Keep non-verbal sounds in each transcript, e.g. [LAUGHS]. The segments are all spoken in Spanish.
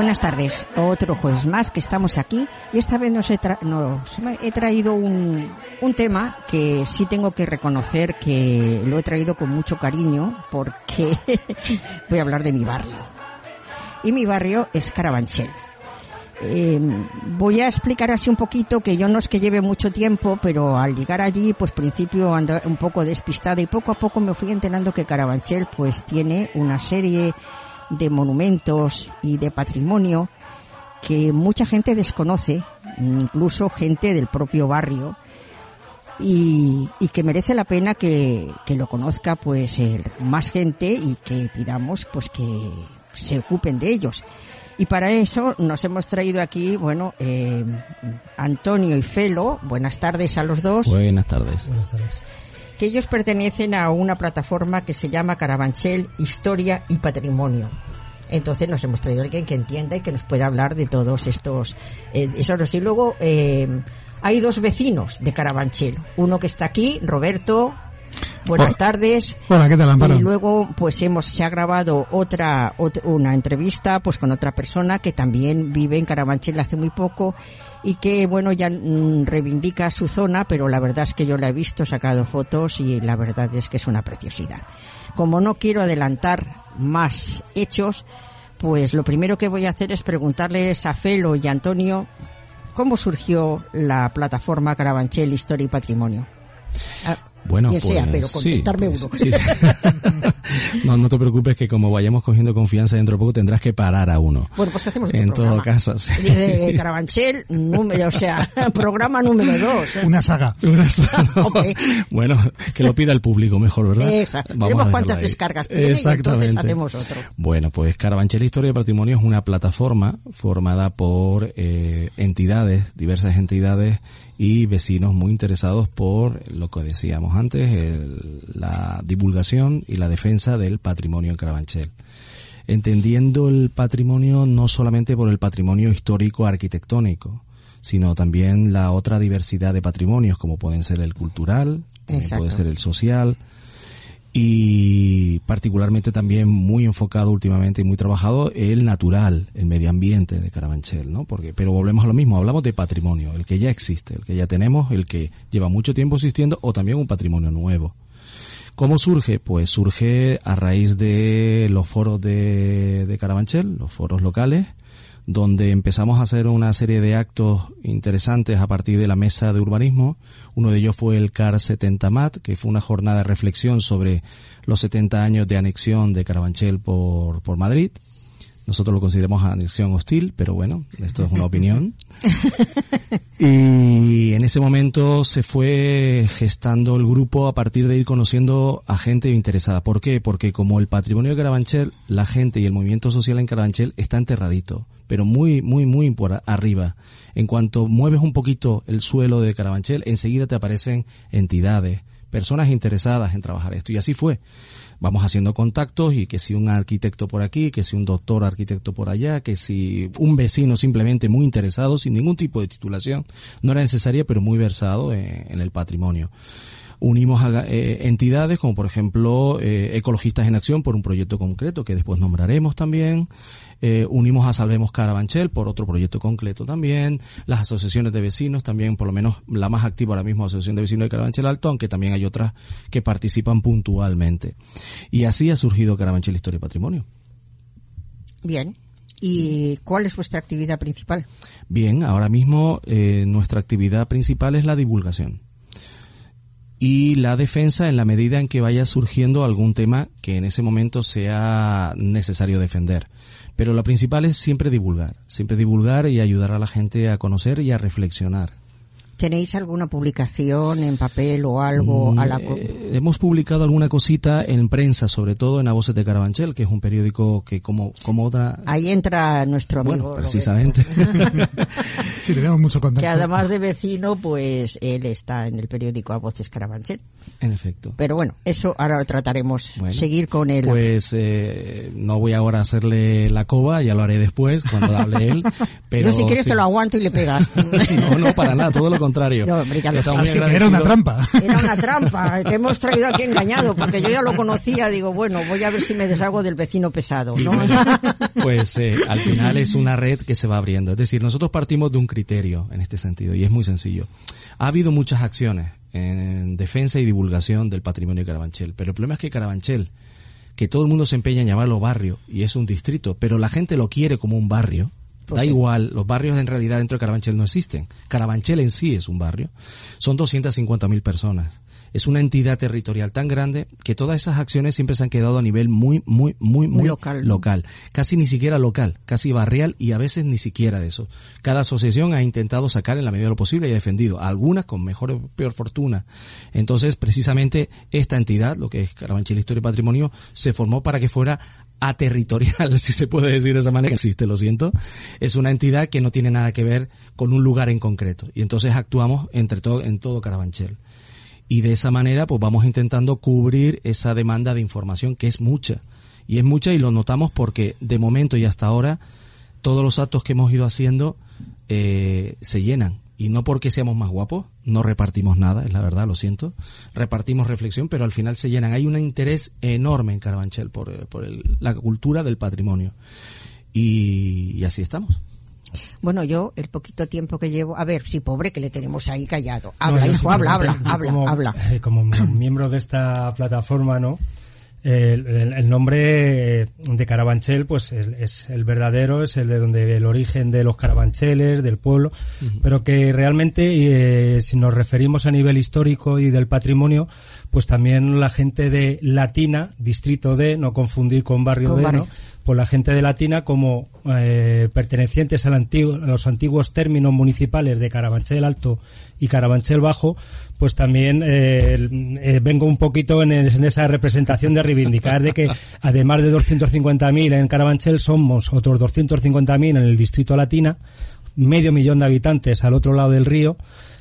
Buenas tardes, otro jueves más que estamos aquí y esta vez nos he, he traído un, un, tema que sí tengo que reconocer que lo he traído con mucho cariño porque [LAUGHS] voy a hablar de mi barrio. Y mi barrio es Carabanchel. Eh, voy a explicar así un poquito que yo no es que lleve mucho tiempo, pero al llegar allí, pues principio ando un poco despistada y poco a poco me fui enterando que Carabanchel pues tiene una serie de monumentos y de patrimonio que mucha gente desconoce, incluso gente del propio barrio, y, que merece la pena que, lo conozca pues más gente y que pidamos pues que se ocupen de ellos. Y para eso nos hemos traído aquí, bueno, eh, Antonio y Felo. Buenas tardes a los dos. Buenas tardes. Buenas tardes que ellos pertenecen a una plataforma que se llama Carabanchel Historia y Patrimonio. Entonces nos hemos traído a alguien que entienda y que nos pueda hablar de todos estos eh, esos. Y luego eh, hay dos vecinos de Carabanchel. Uno que está aquí, Roberto. Buenas tardes. Hola, ¿qué tal, Amparo? Y luego, pues hemos, se ha grabado otra, otra, una entrevista, pues con otra persona que también vive en Carabanchel hace muy poco y que bueno ya mm, reivindica su zona, pero la verdad es que yo la he visto, sacado fotos y la verdad es que es una preciosidad. Como no quiero adelantar más hechos, pues lo primero que voy a hacer es preguntarles a Felo y Antonio cómo surgió la plataforma Carabanchel Historia y Patrimonio. Bueno, quien sea, pero contestarme uno. [LAUGHS] no, no te preocupes que como vayamos cogiendo confianza dentro de poco tendrás que parar a uno. Bueno, pues hacemos En todo caso, sí. De Carabanchel, número, o sea, [LAUGHS] programa número dos. ¿eh? Una saga. Una [LAUGHS] saga. Bueno, que lo pida el público mejor, ¿verdad? Exacto. Vamos cuántas descargas tiene Exactamente. y entonces hacemos otro. Bueno, pues Carabanchel Historia y Patrimonio es una plataforma formada por eh, entidades, diversas entidades y vecinos muy interesados por lo que decíamos antes, la divulgación y la defensa del patrimonio en Carabanchel. Entendiendo el patrimonio no solamente por el patrimonio histórico arquitectónico, sino también la otra diversidad de patrimonios como pueden ser el cultural, puede ser el social, y particularmente también muy enfocado últimamente y muy trabajado el natural, el medio ambiente de Carabanchel, ¿no? Porque, pero volvemos a lo mismo, hablamos de patrimonio, el que ya existe, el que ya tenemos, el que lleva mucho tiempo existiendo o también un patrimonio nuevo. ¿Cómo surge? Pues surge a raíz de los foros de, Carabanchel, los foros locales, donde empezamos a hacer una serie de actos interesantes a partir de la mesa de urbanismo. Uno de ellos fue el CAR 70 MAT, que fue una jornada de reflexión sobre los 70 años de anexión de Carabanchel por, por Madrid. Nosotros lo consideramos anexión hostil, pero bueno, esto es una opinión. [LAUGHS] y en ese momento se fue gestando el grupo a partir de ir conociendo a gente interesada. ¿Por qué? Porque como el patrimonio de Carabanchel, la gente y el movimiento social en Carabanchel está enterradito, pero muy, muy, muy por arriba. En cuanto mueves un poquito el suelo de Carabanchel, enseguida te aparecen entidades, personas interesadas en trabajar esto. Y así fue vamos haciendo contactos y que si un arquitecto por aquí, que si un doctor arquitecto por allá, que si un vecino simplemente muy interesado, sin ningún tipo de titulación, no era necesaria, pero muy versado en, el patrimonio unimos a eh, entidades como por ejemplo eh, Ecologistas en Acción por un proyecto concreto que después nombraremos también, eh, unimos a Salvemos Carabanchel por otro proyecto concreto también, las asociaciones de vecinos también, por lo menos la más activa ahora mismo, Asociación de Vecinos de Carabanchel Alto, aunque también hay otras que participan puntualmente. Y así ha surgido Carabanchel Historia y Patrimonio. Bien. ¿Y cuál es vuestra actividad principal? Bien, ahora mismo eh, nuestra actividad principal es la divulgación y la defensa en la medida en que vaya surgiendo algún tema que en ese momento sea necesario defender. Pero lo principal es siempre divulgar, siempre divulgar y ayudar a la gente a conocer y a reflexionar. ¿Tenéis alguna publicación en papel o algo? A la... Mm, eh, hemos publicado alguna cosita en prensa, sobre todo en A Voces de Carabanchel, que es un periódico que como, como otra... Ahí entra nuestro amigo. Bueno, precisamente. [LAUGHS] Sí, tenemos mucho contacto. Que además de vecino, pues él está en el periódico A Voces Carabanchel. En efecto. Pero bueno, eso ahora lo trataremos. Seguir con él. Pues eh, no voy ahora a hacerle la coba, ya lo haré después, cuando hable él. [LAUGHS] Pero Yo si quieres te lo aguanto y le pegas. [LAUGHS] no, no, para nada, todo lo contrario. No, hombre, ya lo Así que era una trampa. Era una trampa, te hemos traído aquí engañado, porque yo ya lo conocía, digo, bueno, voy a ver si me deshago del vecino pesado, ¿no? [LAUGHS] Pues eh, al final es una red que se va abriendo. Es decir, nosotros partimos de un criterio en este sentido, y es muy sencillo. Ha habido muchas acciones en defensa y divulgación del patrimonio de Carabanchel, pero el problema es que Carabanchel, que todo el mundo se empeña en llamarlo barrio, y es un distrito, pero la gente lo quiere como un barrio, Pues da igual, los barrios en realidad dentro de Carabanchel no existen. Carabanchel en sí es un barrio. Son 250.000 personas. Es una entidad territorial tan grande que todas esas acciones siempre se han quedado a nivel muy, muy, muy, muy, local. Casi ni siquiera local, casi barrial y a veces ni siquiera de eso. Cada asociación ha intentado sacar en la medida de lo posible y ha defendido, algunas con mejor o peor fortuna. Entonces, precisamente esta entidad, lo que es Carabanchel Historia y Patrimonio, se formó para que fuera aterritorial, [LAUGHS] si se puede decir de esa manera, existe, lo siento. Es una entidad que no tiene nada que ver con un lugar en concreto. Y entonces actuamos entre todo, en todo Carabanchel. Y de esa manera, pues vamos intentando cubrir esa demanda de información, que es mucha. Y es mucha y lo notamos porque de momento y hasta ahora, todos los actos que hemos ido haciendo eh, se llenan. Y no porque seamos más guapos, no repartimos nada, es la verdad, lo siento. Repartimos reflexión, pero al final se llenan. Hay un interés enorme en Carabanchel por, eh, por el- la cultura del patrimonio. Y, y así estamos. Bueno, yo, el poquito tiempo que llevo, a ver, si pobre que le tenemos ahí callado. Habla, hijo, sí, habla, habla, yo habla, como, habla. eh, Como [CLEARS THROAT] miembro de esta plataforma, ¿no? El, el- el nombre de Carabanchel, pues es, es el verdadero, es el de donde el origen de los carabancheles, del pueblo, pero que realmente, eh, si nos referimos a nivel histórico y del patrimonio, pues también la gente de Latina, distrito de, no confundir con barrio Con de, barrio. ¿no? Pues la gente de Latina, como eh, pertenecientes al antiguo- a los antiguos términos municipales de Carabanchel Alto y Carabanchel Bajo, pues también eh, eh, vengo un poquito en, es- en esa representación de reivindicar de que [LAUGHS] además de 250.000 en Carabanchel somos otros 250.000 en el distrito Latina, medio millón de habitantes al otro lado del río,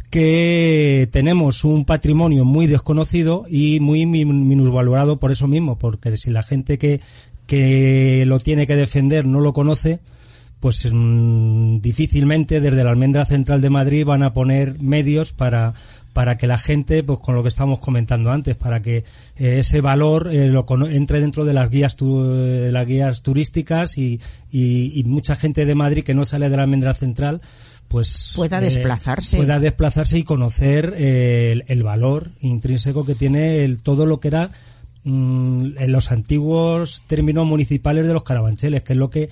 que tenemos un patrimonio muy desconocido y muy mi- minusvalorado por eso mismo, porque si la gente que, que lo tiene que defender no lo conoce, pues mm, difícilmente desde la almendra central de Madrid van a poner medios para para que la gente, pues con lo que estamos comentando antes, para que eh, ese valor eh, lo entre dentro de las guías tu- de las guías turísticas y, y, y mucha gente de Madrid que no sale de la almendra central, pues Pueda eh, desplazarse. pueda desplazarse y conocer eh, el, el valor intrínseco que tiene el, todo lo que era mm, en los antiguos términos municipales de los carabancheles, que es lo que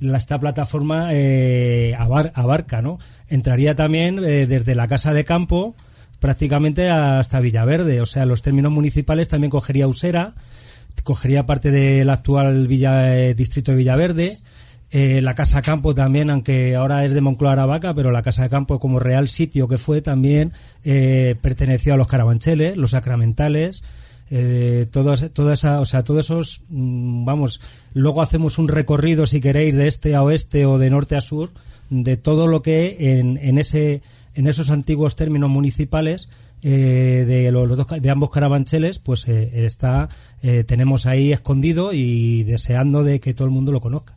esta plataforma eh, abar- abarca, ¿no? Entraría también eh, desde la casa de campo prácticamente hasta Villaverde, o sea, los términos municipales también cogería Usera, cogería parte del actual Villa, eh, distrito de Villaverde, eh, la Casa Campo también, aunque ahora es de Moncloa Aravaca, pero la Casa de Campo como real sitio que fue también eh, perteneció a los carabancheles, los sacramentales, eh, todas, toda esa, o sea, todos esos, mm, vamos, luego hacemos un recorrido si queréis de este a oeste o de norte a sur de todo lo que en, en ese, en esos antiguos términos municipales eh, de los, los dos, de ambos carabancheles, pues eh, está, eh, tenemos ahí escondido y deseando de que todo el mundo lo conozca.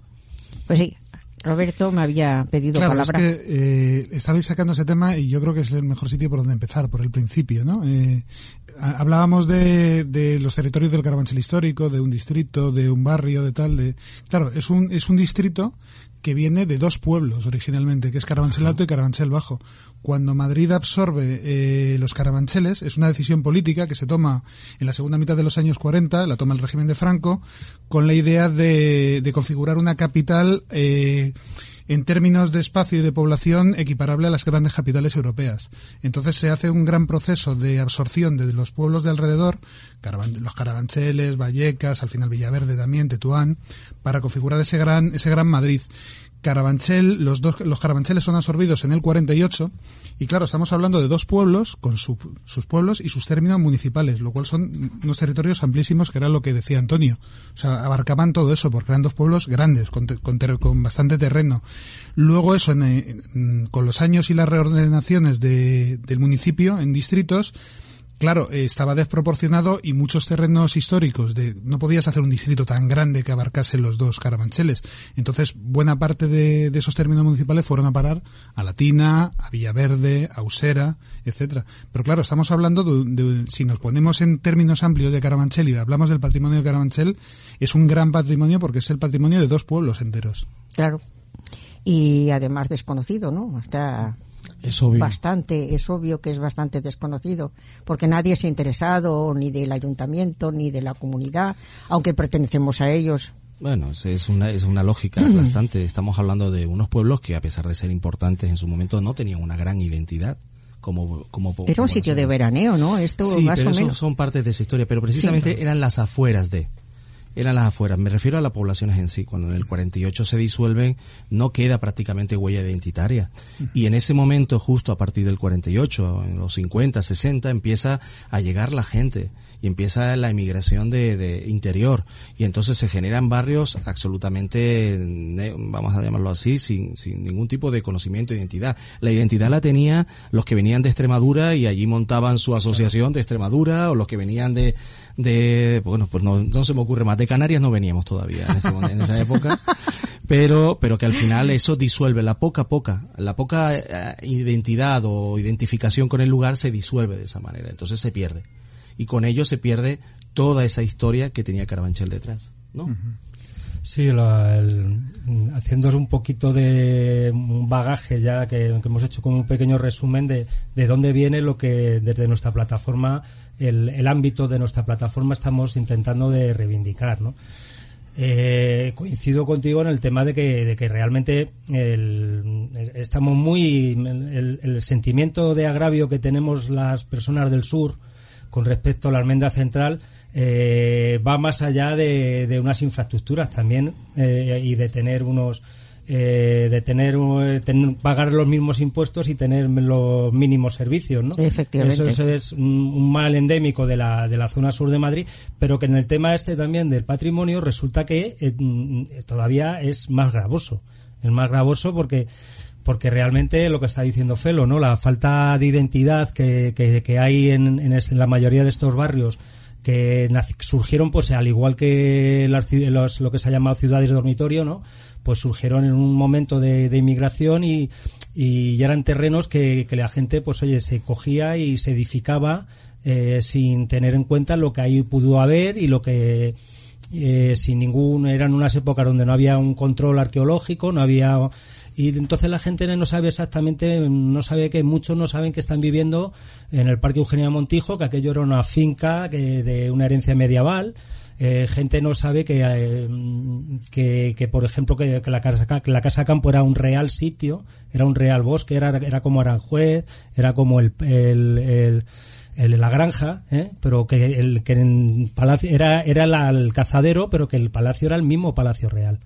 Pues sí, Roberto me había pedido Claro, es palabra. que eh, estabais sacando ese tema y yo creo que es el mejor sitio por donde empezar, por el principio, ¿no? Eh, hablábamos de, de los territorios del Carabanchel histórico, de un distrito, de un barrio, de tal, de... Claro, es un, es un distrito que viene de dos pueblos originalmente, que es Carabanchel Alto y Carabanchel Bajo. Cuando Madrid absorbe eh, los carabancheles, es una decisión política que se toma en la segunda mitad de los años 40, la toma el régimen de Franco, con la idea de, de configurar una capital eh, en términos de espacio y de población equiparable a las grandes capitales europeas. Entonces se hace un gran proceso de absorción de los pueblos de alrededor, los Carabancheles, Vallecas, al final Villaverde también, Tetuán, para configurar ese gran, ese gran Madrid Carabanchel, los dos, los Carabancheles son absorbidos en el 48 y claro, estamos hablando de dos pueblos con sus pueblos y sus términos municipales, lo cual son unos territorios amplísimos que era lo que decía Antonio. O sea, abarcaban todo eso porque eran dos pueblos grandes, con, con, bastante terreno. Luego eso, con los años y las reordenaciones de, del municipio en distritos, claro, eh, estaba desproporcionado y muchos terrenos históricos de no podías hacer un distrito tan grande que abarcase los dos carabancheles. Entonces, buena parte de, esos términos municipales fueron a parar a Latina, a Villaverde, a Usera, etcétera. Pero claro, estamos hablando de, si nos ponemos en términos amplios de Carabanchel y hablamos del patrimonio de Carabanchel, es un gran patrimonio porque es el patrimonio de dos pueblos enteros. Claro. Y además desconocido, ¿no? Está es obvio. Bastante, es obvio que es bastante desconocido, porque nadie se ha interesado ni del ayuntamiento ni de la comunidad, aunque pertenecemos a ellos. Bueno, es una, es una lógica [CLEARS THROAT] bastante. Estamos hablando de unos pueblos que, a pesar de ser importantes en su momento, no tenían una gran identidad. Como, como, Era un sitio de veraneo, ¿no? Esto sí, pero eso son partes de esa historia, pero precisamente eran las afueras de eran las afueras. Me refiero a las poblaciones en sí. Cuando en el 48 se disuelven, no queda prácticamente huella identitaria. Y en ese momento, justo a partir del 48, en los 50, 60, empieza a llegar la gente y empieza la emigración de, de, interior y entonces se generan barrios absolutamente vamos a llamarlo así sin, sin ningún tipo de conocimiento de identidad la identidad la tenía los que venían de Extremadura y allí montaban su asociación de Extremadura o los que venían de de bueno pues no, no se me ocurre más. De Canarias no veníamos todavía en, en esa época. [LAUGHS] Pero pero que al final eso disuelve. La poca poca la poca eh, identidad o identificación con el lugar se disuelve de esa manera. Entonces se pierde. Y con ello se pierde toda esa historia que tenía Carabanchel detrás, ¿no? Sí, haciendo un poquito de un bagaje ya que, hemos hecho como un pequeño resumen de, de dónde viene lo que desde nuestra plataforma, el, ámbito de nuestra plataforma estamos intentando de reivindicar, ¿no? Eh, coincido contigo en el tema de que, de que realmente estamos muy el, el, sentimiento de agravio que tenemos las personas del sur con respecto a la almenda central eh, va más allá de, unas infraestructuras también eh, y de tener unos eh, de tener, pagar los mismos impuestos y tener los mínimos servicios, ¿no? Efectivamente. Eso, es un, mal endémico de la, de la zona sur de Madrid, pero que en el tema este también del patrimonio resulta que mm, todavía es más gravoso. Es más gravoso porque porque realmente lo que está diciendo Felo, ¿no? La falta de identidad que, que, hay en, en, la mayoría de estos barrios que surgieron, pues al igual que los, lo que se ha llamado ciudades de dormitorio, ¿no? Pues surgieron en un momento de, de inmigración y, y eran terrenos que, que, la gente, pues oye, se cogía y se edificaba eh, sin tener en cuenta lo que ahí pudo haber y lo que eh, sin ningún eran unas épocas donde no había un control arqueológico, no había y entonces la gente no sabe exactamente, no sabe que muchos no saben que están viviendo en el Parque Eugenio Montijo, que aquello era una finca que, de una herencia medieval. Eh, gente no sabe que, eh, que, que, por ejemplo, que, la, casa, la Casa Campo era un real sitio, era un real bosque, era, era como Aranjuez, era como el, el, el la granja, ¿eh? pero que el que en palacio era era el cazadero, pero que el palacio era el mismo palacio real.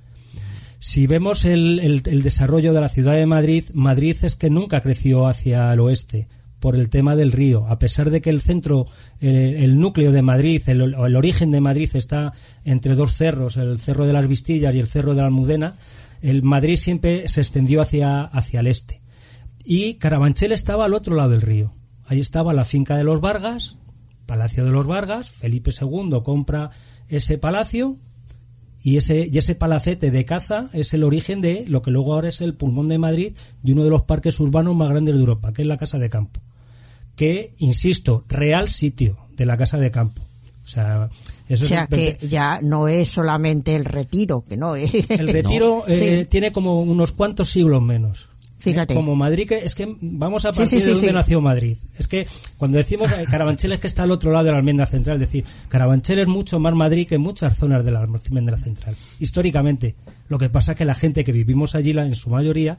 Si vemos el, el, desarrollo de la ciudad de Madrid, Madrid es que nunca creció hacia el oeste por el tema del río. A pesar de que el centro, el, núcleo de Madrid, el, origen de Madrid está entre dos cerros, el cerro de las Vistillas y el cerro de la Almudena, el Madrid siempre se extendió hacia, hacia el este. Y Carabanchel estaba al otro lado del río. Ahí estaba la finca de los Vargas, Palacio de los Vargas. Felipe II compra ese palacio y ese, y ese palacete de caza es el origen de lo que luego ahora es el pulmón de Madrid y uno de los parques urbanos más grandes de Europa, que es la Casa de Campo. Que, insisto, real sitio de la Casa de Campo. O sea, eso o sea que ya no es solamente el retiro, que no es. El retiro [LAUGHS] eh, tiene como unos cuantos siglos menos. Fíjate. Como Madrid, que es que vamos a partir de donde nació Madrid. Es que cuando decimos Carabanchel es que está al otro lado de la almendra central, es decir, Carabanchel es mucho más Madrid que muchas zonas de la almendra central. Históricamente, lo que pasa es que la gente que vivimos allí, en su mayoría,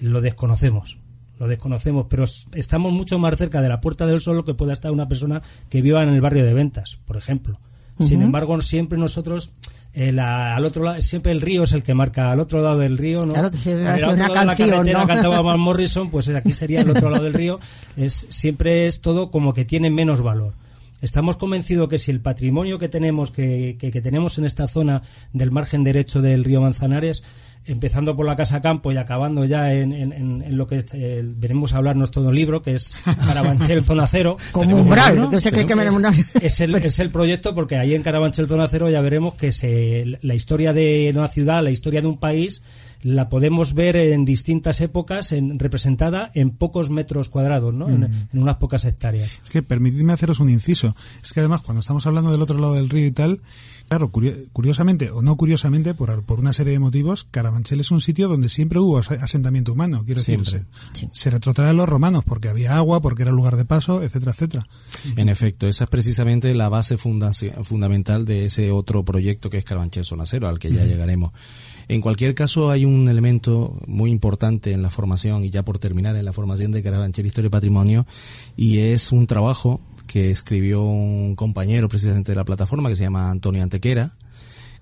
lo desconocemos. Lo desconocemos, pero estamos mucho más cerca de la Puerta del Sol que pueda estar una persona que viva en el barrio de Ventas, por ejemplo. Sin embargo, siempre nosotros eh, la- al otro lado, siempre el río es el que marca al otro lado del río, ¿no? Claro, el otro una lado de la carretera ¿no? cantaba Van [LAUGHS] Morrison, pues aquí sería el otro lado del río. Es, siempre es todo como que tiene menos valor. Estamos convencidos que si el patrimonio que tenemos, que, que- que tenemos en esta zona del margen derecho del río Manzanares, empezando por la Casa Campo y acabando ya en, en- en- lo que es, eh, venimos a hablar nuestro libro, que es [LAUGHS] Carabanchel Zona Cero. Como ¿no? se cree que me es, es el, [LAUGHS] es el proyecto porque ahí en Carabanchel Zona Cero ya veremos que se, la historia de una ciudad, la historia de un país, la podemos ver en distintas épocas en, representada en pocos metros cuadrados, ¿no? En, en unas pocas hectáreas. Es que permitidme haceros un inciso. Es que además, cuando estamos hablando del otro lado del río y tal, claro, curio- curiosamente o no curiosamente, por, por una serie de motivos, Carabanchel es un sitio donde siempre hubo ase- asentamiento humano. Quiero decir, Siempre. se, se retrotrae a los romanos porque había agua, porque era lugar de paso, etcétera, etcétera. En efecto, esa es precisamente la base fundamental de ese otro proyecto que es Carabanchel Zona Cero, al que ya llegaremos. En cualquier caso, hay un elemento muy importante en la formación, y ya por terminar, en la formación de Carabanchel Historia y Patrimonio, y es un trabajo que escribió un compañero precisamente de la plataforma que se llama Antonio Antequera,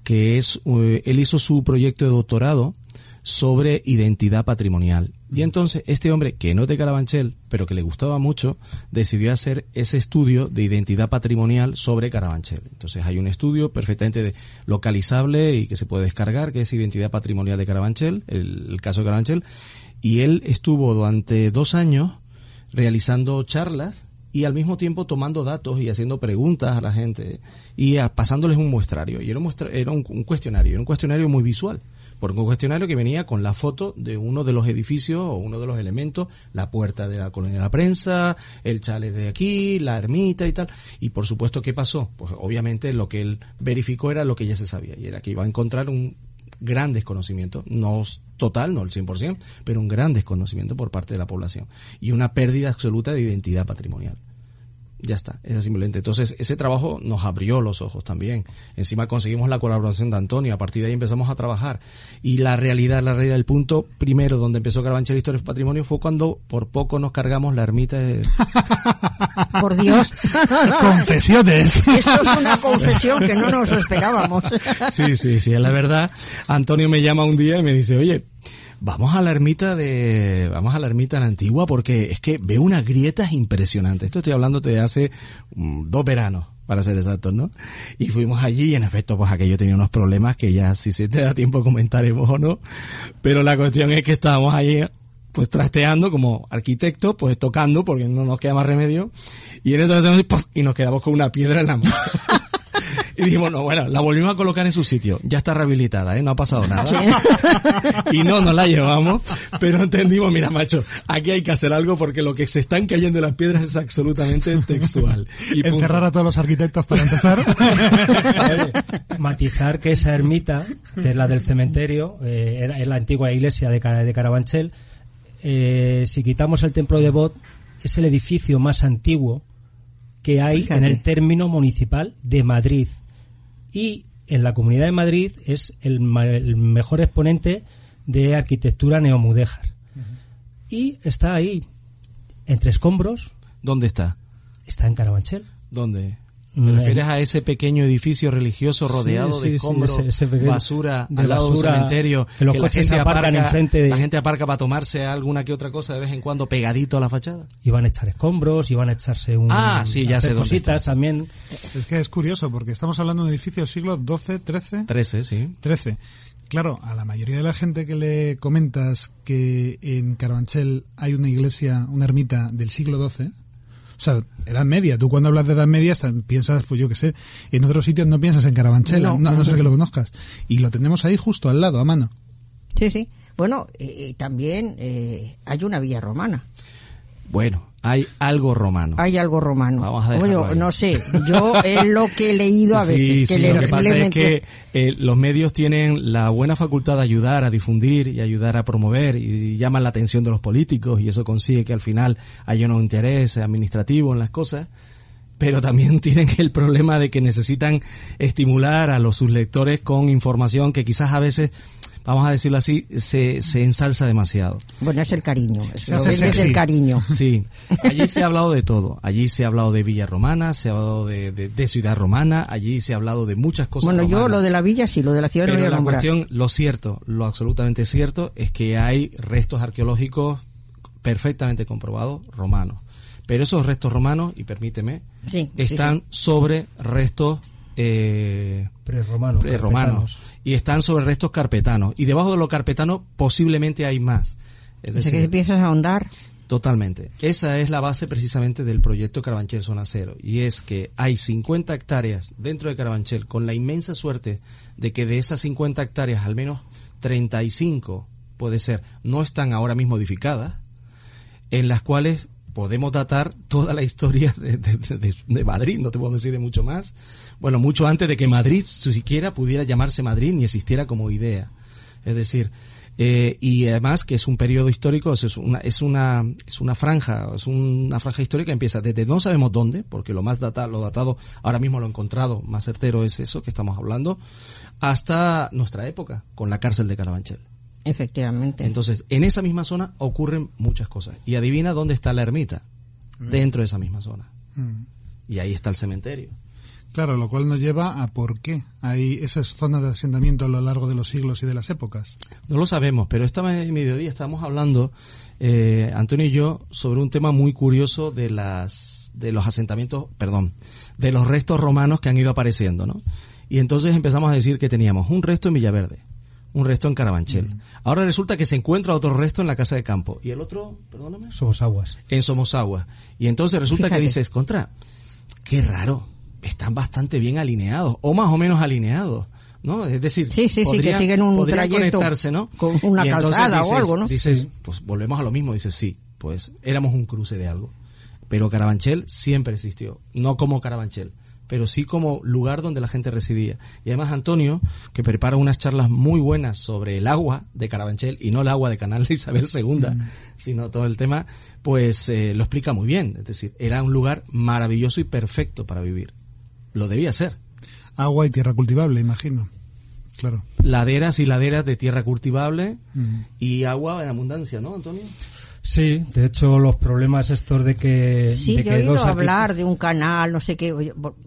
que es, eh, él hizo su proyecto de doctorado sobre identidad patrimonial. Y entonces este hombre, que no es de Carabanchel, pero que le gustaba mucho, decidió hacer ese estudio de identidad patrimonial sobre Carabanchel. Entonces hay un estudio perfectamente localizable y que se puede descargar, que es identidad patrimonial de Carabanchel, el, el caso de Carabanchel. Y él estuvo durante dos años realizando charlas y al mismo tiempo tomando datos y haciendo preguntas a la gente y pasándoles un muestrario. Y era un, muestra- era un cuestionario, era un cuestionario muy visual, porque un cuestionario que venía con la foto de uno de los edificios o uno de los elementos, la puerta de la colonia de la prensa, el chale de aquí, la ermita y tal. Y por supuesto, ¿qué pasó? Pues obviamente lo que él verificó era lo que ya se sabía, y era que iba a encontrar un gran desconocimiento, no total, no el 100%, pero un gran desconocimiento por parte de la población y una pérdida absoluta de identidad patrimonial. Ya está, es simplemente. Entonces, ese trabajo nos abrió los ojos también. Encima conseguimos la colaboración de Antonio, a partir de ahí empezamos a trabajar. Y la realidad, la realidad, el punto primero donde empezó Carabanchel Historia Patrimonio fue cuando por poco nos cargamos la ermita de... [LAUGHS] Por Dios. Confesiones. Esto es una confesión que no nos esperábamos. Sí, sí, sí, es la verdad. Antonio me llama un día y me dice, oye, vamos a la ermita de, vamos a la ermita la antigua porque es que veo unas grietas impresionantes. Esto estoy hablando de hace mm, dos veranos, para ser exactos, ¿no? Y fuimos allí y en efecto, pues aquello tenía unos problemas que ya si se te da tiempo comentaremos o no. Pero la cuestión es que estábamos ahí pues trasteando como arquitecto, pues tocando porque no nos queda más remedio. Y en entonces ¡puf! y nos quedamos con una piedra en la mano. [LAUGHS] Y dijimos, no, bueno, la volvimos a colocar en su sitio. Ya está rehabilitada, ¿eh? No ha pasado nada. [LAUGHS] Y no nos la llevamos, pero entendimos, mira, macho, aquí hay que hacer algo porque lo que se están cayendo las piedras es absolutamente textual. Y punto. Encerrar a todos los arquitectos para empezar. [LAUGHS] Oye, matizar que esa ermita, que es la del cementerio, eh, era- es la antigua iglesia de, de Carabanchel. eh, si quitamos el templo de Bot, es el edificio más antiguo que hay Fíjate. en el término municipal de Madrid. Y en la Comunidad de Madrid es el, el mejor exponente de arquitectura neomudéjar. Y está ahí, entre escombros, ¿Dónde está? está en Carabanchel. ¿Dónde? ¿Te refieres a ese pequeño edificio religioso rodeado sí, de sí, escombros, ese- ese pequeño- basura, de al lado basura, del cementerio, que los la coches gente aparcan aparca- enfrente de- la gente aparca para tomarse alguna que otra cosa de vez en cuando pegadito a la fachada? Iban a echar escombros, iban a echarse un... Ah, sí, ya sé cositas también. es que es curioso, porque estamos hablando de un edificio del siglo XII, XIII, 13, sí. 13. Claro, a la mayoría de la gente que le comentas que en Carabanchel hay una iglesia, una ermita del siglo XII, o sea, Edad Media. Tú cuando hablas de Edad Media piensas, pues yo qué sé, en otros sitios no piensas en Carabanchel, No. no, a no ser que lo conozcas. Y lo tenemos ahí justo al lado, a mano. Sí, sí. Bueno, eh, también eh, hay una villa romana. Bueno, hay algo romano. Hay algo romano. Vamos a Oye, no sé, yo es lo que he leído a veces. Sí, que sí, le- lo que pasa es que eh, los medios tienen la buena facultad de ayudar a difundir y ayudar a promover y llaman la atención de los políticos y eso consigue que al final haya un interés administrativo en las cosas, pero también [LAUGHS] tienen el problema de que necesitan estimular a los sus lectores con información que quizás a veces vamos a decirlo así, se, se ensalza demasiado. Bueno, es el cariño. Lo sexy. el cariño. Sí, [LAUGHS] allí se ha hablado de todo. Allí se ha hablado de Villa Romana, se ha hablado de, de- de Ciudad Romana, allí se ha hablado de muchas cosas. Bueno, yo lo de la villa sí, lo de la ciudad no Pero voy a la nombrar. cuestión, lo cierto, lo absolutamente cierto, es que hay restos arqueológicos perfectamente comprobados romanos. Pero esos restos romanos, y permíteme, Sí, sí, están sobre restos eh, Prerromanos. romanos carpetanos. y están sobre restos carpetanos. Y debajo de los carpetanos posiblemente hay más. Es sea, que decir, empiezas a ahondar. Totalmente. Esa es la base precisamente del proyecto Carabanchel Zona Cero. Y es que hay 50 hectáreas dentro de Carabanchel con la inmensa suerte de que de esas 50 hectáreas al menos 35 puede ser no están ahora mismo edificadas, en las cuales podemos datar toda la historia de, de- de- de Madrid, no te puedo decir de mucho más. Bueno, mucho antes de que Madrid siquiera pudiera llamarse Madrid ni existiera como idea. Es decir, eh, y además que es un periodo histórico, es una, es una, es una franja, es una franja histórica que empieza desde no sabemos dónde, porque lo más data, lo datado, ahora mismo lo encontrado, más certero es eso que estamos hablando, hasta nuestra época, con la cárcel de Carabanchel. Efectivamente. Entonces, en esa misma zona ocurren muchas cosas. Y adivina dónde está la ermita, dentro de esa misma zona. Mm. Y ahí está el cementerio. Claro, lo cual nos lleva a por qué hay esas zonas de asentamiento a lo largo de los siglos y de las épocas. No lo sabemos, pero esta me- mediodía estábamos hablando, eh, Antonio y yo, sobre un tema muy curioso de las de los asentamientos, perdón, de los restos romanos que han ido apareciendo, ¿no? Y entonces empezamos a decir que teníamos un resto en Villaverde, un resto en Carabanchel. Ahora resulta que se encuentra otro resto en la casa de campo y el otro, perdóname, Somos aguas. en Somosagua. Y entonces resulta Fíjate. que dices, contra, qué raro, están bastante bien alineados, o más o menos alineados, ¿no? Es decir, Sí, sí, sí, que podrían- siguen un podrían trayecto conectarse, ¿no? con una calzada o dices- algo, ¿no? Dices, pues volvemos a lo mismo, dices, sí, pues éramos un cruce de algo. Pero Carabanchel siempre existió, no como Carabanchel, pero sí como lugar donde la gente residía. Y además Antonio, que prepara unas charlas muy buenas sobre el agua de Carabanchel y no el agua de Canal de Isabel II, sino todo el tema, pues eh, lo explica muy bien. Es decir, era un lugar maravilloso y perfecto para vivir. Lo debía ser. Agua y tierra cultivable, imagino. Claro. Laderas y laderas de tierra cultivable Mm. y agua en abundancia, ¿no, Antonio? Sí, de hecho los problemas estos de que... Sí, de yo que he oído dos hablar de un canal, no sé qué.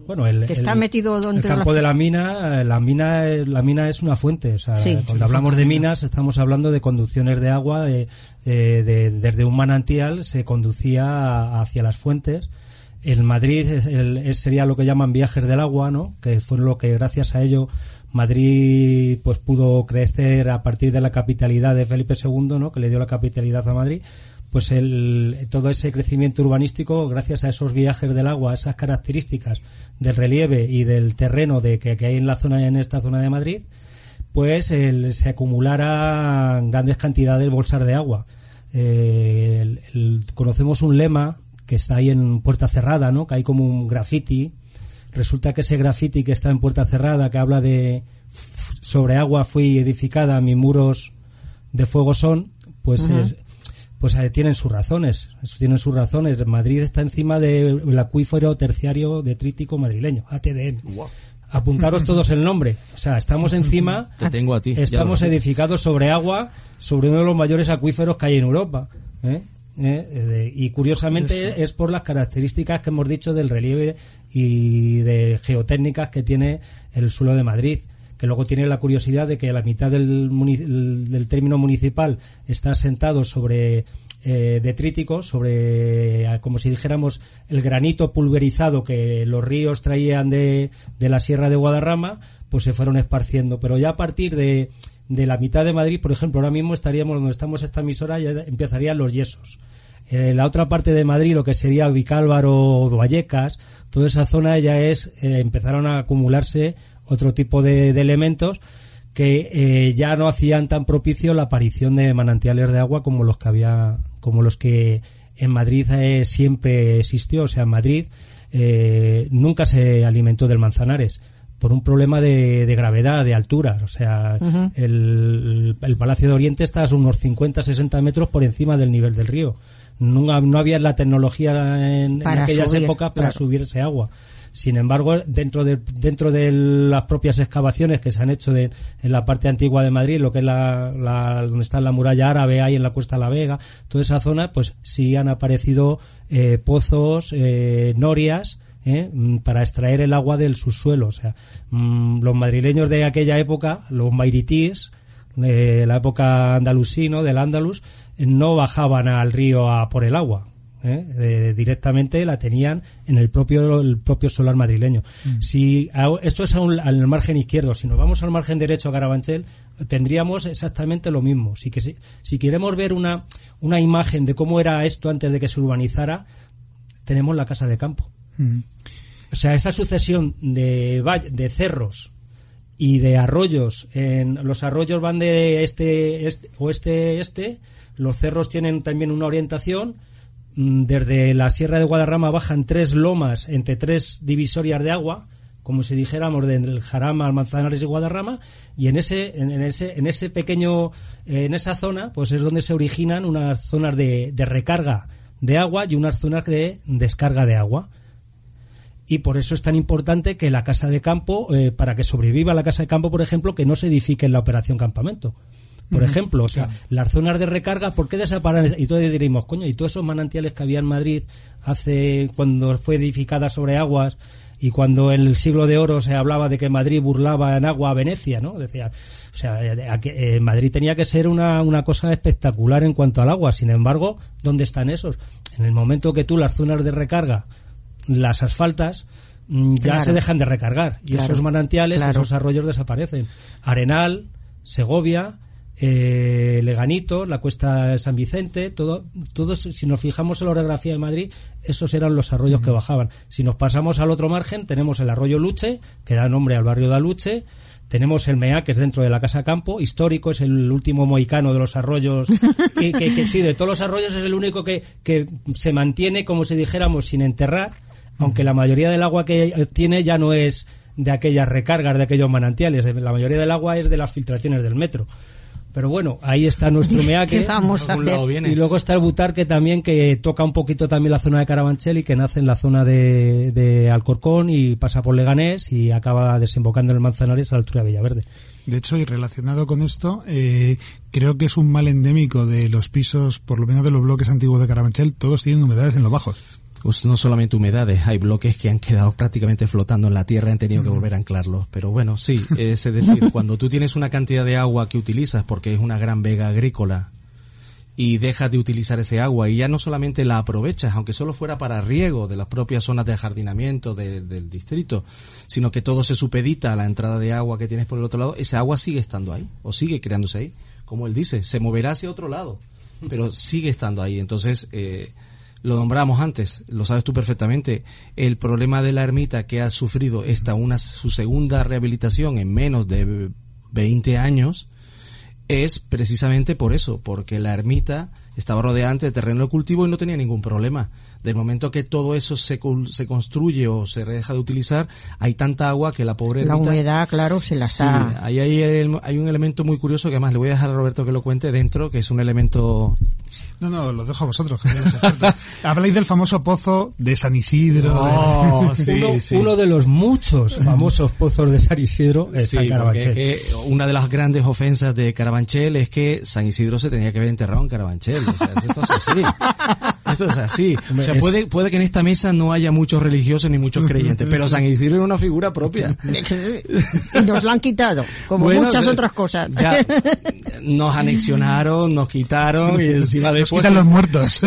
Bueno, el, que está el- metido donde el campo de la mina, eh, la mina, es- la mina es una fuente. O sea, Sí. cuando Sí, hablamos de de minas, estamos hablando de conducciones de agua, de, eh, de- desde un manantial se conducía hacia las fuentes. En Madrid es, el- sería lo que llaman viajes del agua, ¿no? Que fue lo que gracias a ello Madrid pues pudo crecer a partir de la capitalidad de Felipe II, ¿no? Que le dio la capitalidad a Madrid pues el, todo ese crecimiento urbanístico, gracias a esos viajes del agua, esas características del relieve y del terreno de que, que hay en la zona, en esta zona de Madrid, pues el- se acumularan grandes cantidades de bolsas de agua. Eh, el- el- conocemos un lema que está ahí en Puerta Cerrada, ¿no? Que hay como un graffiti. Resulta que ese graffiti que está en Puerta Cerrada, que habla de sobre agua fui edificada, mis muros de fuego son, pues es- pues eh, tienen sus razones, tienen sus razones. Madrid está encima del acuífero terciario detrítico madrileño, ATDM. Apuntaros todos el nombre. O sea, estamos encima, [LAUGHS] Te tengo a ti. estamos edificados sobre agua, sobre uno de los mayores acuíferos que hay en Europa. ¿eh? ¿Eh? Y curiosamente es por las características que hemos dicho del relieve y de geotécnicas que tiene el suelo de Madrid que luego tiene la curiosidad de que la mitad del, del término municipal está asentado sobre eh, detríticos, sobre, eh, como si dijéramos, el granito pulverizado que los ríos traían de, de la Sierra de Guadarrama, pues se fueron esparciendo. Pero ya a partir de, de la mitad de Madrid, por ejemplo, ahora mismo estaríamos donde estamos esta emisora, ya empezarían los yesos. En la otra parte de Madrid, lo que sería Vicálvaro, Vallecas, toda esa zona ya es, eh, empezaron a acumularse otro tipo de, elementos que eh, ya no hacían tan propicio la aparición de manantiales de agua como los que había, como los que en Madrid eh, siempre existió. O sea, en Madrid eh, nunca se alimentó del Manzanares por un problema de, de gravedad, de altura. O sea, el, el Palacio de Oriente está a unos 50, 60 metros por encima del nivel del río. No, no había la tecnología en, aquellas subir, épocas para claro. subir ese agua. Sin embargo, dentro de, dentro de las propias excavaciones que se han hecho de, en la parte antigua de Madrid, lo que es la, la, donde está la muralla árabe, ahí en la Cuesta de la Vega, toda esa zona, pues sí han aparecido eh, pozos, eh, norias, ¿eh? Mm, para extraer el agua del subsuelo. O sea, mm, los madrileños de aquella época, los mairitíes, de la época andalusino, del Andalus, no bajaban al río a por el agua. ¿eh? Eh, directamente la tenían en el propio el propio solar madrileño. Si a- esto es un- al margen izquierdo, si nos vamos al margen derecho a Carabanchel, tendríamos exactamente lo mismo. Si, que, si, si queremos ver una, una imagen de cómo era esto antes de que se urbanizara, tenemos la casa de campo. O sea, esa sucesión de, de cerros y de arroyos, en, los arroyos van de este, este oeste este, los cerros tienen también una orientación, mm, desde la Sierra de Guadarrama bajan tres lomas entre tres divisorias de agua, como si dijéramos del Jarama al Manzanares y Guadarrama, y en ese, en, en ese, en ese pequeño, eh, en esa zona, pues es donde se originan unas zonas de, de recarga de agua y unas zonas de descarga de agua y por eso es tan importante que la casa de campo, eh, para que sobreviva la casa de campo, por ejemplo, que no se edifique en la operación campamento. Por ejemplo, o sea, las zonas de recarga, ¿por qué desaparecen? Y todos diríamos, coño, y todos esos manantiales que había en Madrid hace, cuando fue edificada sobre aguas, y cuando en el siglo de oro se hablaba de que Madrid burlaba en agua a Venecia, ¿no? Decía, o sea, eh, eh, Madrid tenía que ser una, una cosa espectacular en cuanto al agua. Sin embargo, ¿dónde están esos? En el momento que tú las zonas de recarga las asfaltas mm, ya Claro. se dejan de recargar y Claro, esos manantiales, claro. esos arroyos desaparecen. Arenal, Segovia, eh, Leganito, la Cuesta de San Vicente, todo, todos, si nos fijamos en la orografía de Madrid, esos eran los arroyos que bajaban. Si nos pasamos al otro margen, tenemos el arroyo Luche, que da nombre al barrio de Aluche, tenemos el Mea, que es dentro de la Casa Campo, histórico, es el último moicano de los arroyos, [LAUGHS] que, que- que sí, de todos los arroyos es el único que, que se mantiene, como si dijéramos, sin enterrar, aunque la mayoría del agua que tiene ya no es de aquellas recargas, de aquellos manantiales, la mayoría del agua es de las filtraciones del metro. Pero bueno, ahí está nuestro [LAUGHS] meaque. ¿Qué vamos a algún lado viene. Y luego está el Butarque también, que toca un poquito también la zona de Carabanchel y que nace en la zona de, de Alcorcón y pasa por Leganés y acaba desembocando en el Manzanares a la altura de Villaverde. De hecho, y relacionado con esto, eh, creo que es un mal endémico de los pisos, por lo menos de los bloques antiguos de Carabanchel, todos tienen humedades en los bajos. Pues no solamente humedades, hay bloques que han quedado prácticamente flotando en la tierra y han tenido que volver a anclarlos. Pero bueno, sí, es decir, [LAUGHS] cuando tú tienes una cantidad de agua que utilizas porque es una gran vega agrícola y dejas de utilizar ese agua y ya no solamente la aprovechas, aunque solo fuera para riego de las propias zonas de jardinamiento de- del distrito, sino que todo se supedita a la entrada de agua que tienes por el otro lado, esa agua sigue estando ahí o sigue creándose ahí. Como él dice, se moverá hacia otro lado, pero sigue estando ahí. Entonces, eh, lo nombramos antes, lo sabes tú perfectamente, el problema de la ermita que ha sufrido esta una su segunda rehabilitación en menos de 20 años es precisamente por eso, porque la ermita estaba rodeada de terreno de cultivo y no tenía ningún problema. Del momento que todo eso se, se construye o se deja de utilizar, hay tanta agua que la pobre La ermita... humedad, claro, se la Sí, ahí hay, hay un elemento muy curioso que además le voy a dejar a Roberto que lo cuente dentro, que es un elemento No, no, lo dejo a vosotros. que. [LAUGHS] Habláis del famoso pozo de San Isidro. de- Oh, [LAUGHS] sí, uno, sí. uno de los muchos famosos pozos de San Isidro está Sí, Carabanchel. es que una de las grandes ofensas de Carabanchel es que San Isidro se tenía que haber enterrado en Carabanchel. O sea, esto es así. [LAUGHS] Esto es así. [LAUGHS] O sea, puede, puede que en esta mesa no haya muchos religiosos ni muchos creyentes, pero San Isidro era una figura propia. [LAUGHS] Y nos la han quitado, como Bueno, muchas otras cosas. Ya [LAUGHS] nos anexionaron, nos quitaron y encima Nos después... quitan los muertos.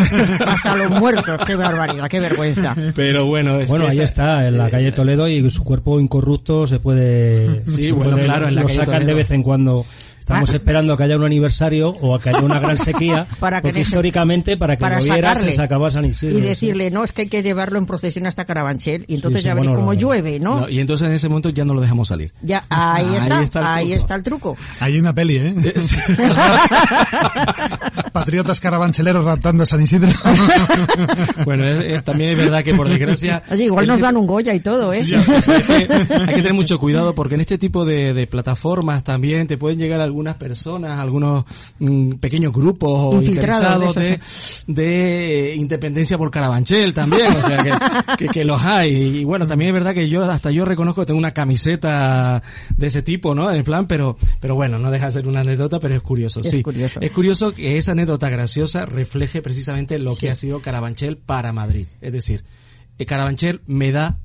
Hasta los muertos, qué barbaridad, qué vergüenza. Pero bueno, es Bueno, que ahí esa- está, en la calle Toledo y su cuerpo incorrupto se puede... Sí, se bueno, puede- claro, en la lo calle sacan de vez en cuando. Estamos Ah. esperando a que haya un aniversario o a que haya una gran sequía, [LAUGHS] Para que porque históricamente para que para vieras sacarle se sacaba San Isidro. y sí. decirle, no, es que hay que llevarlo en procesión hasta Carabanchel y entonces Sí, sí, ya veréis bueno, cómo llueve, ¿no? No, y entonces en ese momento ya no lo dejamos salir. Ya, ahí Ahí está, está el ahí truco. está el truco. Hay una peli, ¿eh? [LAUGHS] [LAUGHS] Patriotas carabancheleros raptando a San Isidro. [LAUGHS] bueno, también es verdad que por desgracia... [LAUGHS] Oye, igual nos dan un Goya y todo, ¿eh? hay, que, tener mucho cuidado porque en este tipo de, plataformas también te pueden llegar algunas personas, algunos mm, pequeños grupos infiltrados de, de, independencia por Carabanchel también, o sea que, que, los hay. Y bueno, también es verdad que yo hasta yo reconozco que tengo una camiseta de ese tipo, ¿no? En plan, pero, pero bueno, no deja de ser una anécdota, pero es curioso, sí. Curioso. Es curioso que esa anécdota graciosa refleje precisamente lo que ha sido Carabanchel para Madrid. Es decir, eh, Carabanchel me da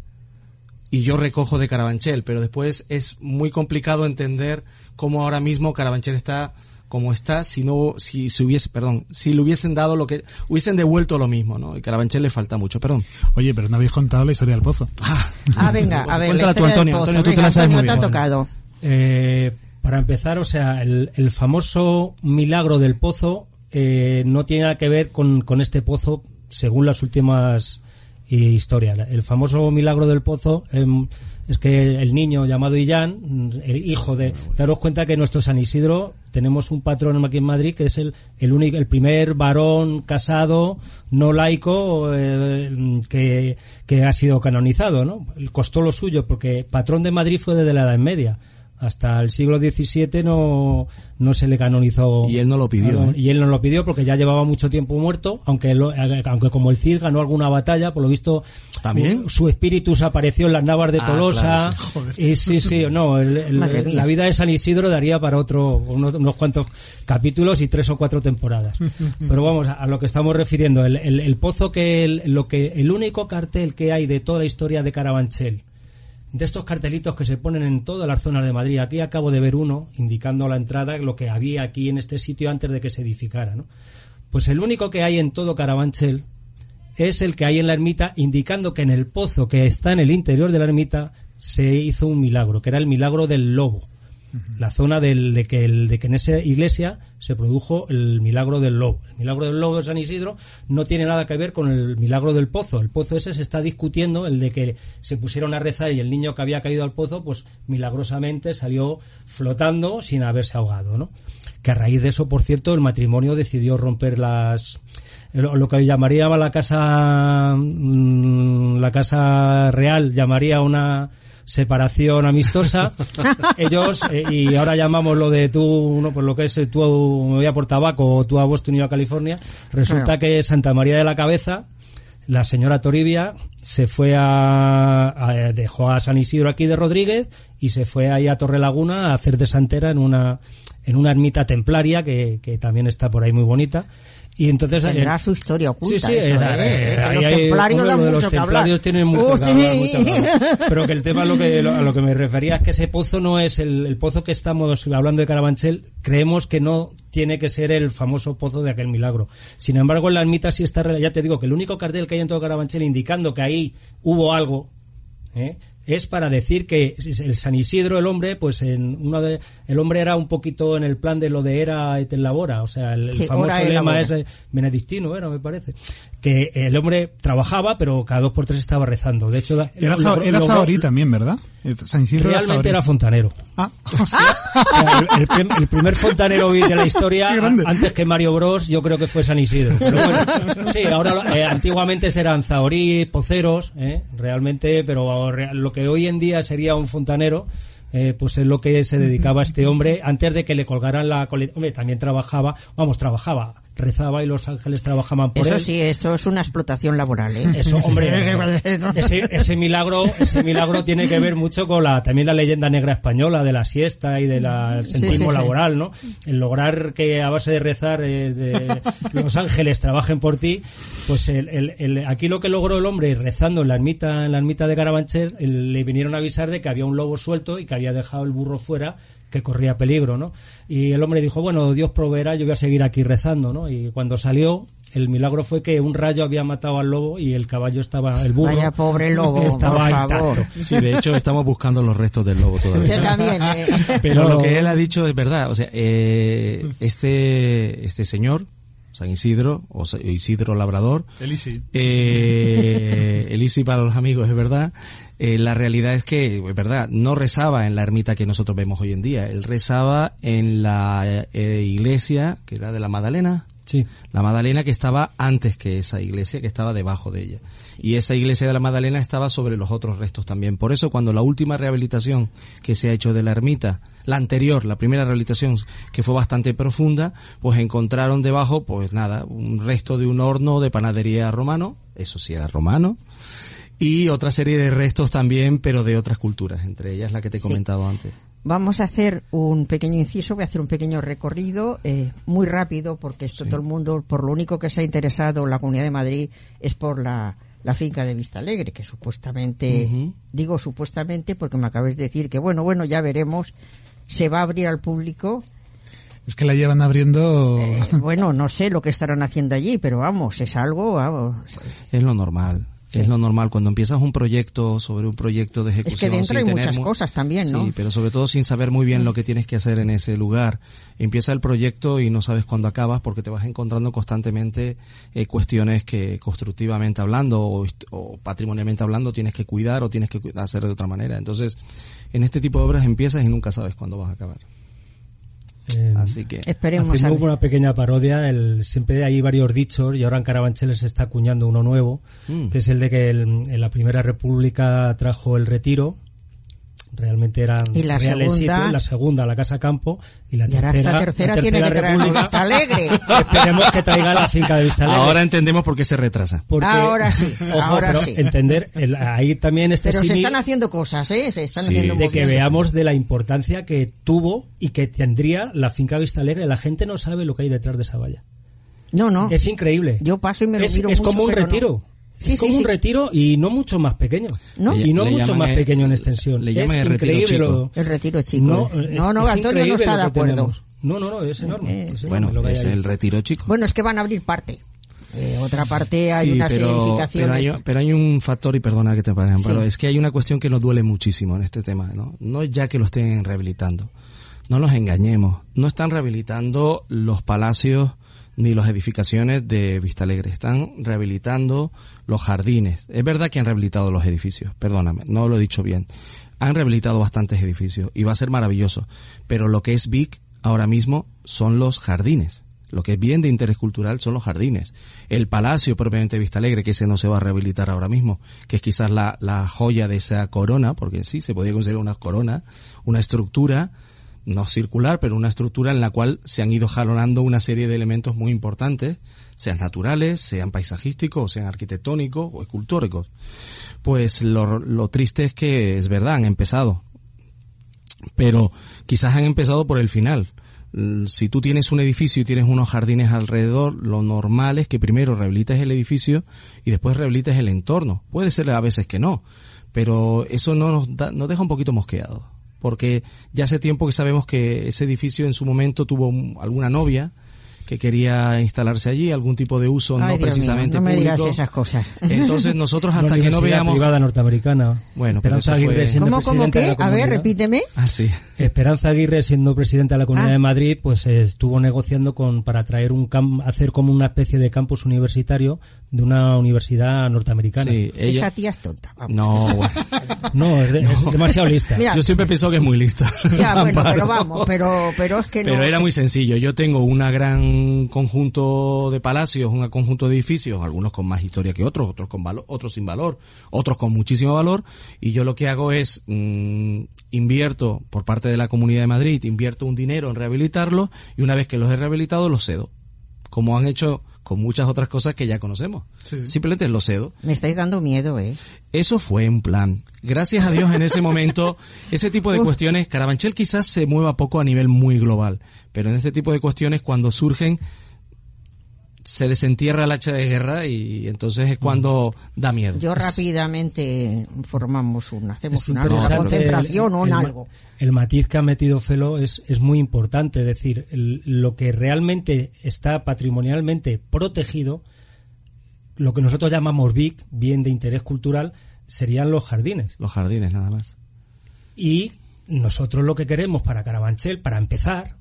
y yo recojo de Carabanchel, pero después es muy complicado entender cómo ahora mismo Carabanchel está como está si no si se hubiese perdón si le hubiesen dado lo que hubiesen devuelto lo mismo no y Carabanchel le falta mucho perdón. Oye pero no habéis contado la historia del pozo. Ah, ah venga a ver cuéntala tú Antonio. Antonio tú te la sabes muy bien. tocado. Eh, para empezar o sea el, el famoso milagro del pozo eh, no tiene nada que ver con, con este pozo según las últimas historia. El famoso milagro del pozo em, es que el niño llamado Illán, el hijo de... Daros cuenta que nuestro San Isidro tenemos un patrón aquí en Madrid que es el, el, único, el primer varón casado, no laico, eh, que, que ha sido canonizado, ¿no? Costó lo suyo porque patrón de Madrid fue desde la Edad Media hasta el siglo XVII no, no se le canonizó. Y él no lo pidió. ¿eh? Y él no lo pidió porque ya llevaba mucho tiempo muerto, aunque, aunque como el Cid ganó alguna batalla, por lo visto, ¿También? su espíritu se apareció en las navas de ah, Tolosa. Y sí, sí, no, la vida de San Isidro daría para otro, unos, cuantos capítulos y tres o cuatro temporadas. [LAUGHS] Pero vamos a, lo que estamos refiriendo, el, el, pozo que, lo que, el único cartel que hay de toda la historia de Carabanchel, de estos cartelitos que se ponen en todas las zonas de Madrid. Aquí acabo de ver uno indicando a la entrada lo que había aquí en este sitio antes de que se edificara. Pues el único que hay en todo Carabanchel es el que hay en la ermita indicando que en el pozo que está en el interior de la ermita se hizo un milagro, que era el milagro del lobo la zona del, de, que el, de que en esa iglesia se produjo el milagro del lobo. El milagro del lobo de San Isidro no tiene nada que ver con el milagro del pozo. El pozo ese se está discutiendo, el de que se pusieron a rezar y el niño que había caído al pozo, pues milagrosamente salió flotando sin haberse ahogado, ¿no? Que a raíz de eso, por cierto, el matrimonio decidió romper las lo que llamaría la casa mm, la casa real llamaría una separación amistosa. [LAUGHS] Ellos, eh, y ahora llamamos lo de tú, no, por lo que es eh, tú me voy a por tabaco o tú a Boston y a California, resulta que Santa María de la Cabeza, la señora Toribia se fue a, dejó a San Isidro aquí de Rodríguez y se fue ahí a Torre Laguna a hacer de santera en una en una ermita templaria que, que también está por ahí muy bonita y entonces tendrá eh, su historia oculta. Sí, sí, eso, ¿eh? eh los templarios dan mucho que tienen mucho, que hablar, mucho Pero que el tema a lo que, a lo que me refería es que ese pozo no es el, el pozo que estamos hablando de Carabanchel. Creemos que no tiene que ser el famoso pozo de aquel milagro. Sin embargo, en la ermita sí está, ya te digo que el único cartel que hay en todo Carabanchel indicando que ahí hubo algo, ¿eh? Es para decir que el San Isidro, el hombre, pues en uno de, el hombre era un poquito en el plan de lo de era et labora, o sea, el, famoso lema es benedictino, era, me parece que el hombre trabajaba, pero cada dos por tres estaba rezando. De hecho, era, lo, también, ¿verdad? San Isidro realmente era, fontanero. Ah, [LAUGHS] el, primer fontanero de la historia, [LAUGHS] antes que Mario Bros, yo creo que fue San Isidro. sí, ahora eh, antiguamente eran zahorí, poceros, eh, realmente, pero lo que hoy en día sería un fontanero. Eh, pues es lo que se dedicaba a este hombre antes de que le colgaran la coleta. Hombre, también trabajaba, vamos, trabajaba rezaba y los ángeles trabajaban por eso él. Eso sí, eso es una explotación laboral, ¿eh? Eso, hombre, ese, ese, milagro, ese milagro tiene que ver mucho con la, también la leyenda negra española de la siesta y del sentismo laboral, ¿no? El lograr que a base de rezar eh, los ángeles trabajen por ti, pues el, el, aquí lo que logró el hombre rezando en la ermita, en la ermita de Carabanchel, le vinieron a avisar de que había un lobo suelto y que había dejado el burro fuera que corría peligro, ¿no? Y el hombre dijo, bueno, Dios proveerá, yo voy a seguir aquí rezando, ¿no? Y cuando salió, el milagro fue que un rayo había matado al lobo y el caballo estaba, el burro. Vaya pobre lobo, estaba por favor. Sí, de hecho estamos buscando los restos del lobo todavía. Yo también. Eh. Pero lo que él ha dicho es verdad, o sea, eh, este, este señor, San Isidro, o Isidro Labrador. Elisi. Eh, [LAUGHS] Elisi para los amigos, es verdad. Eh, la realidad es que, es verdad, no rezaba en la ermita que nosotros vemos hoy en día. Él rezaba en la eh, iglesia, que era de la Magdalena. Sí. La Madalena que estaba antes que esa iglesia, que estaba debajo de ella. Y esa iglesia de la Madalena estaba sobre los otros restos también. Por eso cuando la última rehabilitación que se ha hecho de la ermita, la anterior, la primera rehabilitación, que fue bastante profunda, pues encontraron debajo, pues nada, un resto de un horno de panadería romano, eso sí era romano, y otra serie de restos también, pero de otras culturas, entre ellas la que te he Sí. comentado antes. Vamos a hacer un pequeño inciso, voy a hacer un pequeño recorrido, eh, muy rápido, porque esto todo el mundo, por lo único que se ha interesado la Comunidad de Madrid es por la, la finca de Vista Alegre, que supuestamente, digo supuestamente porque me acabáis de decir que bueno, bueno, ya veremos, se va a abrir al público. Es que la llevan abriendo. Eh, [LAUGHS] bueno, no sé lo que estarán haciendo allí, pero vamos, es algo, vamos. Es lo normal. Sí. Es lo normal cuando empiezas un proyecto sobre un proyecto de ejecución. Es que dentro hay muchas mu- cosas también, ¿no? Sí, pero sobre todo sin saber muy bien lo que tienes que hacer en ese lugar. Empieza el proyecto y no sabes cuándo acabas porque te vas encontrando constantemente eh, cuestiones que constructivamente hablando o, o patrimonialmente hablando tienes que cuidar o tienes que hacer de otra manera. Entonces, en este tipo de obras empiezas y nunca sabes cuándo vas a acabar. Eh, Así que Esperemos ver. una pequeña parodia, el, siempre hay varios dichos y ahora en Carabanchel se está acuñando uno nuevo, Mm. que es el de que el- en la Primera República trajo el retiro, realmente eran Y la reales segunda- la segunda la Casa Campo y la Y ahora tercera, esta tercera la tiene que traer República, Vista Alegre. [LAUGHS] Esperemos que traiga la finca de Vista Alegre. ahora entendemos por qué se retrasa. porque- Ahora sí, Ojo, ahora pero sí. entender, el- ahí también este Pero se están haciendo cosas, ¿eh? Se están Sí. haciendo de que veamos de la importancia que tuvo y que tendría la finca Vista Alegre. La gente no sabe lo que hay detrás de esa valla. No, no. Es increíble. Yo paso y me lo es, miro es mucho, como un pero no. Sí, es sí, como un sí. retiro y no mucho más pequeño. ¿No? Y no Le mucho más el- pequeño en extensión. le llaman el retiro chico. lo- El retiro chico. No, es- no, no, es Antonio no está de acuerdo. tenemos. No, no, no, es enorme. Eh, es enorme Bueno, lo que hay es el retiro chico. Bueno, es que van a abrir parte. Eh, otra parte hay Sí, una pero, pero, hay, pero hay un factor, y perdona que te pare, Sí. es que hay una cuestión que nos duele muchísimo en este tema, ¿no? No es ya que lo estén rehabilitando. No los engañemos. No están rehabilitando los palacios ni las edificaciones de Vista Alegre. Están rehabilitando los jardines. Es verdad que han rehabilitado los edificios, perdóname, no lo he dicho bien. Han rehabilitado bastantes edificios y va a ser maravilloso. Pero lo que es big ahora mismo son los jardines. Lo que es bien de interés cultural son los jardines. El palacio propiamente de Vista Alegre, que ese no se va a rehabilitar ahora mismo, que es quizás la, la joya de esa corona, porque sí, se podría considerar una corona, una estructura, no circular, pero una estructura en la cual se han ido jalonando una serie de elementos muy importantes, sean naturales, sean paisajísticos, sean arquitectónicos o escultóricos. Pues lo, triste es que es verdad, han empezado, pero quizás han empezado por el final. Si tú tienes un edificio y tienes unos jardines alrededor, lo normal es que primero rehabilites el edificio y después rehabilites el entorno. Puede ser a veces que no, pero eso no nos, da- nos deja un poquito mosqueados. Porque ya hace tiempo que sabemos que ese edificio en su momento tuvo un- alguna novia que quería instalarse allí, algún tipo de uso Ay, no Dios mío, precisamente no me digas esas cosas. Entonces nosotros [LAUGHS] hasta que no veamos... privada norteamericana. Bueno, pero Esperanza eso fue- ¿Cómo, cómo qué? A ver, repíteme. Ah, sí. Esperanza Aguirre, siendo presidenta de la Comunidad Ah. de Madrid, pues estuvo negociando con para traer un cam- hacer como una especie de campus universitario de una universidad norteamericana. Sí, ella... Esa tía es tonta. vamos. No, [LAUGHS] bueno. No, es, de- es demasiado lista. Mira, Yo siempre pienso que es muy lista. Ya, [LAUGHS] bueno, Amparo. pero vamos, pero, pero es que no. Pero era muy sencillo. Yo tengo una gran conjunto de palacios, un conjunto de edificios, algunos con más historia que otros, otros con valor, otros sin valor, otros con muchísimo valor. Y yo lo que hago es mm, invierto por parte de la Comunidad de Madrid, invierto un dinero en rehabilitarlos y una vez que los he rehabilitado los cedo, como han hecho con muchas otras cosas que ya conocemos. Sí. Simplemente los cedo. Me estáis dando miedo, ¿eh? Eso fue un plan. Gracias a Dios en ese momento, [LAUGHS] ese tipo de cuestiones, Carabanchel quizás se mueva poco a nivel muy global, pero en este tipo de cuestiones cuando surgen se desentierra el hacha de guerra y entonces es cuando da miedo. Yo rápidamente formamos una, hacemos una, concentración el- o un el- algo. El matiz que ha metido Felo es, es muy importante, es decir, el- lo que realmente está patrimonialmente protegido, lo que nosotros llamamos BIC, bien de interés cultural, serían los jardines. Los jardines nada más. Y nosotros lo que queremos para Carabanchel, para empezar,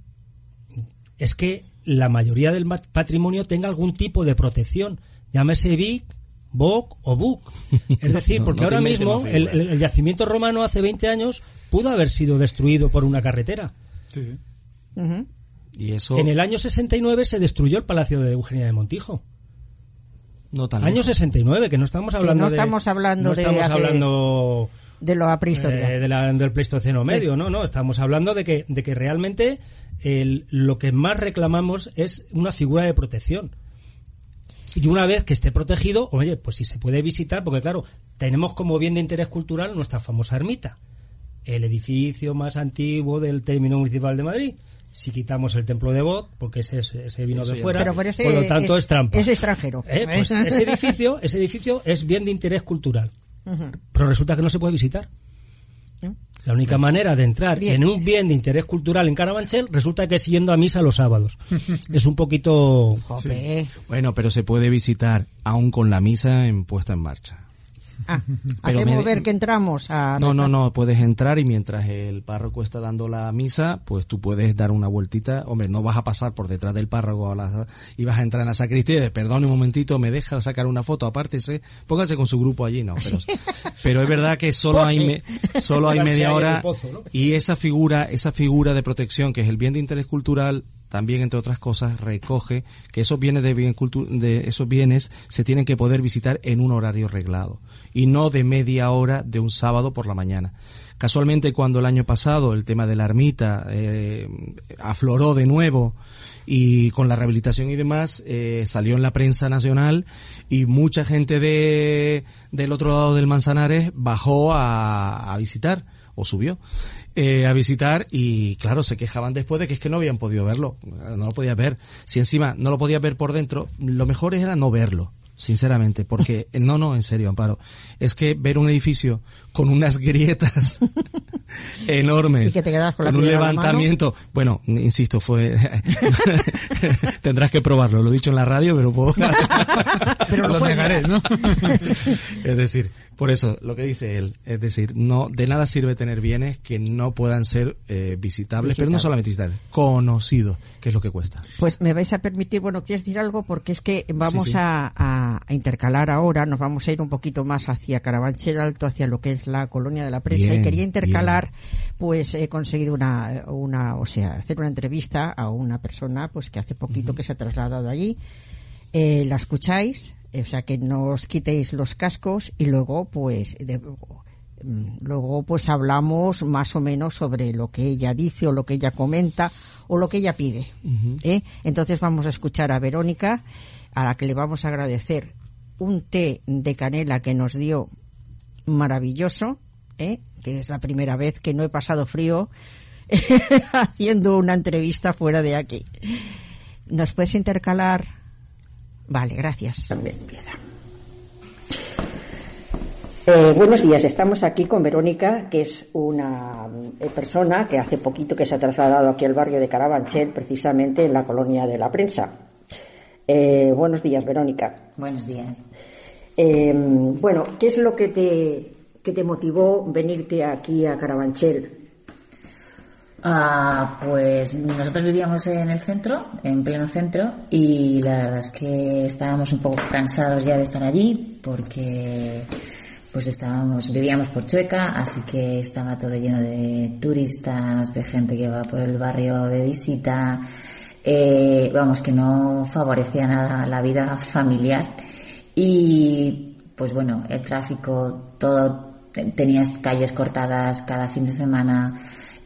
es que la mayoría del patrimonio tenga algún tipo de protección. Llámese BIC, BOC o BUC. [LAUGHS] Es decir, porque no ahora mismo el yacimiento romano hace 20 años pudo haber sido destruido por una carretera. Sí. Y eso... En el año 69 se destruyó el Palacio de Eugenia de Montijo. No tan Año lejos. 69, que no estamos hablando no de... estamos hablando no de estamos hace- hablando De la prehistoria. eh, de la- del Pleistoceno medio, no, no, estamos hablando de que, de que realmente el- lo que más reclamamos es una figura de protección. Y una vez que esté protegido, oye, pues si se puede visitar, porque claro, tenemos como bien de interés cultural nuestra famosa ermita, el edificio más antiguo del término municipal de Madrid. Si quitamos el templo de Bot, porque ese, ese vino Eso de fuera, Pero por ese por lo tanto es- es, trampa. es extranjero. Eh, pues [LAUGHS] ese edificio, ese edificio es bien de interés cultural, pero resulta que no se puede visitar. ¿Eh? La única manera de entrar Bien. en un bien de interés cultural en Carabanchel resulta que es yendo a misa los sábados. [LAUGHS] es un poquito... Bueno, pero se puede visitar aún con la misa en puesta en marcha. Ah, Pero hacemos me- ver que entramos a... No, no, no, puedes entrar y mientras el párroco está dando la misa, pues tú puedes dar una vueltita. Hombre, no vas a pasar por detrás del párroco a la- y vas a entrar en la sacristía y dices, perdón un momentito, me deja sacar una foto, apártese, póngase con su grupo allí, no. Pero, [LAUGHS] pero es verdad que solo hay, me- solo hay media hora y esa figura, esa figura de protección que es el bien de interés cultural, también entre otras cosas recoge que esos bienes de, bien de esos bienes se tienen que poder visitar en un horario reglado y no de media hora de un sábado por la mañana. Casualmente cuando el año pasado el tema de la ermita eh, afloró de nuevo y con la rehabilitación y demás eh, salió en la prensa nacional y mucha gente de del otro lado del Manzanares bajó a, a visitar o subió eh, a visitar y claro se quejaban después de que es que no habían podido verlo. No lo podías ver. Si encima no lo podías ver por dentro lo mejor era no verlo sinceramente porque [LAUGHS] no no en serio Amparo es que ver un edificio con unas grietas [LAUGHS] enormes Y que te quedas con la un levantamiento bueno insisto fue [LAUGHS] tendrás que probarlo lo he dicho en la radio pero puedo Pero lo negaré, ¿no? es decir, por eso, lo que dice él, es decir, no, de nada sirve tener bienes que no puedan ser eh, visitables, pero no solamente visitables, conocidos, que es lo que cuesta. Pues me vais a permitir, bueno, ¿quieres decir algo? Porque es que vamos Sí, sí. A, intercalar ahora, nos vamos a ir un poquito más hacia Carabanchel Alto, hacia lo que es la colonia de la prensa, Bien, y quería intercalar, pues he conseguido una, una, o sea, hacer una entrevista a una persona, pues que hace poquito que se ha trasladado allí. Eh, la escucháis, o sea, que no os quitéis los cascos y luego, pues, de- mm, luego pues hablamos más o menos sobre lo que ella dice o lo que ella comenta o lo que ella pide. ¿eh? Entonces vamos a escuchar a Verónica, a la que le vamos a agradecer un té de canela que nos dio maravilloso, ¿eh? que es la primera vez que no he pasado frío [LAUGHS] haciendo una entrevista fuera de aquí. ¿Nos puedes intercalar? Vale, gracias. También empieza. Eh, buenos días, estamos aquí con Verónica, que es una eh, persona que hace poquito que se ha trasladado aquí al barrio de Carabanchel, precisamente en la colonia de la prensa. Eh, buenos días, Verónica. Buenos días. Eh, bueno, ¿qué es lo que te, que te motivó venirte aquí a Carabanchel? Ah, pues nosotros vivíamos en el centro, en pleno centro, y la verdad es que estábamos un poco cansados ya de estar allí porque pues estábamos, vivíamos por Chueca, así que estaba todo lleno de turistas, de gente que va por el barrio de visita, eh, vamos, que no favorecía nada la vida familiar. Y pues bueno, el tráfico, todo, te- tenías calles cortadas cada fin de semana,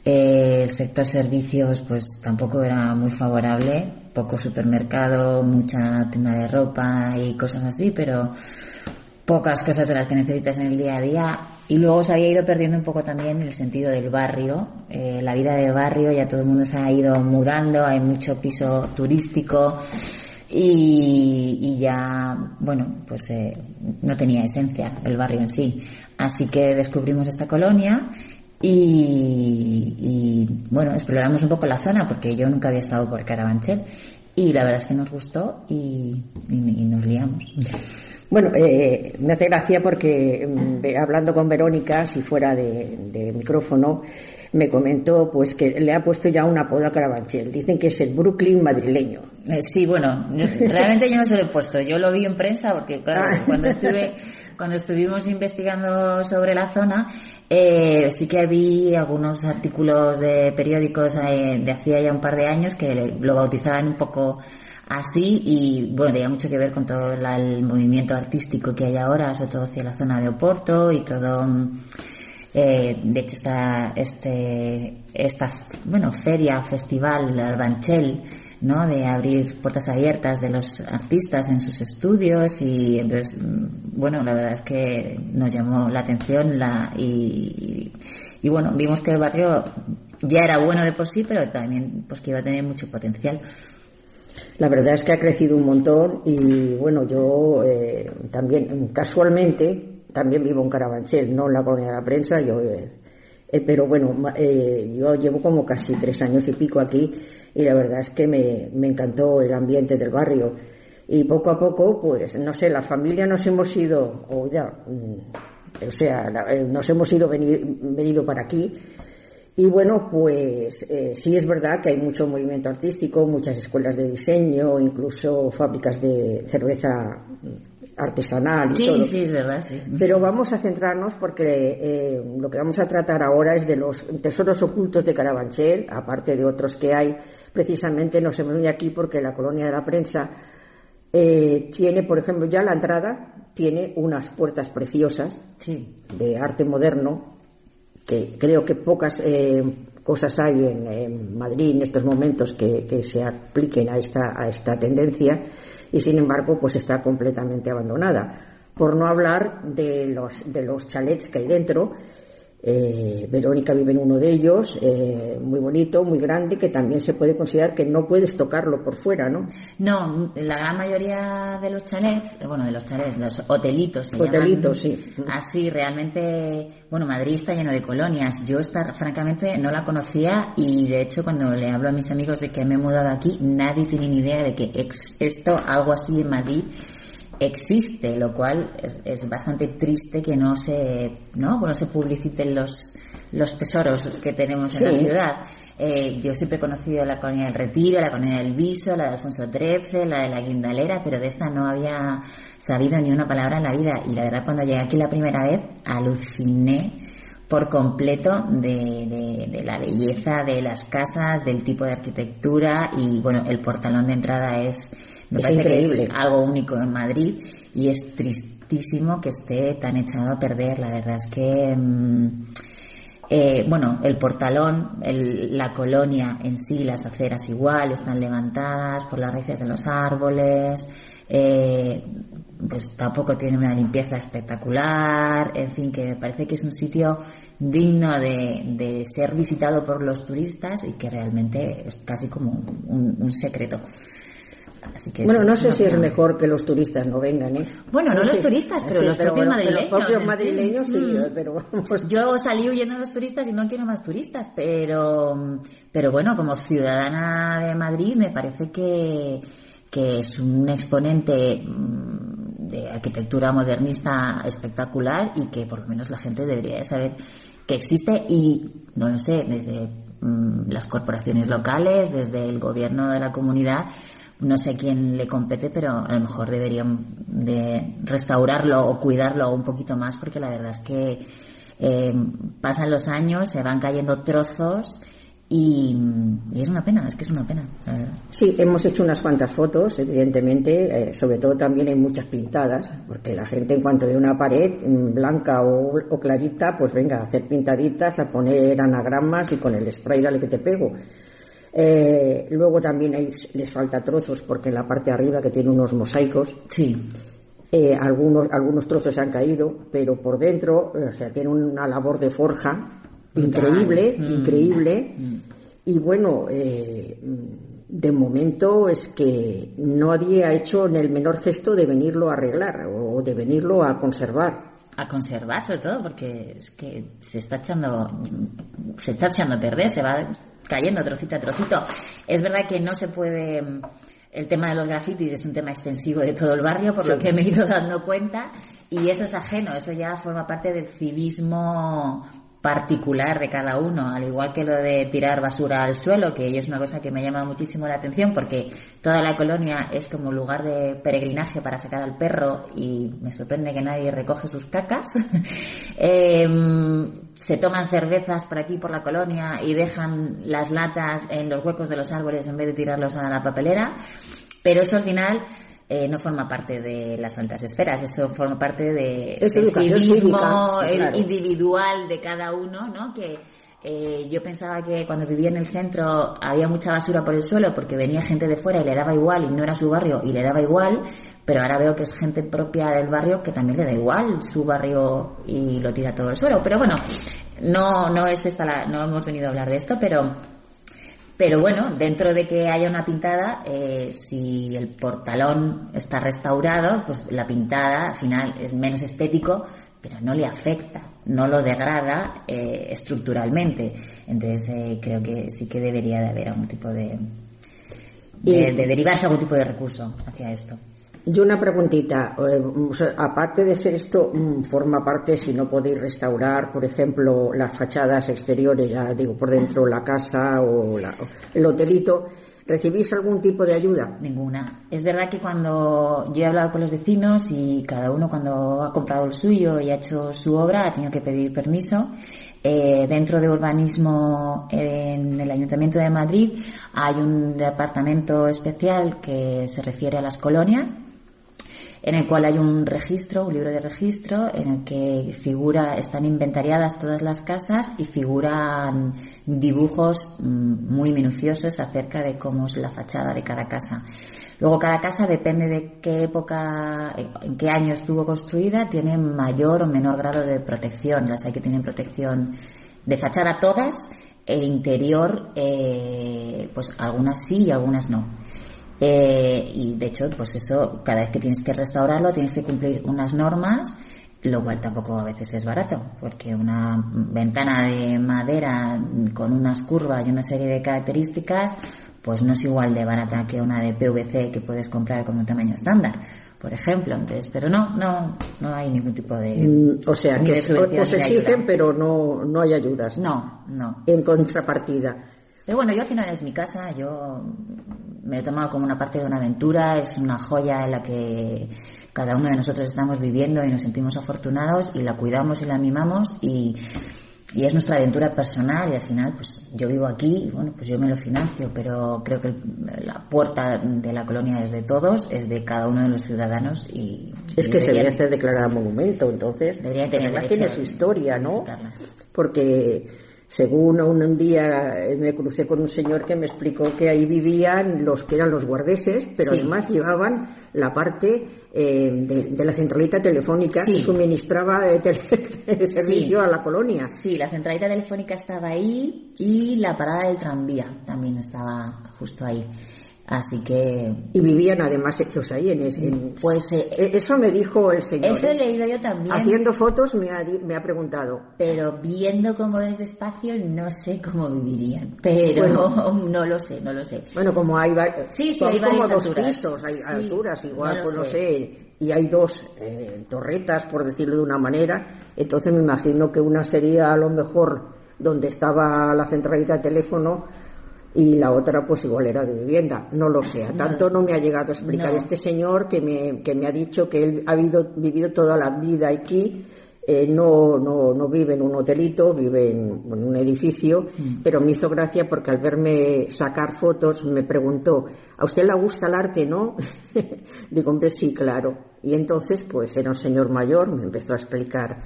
eh, el sector servicios pues tampoco era muy favorable, poco supermercado, mucha tienda de ropa y cosas así, pero pocas cosas de las que necesitas en el día a día. Y luego se había ido perdiendo un poco también el sentido del barrio, eh, la vida de barrio, ya todo el mundo se ha ido mudando, hay mucho piso turístico y, y ya, bueno, pues eh, no tenía esencia el barrio en sí. Así que descubrimos esta colonia y, y, bueno, exploramos un poco la zona porque yo nunca había estado por Carabanchel y la verdad es que nos gustó y, y- y nos liamos. Bueno, eh, me hace gracia porque mm, hablando con Verónica, si fuera de, de micrófono, me comentó pues que le ha puesto ya un apodo a Carabanchel. Dicen que es el Brooklyn madrileño. Eh, Sí, bueno, realmente yo no se lo he puesto. Yo lo vi en prensa porque, claro, Ah. cuando estuve cuando estuvimos investigando sobre la zona, eh, sí que vi algunos artículos de periódicos eh, de hacía ya un par de años que lo bautizaban un poco así y bueno, tenía mucho que ver con todo el movimiento artístico que hay ahora, sobre todo hacia la zona de Oporto y todo... Eh, de hecho, esta, este, esta, bueno, feria, festival, Arbanchel, ¿no? De abrir puertas abiertas de los artistas en sus estudios y entonces, mm, bueno, la verdad es que nos llamó la atención la, y, y bueno, vimos que el barrio ya era bueno de por sí, pero también pues que iba a tener mucho potencial. La verdad es que ha crecido un montón y bueno, yo eh, también casualmente también vivo en Carabanchel, no en la colonia de la prensa, yo, eh, eh, pero bueno, yo llevo como casi tres años y pico aquí y la verdad es que me, me encantó el ambiente del barrio y poco a poco, pues no sé, la familia nos hemos ido, o ya, mm, o sea, nos hemos ido venido para aquí y bueno, pues eh, sí es verdad que hay mucho movimiento artístico, muchas escuelas de diseño, incluso fábricas de cerveza artesanal y sí, todo. Sí, es verdad, sí. Pero vamos a centrarnos porque eh, lo que vamos a tratar ahora es de los tesoros ocultos de Carabanchel, aparte de otros que hay. Precisamente nos hemos venido aquí porque la colonia de la prensa eh, tiene, por ejemplo, ya la entrada tiene unas puertas preciosas de arte moderno que creo que pocas eh, cosas hay en, Madrid en estos momentos que, que, se apliquen a esta, a esta tendencia y sin embargo pues está completamente abandonada. Por no hablar de los, de los chalets que hay dentro eh, Verónica vive en uno de ellos, eh, muy bonito, muy grande, que también se puede considerar que no puedes tocarlo por fuera, ¿no? No, la gran mayoría de los chalets, bueno, de los chalets, los hotelitos, hotelitos, sí. Así, realmente, bueno, Madrid está lleno de colonias. Yo, esta, francamente, no la conocía y, de hecho, cuando le hablo a mis amigos de que me he mudado aquí, nadie tiene ni idea de que esto, algo así en Madrid, existe, lo cual es, bastante triste que no se, ¿no? Bueno, se publiciten los, los tesoros que tenemos en la ciudad. Eh, yo siempre he conocido la colonia del Retiro, la colonia del Viso, la de Alfonso XIII, la de la Guindalera, pero de esta no había sabido ni una palabra en la vida. Y la verdad, cuando llegué aquí la primera vez, aluciné por completo de, de, la belleza de las casas, del tipo de arquitectura y bueno, el portalón de entrada es me es parece increíble. que es algo único en Madrid y es tristísimo que esté tan echado a perder. La verdad es que, mm, eh, bueno, el portalón, la colonia en sí, las aceras igual, están levantadas por las raíces de los árboles. Eh, pues tampoco tiene una limpieza espectacular, en fin, que me parece que es un sitio digno de, ser visitado por los turistas y que realmente es casi como un secreto bueno, no sé si es mejor que los turistas no vengan, ¿eh? Bueno, no, los turistas, pero los propios madrileños. Los propios madrileños sí, mm. pero Yo salí huyendo de los turistas y no quiero más turistas, pero, pero bueno, como ciudadana de Madrid me parece que, que es un exponente mm, de arquitectura modernista espectacular y que por lo menos la gente debería de saber que existe y, no lo sé, desde mm, las corporaciones locales, desde el gobierno de la comunidad, no sé quién le compete, pero a lo mejor deberían de restaurarlo o cuidarlo un poquito más porque la verdad es que eh, pasan los años, se van cayendo trozos y, es una pena, es que es una pena. Sí, hemos hecho unas cuantas fotos, evidentemente, eh, sobre todo también hay muchas pintadas, porque la gente en cuanto ve una pared mm, blanca o, o clarita, pues venga a hacer pintaditas, a poner anagramas y con el spray dale que te pego. Eh, luego también les falta trozos porque en la parte de arriba que tiene unos mosaicos. Sí. Eh, algunos, algunos trozos se han caído, pero por dentro, o sea, tiene una labor de forja increíble, mm. increíble. Mm. Y bueno, eh, de momento es que nadie ha hecho en el menor gesto de venirlo a arreglar o de venirlo a conservar a conservar sobre todo porque es que se está echando se está echando a perder se va cayendo trocito a trocito. Es verdad que no se puede, el tema de los grafitis es un tema extensivo de todo el barrio, por lo que me he ido dando cuenta, y eso es ajeno, eso ya forma parte del civismo particular de cada uno, al igual que lo de tirar basura al suelo, que es una cosa que me llama muchísimo la atención porque toda la colonia es como lugar de peregrinaje para sacar al perro y me sorprende que nadie recoge sus cacas. [LAUGHS] Em, se toman cervezas por aquí, por la colonia y dejan las latas en los huecos de los árboles en vez de tirarlos a la papelera, pero eso al final eh, no forma parte de las altas esferas, eso forma parte de, Es del civismo el individual de cada uno, ¿no? Que eh, yo pensaba que cuando vivía en el centro había mucha basura por el suelo porque venía gente de fuera y le daba igual y no era su barrio y le daba igual, pero ahora veo que es gente propia del barrio que también le da igual su barrio y lo tira todo al suelo. Pero bueno, no, no es esta la, no hemos venido a hablar de esto, pero pero bueno, dentro de que haya una pintada, eh, si el portalón está restaurado, pues la pintada al final es menos estético, pero no le afecta, no lo degrada eh, estructuralmente. Entonces eh, creo que sí que debería de haber algún tipo de, de, de derivarse algún tipo de recurso hacia esto. Y una preguntita, eh, o aparte de ser esto, mm, forma parte, si no podéis restaurar, por ejemplo, las fachadas exteriores, ya digo, por dentro la casa o la- el hotelito, ¿recibís algún tipo de ayuda? Ninguna. Es verdad que cuando yo he hablado con los vecinos y cada uno cuando ha comprado el suyo y ha hecho su obra ha tenido que pedir permiso. Eh, dentro de urbanismo en el Ayuntamiento de Madrid hay un departamento especial que se refiere a las colonias en el cual hay un registro, un libro de registro, en el que figura, están inventariadas todas las casas y figuran dibujos mm, muy minuciosos acerca de cómo es la fachada de cada casa. Luego cada casa depende de qué época, en qué año estuvo construida, tiene mayor o menor grado de protección. Las hay que tienen protección de fachada todas e interior, eh, pues algunas sí y algunas no. Eh, y de hecho, pues eso, cada vez que tienes que restaurarlo, tienes que cumplir unas normas, lo cual tampoco a veces es barato, porque una ventana de madera con unas curvas y una serie de características, pues no es igual de barata que una de PVC que puedes comprar con un tamaño estándar, por ejemplo. Entonces, pero no, no, no hay ningún tipo de. Mm, O sea, que os, exigen, pero no, no hay ayudas. No, no. En contrapartida. Pero bueno, yo al final es mi casa, yo me he tomado como una parte de una aventura, es una joya en la que cada uno de nosotros estamos viviendo y nos sentimos afortunados y la cuidamos y la mimamos y, y es nuestra aventura personal y al final pues yo vivo aquí y bueno pues yo me lo financio pero creo que el- la puerta de la colonia es de todos, es de cada uno de los ciudadanos y Es que se deberían- debe ser declarada monumento, entonces. Debería tener además tiene su historia, ¿no? Porque según un, un día eh, me crucé con un señor que me explicó que ahí vivían los que eran los guardeses, pero Sí. además llevaban la parte eh, de, de la centralita telefónica Sí. que suministraba eh, tele- [LAUGHS] servicio a la colonia. Sí, la centralita telefónica estaba ahí y la parada del tranvía también estaba justo ahí. Así que, Y vivían además ellos ahí en, en- Pues, eh, Eh, eso me dijo el señor. eso he ¿eh? leído yo también, Haciendo fotos me ha, me ha preguntado. pero viendo cómo es despacio no sé cómo vivirían. Pero [LAUGHS] no lo sé, no lo sé. Bueno, como hay, Sí, sí, hay como varias dos alturas. pisos, hay Sí, alturas igual, no pues no sé. sé, y hay dos eh, torretas, por decirlo de una manera, entonces me imagino que una sería a lo mejor donde estaba la centralita de teléfono y la otra pues igual era de vivienda, no lo sé, a tanto no me ha llegado a explicar No. este señor que me, que me ha dicho que él ha vivido, vivido toda la vida aquí, eh, no, no, no vive en un hotelito, vive en, en un edificio, pero me hizo gracia porque al verme sacar fotos me preguntó, ¿a usted le gusta el arte, no? [LAUGHS] Digo, hombre, sí, claro. Y entonces, pues era un señor mayor, me empezó a explicar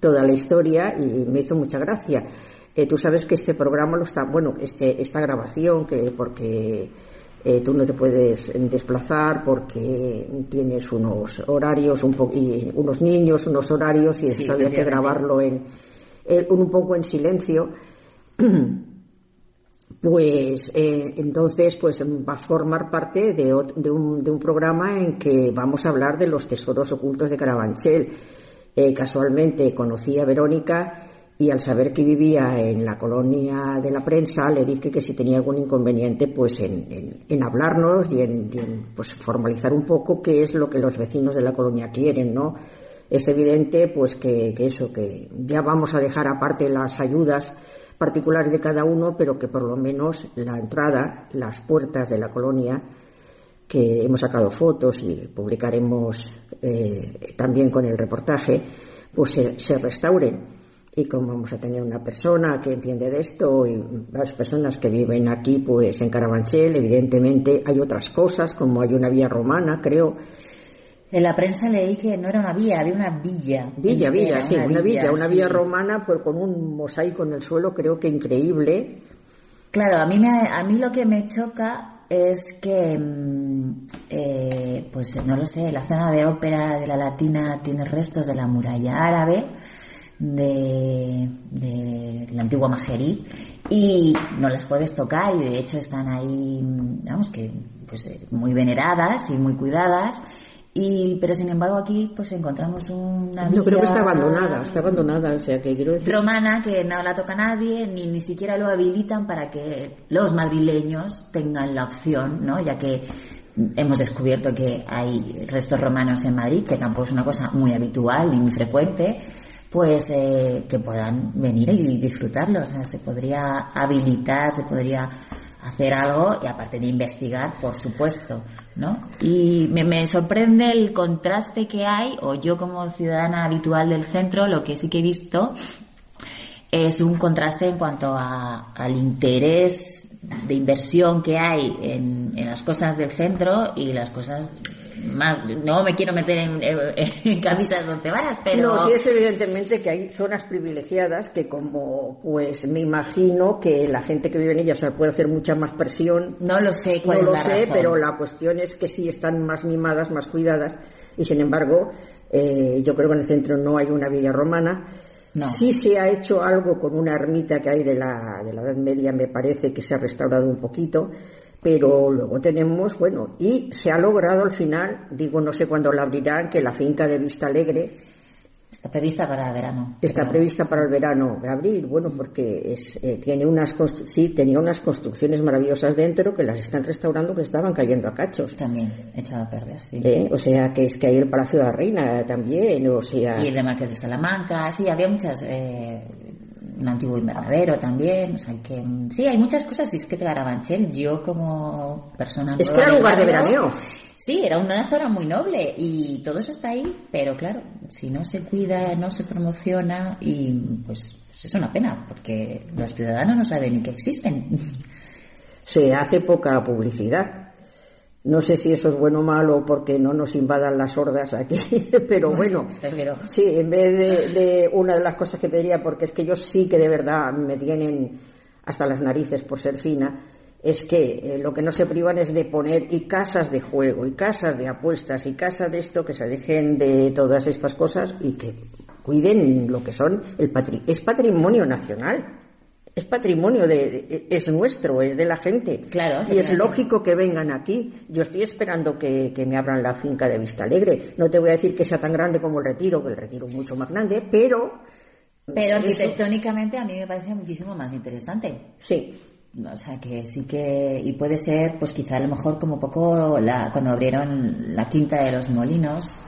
toda la historia y me hizo mucha gracia. Eh, tú sabes que este programa lo está, bueno, este, esta grabación, que porque eh, tú no te puedes desplazar porque tienes unos horarios, un po- y unos niños, unos horarios y Sí, había que grabarlo en, eh, un poco en silencio. [CLEARS THROAT] Pues eh, entonces pues va a formar parte de, de un, de un programa en que vamos a hablar de los tesoros ocultos de Carabanchel. Eh, casualmente conocí a Verónica y al saber que vivía en la colonia de la prensa le dije que si tenía algún inconveniente pues en, hablarnos y en, pues formalizar un poco qué es lo que los vecinos de la colonia quieren, ¿no? es evidente pues que, eso, que ya vamos a dejar aparte las ayudas particulares de cada uno, pero que por lo menos la entrada, las puertas de la colonia, que hemos sacado fotos y publicaremos eh, también con el reportaje, pues se, restauren. Y como vamos a tener una persona que entiende de esto y las personas que viven aquí, pues en Carabanchel, evidentemente hay otras cosas, como hay una vía romana, creo, en la prensa leí que no era una vía, había una villa. Villa, villa, sí, una, villa, una villa romana pues con un mosaico en el suelo, creo que increíble. Claro, a mí, me, a mí lo que me choca es que, mm, eh, pues no lo sé, la zona de ópera de la Latina tiene restos de la muralla árabe, de, de la antigua Majerí, y no las puedes tocar y de hecho están ahí, digamos que, pues eh, muy veneradas y muy cuidadas y, pero sin embargo aquí pues encontramos una Yo creo que está abandonada, está abandonada, o sea que quiero decir... Romana que no la toca nadie, ni ni siquiera lo habilitan para que los madrileños tengan la opción, ¿no? Ya que hemos descubierto que hay restos romanos en Madrid, que tampoco es una cosa muy habitual ni muy frecuente, pues eh, que puedan venir y disfrutarlo. O sea, se podría habilitar, se podría hacer algo y aparte de investigar, por supuesto, ¿no? Y me, sorprende el contraste que hay, o yo como ciudadana habitual del centro, lo que sí que he visto es un contraste en cuanto a, al interés de inversión que hay en, en las cosas del centro y las cosas más, no me quiero meter en, en, [LAUGHS] camisas donde varas, pero... No, sí es evidentemente que hay zonas privilegiadas que como, pues me imagino que la gente que vive en ellas puede hacer mucha más presión. No lo sé cuál no es lo la sé, razón. pero la cuestión es que sí están más mimadas, más cuidadas y sin embargo, eh, yo creo que en el centro no hay una villa romana. No. Sí se ha hecho algo con una ermita que hay de la, de la Edad Media, me parece que se ha restaurado un poquito, pero luego tenemos, bueno, y se ha logrado al final, digo, no sé cuándo la abrirán, que la finca de Vista Alegre Está prevista para verano. está prevista para el verano de abril, bueno, porque es, eh, tiene unas, sí, tenía unas construcciones maravillosas dentro que las están restaurando que estaban cayendo a cachos. También echado a perder, sí. ¿eh? O sea, que es que hay el Palacio de la Reina también, o sea... Y el de Marqués de Salamanca, sí, había muchas, eh, un antiguo invernadero también, o sea que mm, sí, hay muchas cosas, y es que Carabanchel, yo como persona Es que era lugar de veraneo. Sí, era una zona muy noble y todo eso está ahí, pero claro, si no se cuida, no se promociona y pues, pues es una pena, porque los ciudadanos no saben ni que existen. se hace poca publicidad. No sé si eso es bueno o malo porque no nos invadan las hordas aquí, [LAUGHS] pero bueno, [LAUGHS] sí, en vez de, de una de las cosas que pediría, porque es que yo sí que de verdad me tienen hasta las narices por ser fina, es que eh, lo que no se privan es de poner y casas de juego, y casas de apuestas, y casas de esto, que se dejen de todas estas cosas y que cuiden lo que son el patri es patrimonio nacional. Es patrimonio de, de- es nuestro, es de la gente. Claro, Y es lógico que vengan aquí. Yo estoy esperando que, que me abran la finca de Vista Alegre. No te voy a decir que sea tan grande como el Retiro, que el Retiro es mucho más grande, pero Pero Eso- arquitectónicamente a mí me parece muchísimo más interesante. sí, O sea que sí que, y puede ser, pues quizá a lo mejor como poco la, cuando abrieron la Quinta de los Molinos,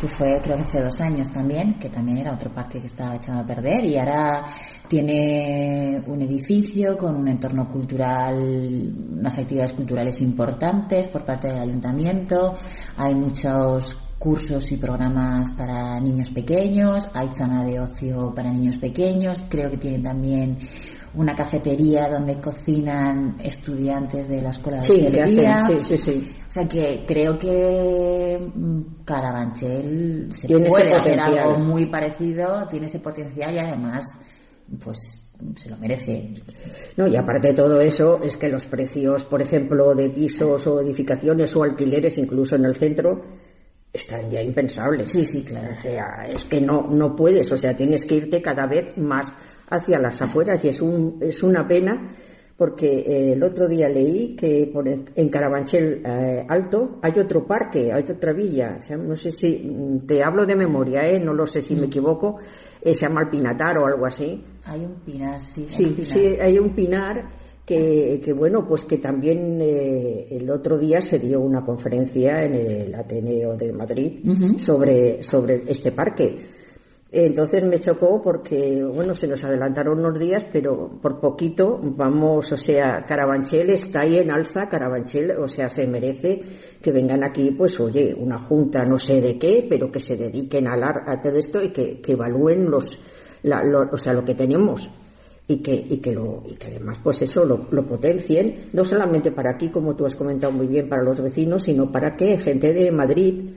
que fue creo que hace dos años también, que también era otro parque que estaba echado a perder y ahora tiene un edificio con un entorno cultural, unas actividades culturales importantes por parte del ayuntamiento, hay muchos cursos y programas para niños pequeños, hay zona de ocio para niños pequeños, creo que tiene también una cafetería donde cocinan estudiantes de la escuela de sí, hostelería. sí, sí, sí. O sea que creo que mm, Carabanchel se Tiene puede hacer algo muy parecido, tiene ese potencial y además, pues se lo merece. No, y aparte de todo eso, es que los precios, por ejemplo, de pisos o edificaciones o alquileres, incluso en el centro, están ya impensables. Sí, sí, claro. O sea, es que no, no puedes, o sea, tienes que irte cada vez más hacia las afueras y es, un, es una pena porque eh, el otro día leí que por en Carabanchel eh, Alto hay otro parque, hay otra villa, o sea, no sé si, mm, te hablo de memoria, eh, no lo sé si me equivoco, eh, se llama el Pinatar o algo así, Hay un pinar, sí. hay Sí, pinar. sí, hay un pinar que, que bueno, pues que también eh, el otro día se dio una conferencia en el Ateneo de Madrid sobre, sobre este parque. Entonces me chocó porque, bueno, se nos adelantaron unos días, pero por poquito vamos, o sea, Carabanchel está ahí en alza, Carabanchel, o sea, se merece que vengan aquí, pues, oye, una junta, no sé de qué, pero que se dediquen a, a todo esto y que, que evalúen los, la, o sea, lo que tenemos y que, y que, lo, y que además, pues eso, lo, lo potencien, no solamente para aquí, como tú has comentado muy bien, para los vecinos, sino para que gente de Madrid,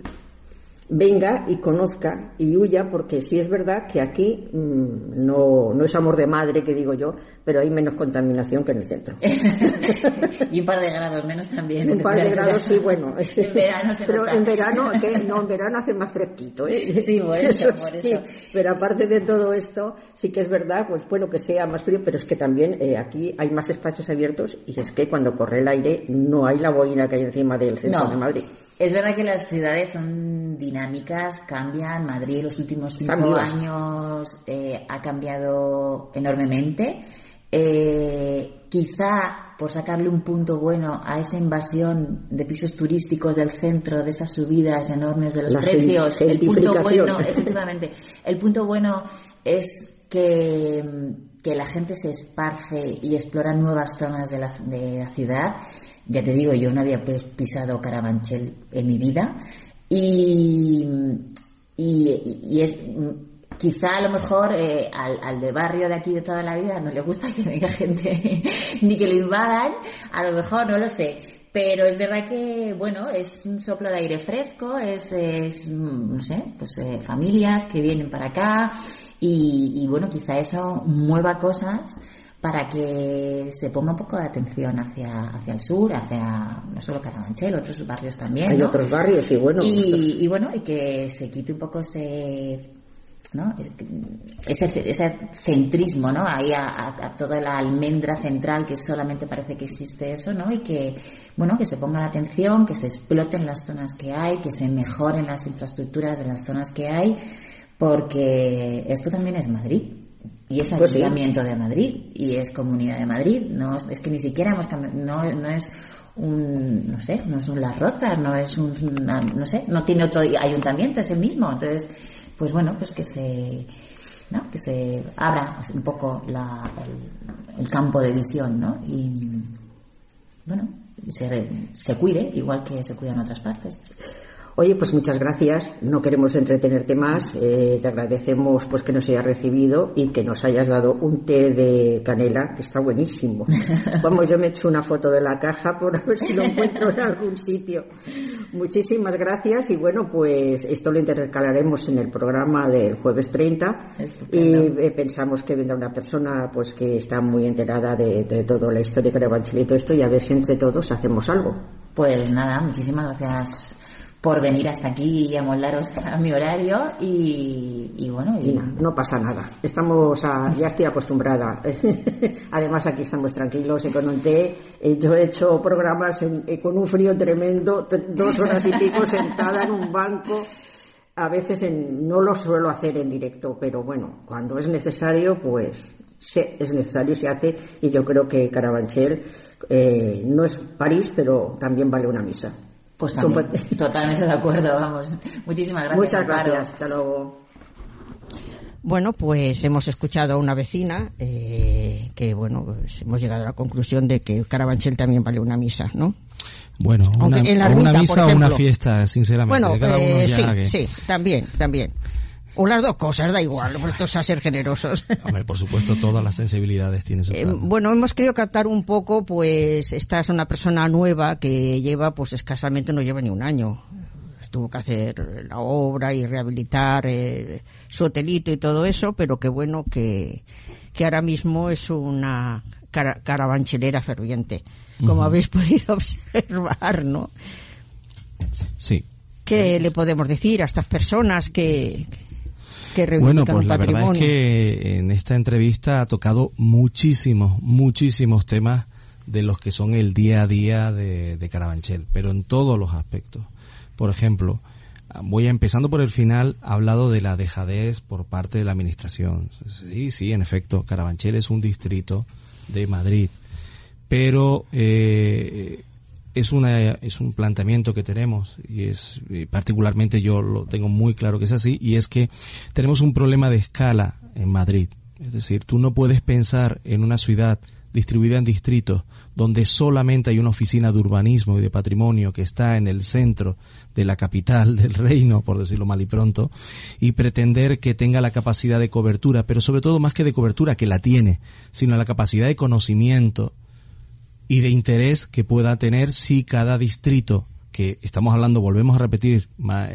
venga y conozca y huya, porque sí es verdad que aquí mm, no, no es amor de madre, que digo yo, pero hay menos contaminación que en el centro. [LAUGHS] y un par de grados menos también. Un par de grados, sí, bueno. [LAUGHS] en verano se Pero en verano, no, en verano hace más fresquito, ¿eh? [LAUGHS] Sí, bueno, por eso. Pero aparte de todo esto, sí que es verdad, pues bueno, que sea más frío, pero es que también eh, aquí hay más espacios abiertos y es que cuando corre el aire no hay la boina que hay encima del centro de Madrid. Es verdad que las ciudades son dinámicas, cambian. Madrid los últimos cinco años eh, ha cambiado enormemente. Eh, quizá por sacarle un punto bueno a esa invasión de pisos turísticos del centro, de esas subidas enormes de los precios, el punto bueno, efectivamente, el punto bueno es que, que la gente se esparce y explora nuevas zonas de la, de la ciudad ya te digo, yo no había pisado Carabanchel en mi vida y, y, es quizá a lo mejor eh, al, al, de barrio de aquí de toda la vida no le gusta que venga gente [LAUGHS] ni que lo invadan, a lo mejor no lo sé. Pero es verdad que, bueno, es un soplo de aire fresco, es, es no sé, pues eh, familias que vienen para acá y, y bueno, quizá eso mueva cosas para que se ponga un poco de atención hacia, hacia el sur, hacia no solo Carabanchel, otros barrios también. Hay otros barrios, y bueno. Y, bueno, y que se quite un poco ese, ¿no? Ese, ese centrismo, ¿no? Ahí a, toda la almendra central que solamente parece que existe eso, ¿no? Y que, bueno, que se ponga la atención, que se exploten las zonas que hay, que se mejoren las infraestructuras de las zonas que hay, porque esto también es Madrid y es pues ayuntamiento de Madrid y es comunidad de Madrid. No es que ni siquiera hemos no, no es un no sé no son las rotas no es un no sé no tiene otro ayuntamiento es el mismo. Entonces pues bueno pues que se ¿no? que se abra un poco la, el, campo de visión no y bueno se, se cuide igual que se cuida en otras partes Oye, pues muchas gracias. No queremos entretenerte más. Eh, te agradecemos pues que nos hayas recibido y que nos hayas dado un té de canela que está buenísimo. [LAUGHS] Vamos, yo me echo una foto de la caja por ver si lo [LAUGHS] encuentro en algún sitio. Muchísimas gracias y bueno, pues esto lo intercalaremos en el programa del jueves 30 y eh, pensamos que vendrá una persona pues que está muy enterada de, de toda la historia de Carabanchel y todo esto y a ver si entre todos hacemos algo. Pues nada, muchísimas gracias por venir hasta aquí y amoldaros [LAUGHS] a mi horario y, bueno. Y... no, pasa nada. Estamos ya estoy acostumbrada. [LAUGHS] Además aquí estamos tranquilos, con un té. Yo he hecho programas eh, con un frío tremendo, dos horas y pico [LAUGHS] sentada en un banco. A veces no lo suelo hacer en directo, pero bueno, cuando es necesario, pues es necesario, se hace. Y yo creo que Carabanchel eh, no es París, pero también vale una misa. Pues también, [LAUGHS] totalmente de acuerdo, vamos. Muchísimas gracias. Muchas gracias, hasta luego. Bueno, pues hemos escuchado a una vecina eh, que, bueno, pues hemos llegado a la conclusión de que Carabanchel también vale una misa, ¿no? Bueno, una, una misa o una fiesta, sinceramente. Bueno, eh, sí, sí, también, también. O las dos cosas, da igual, puestos a ser generosos. [LAUGHS] Hombre, por supuesto, todas las sensibilidades tienen su eh, Bueno, hemos querido captar un poco, pues, esta es una persona nueva que lleva, pues, escasamente no lleva ni un año. Tuvo que hacer la obra y rehabilitar eh, su hotelito y todo eso, pero qué bueno que, que ahora mismo es una carabanchelera ferviente, como habéis [LAUGHS] podido observar, ¿no? Sí. ¿Qué le podemos decir a estas personas que, bueno, pues la verdad es que en esta entrevista ha tocado muchísimos, muchísimos temas de los que son el día a día de, de Carabanchel, pero en todos los aspectos. Por ejemplo, voy empezando por el final, ha hablado de la dejadez por parte de la administración. Sí, sí, en efecto, Carabanchel es un distrito de Madrid, pero eh, es una es un planteamiento que tenemos y es particularmente yo lo tengo muy claro que es así y es que tenemos un problema de escala en Madrid. Es decir tú no puedes pensar en una ciudad distribuida en distritos donde solamente hay una oficina de urbanismo y de patrimonio que está en el centro de la capital [LAUGHS] del reino, por decirlo mal y pronto, y pretender que tenga la capacidad de cobertura, pero sobre todo más que de cobertura, que la tiene, sino la capacidad de conocimiento y de interés que pueda tener si cada distrito que estamos hablando, volvemos a repetir,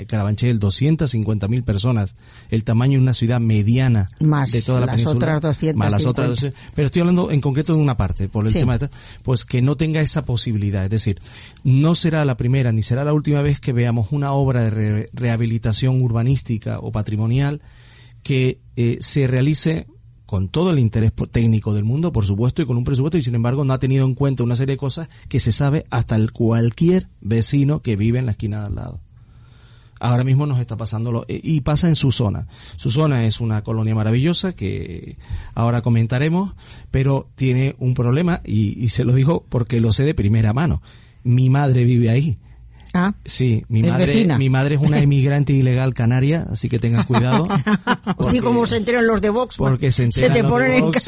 Carabanchel, 250.000 personas, el tamaño de una ciudad mediana más de toda la las península. Otras más las otras pero estoy hablando en concreto de una parte, por el Sí. tema de, pues que no tenga esa posibilidad. Es decir, no será la primera ni será la última vez que veamos una obra de re- rehabilitación urbanística o patrimonial que eh, se realice con todo el interés técnico del mundo, por supuesto, y con un presupuesto, y sin embargo no ha tenido en cuenta una serie de cosas que se sabe hasta el cualquier vecino que vive en la esquina de al lado. Ahora mismo nos está pasando lo- eh, y pasa en su zona. Su zona es una colonia maravillosa que ahora comentaremos, pero tiene un problema y, y se lo digo porque lo sé de primera mano. Mi madre vive ahí. Ah, Sí, mi ¿Es madre, vecina? mi madre es una [LAUGHS] emigrante ilegal canaria, así que tengan cuidado. [LAUGHS] Porque- como se enteran los de Vox. porque se enteran te los de ponen en [LAUGHS]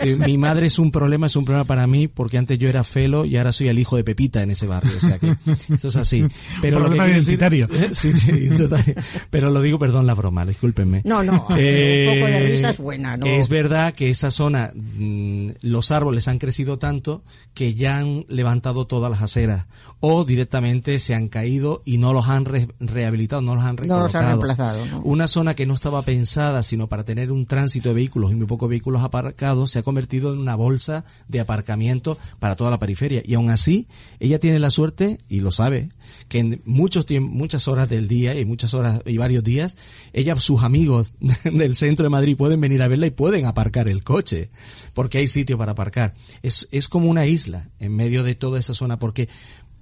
Eh, Mi madre es un problema, es un problema para mí, porque antes yo era felo y ahora soy el hijo de Pepita en ese barrio. O sea que eso es así. Pero lo que Problema quiero decir- sí, sí, total. Pero lo digo, perdón la broma, discúlpenme. No, no, un poco de risa es buena, ¿no? Es verdad que esa zona, mm, los árboles han crecido tanto que ya han levantado todas las aceras o directamente se han caído y no los han re- rehabilitado, no los han No los han recolocado. reemplazado, ¿no? Una zona que no estaba pensada sino para tener un tránsito de vehículos y muy pocos vehículos aparcados se ha convertido en una bolsa de aparcamiento para toda la periferia. Y aún así, ella tiene la suerte, y lo sabe, que en muchos muchas horas del día y muchas horas y varios días, ella, sus amigos [LAUGHS] del centro de Madrid pueden venir a verla y pueden aparcar el coche, porque hay sitio para aparcar. Es, es como una isla en medio de toda esa zona, porque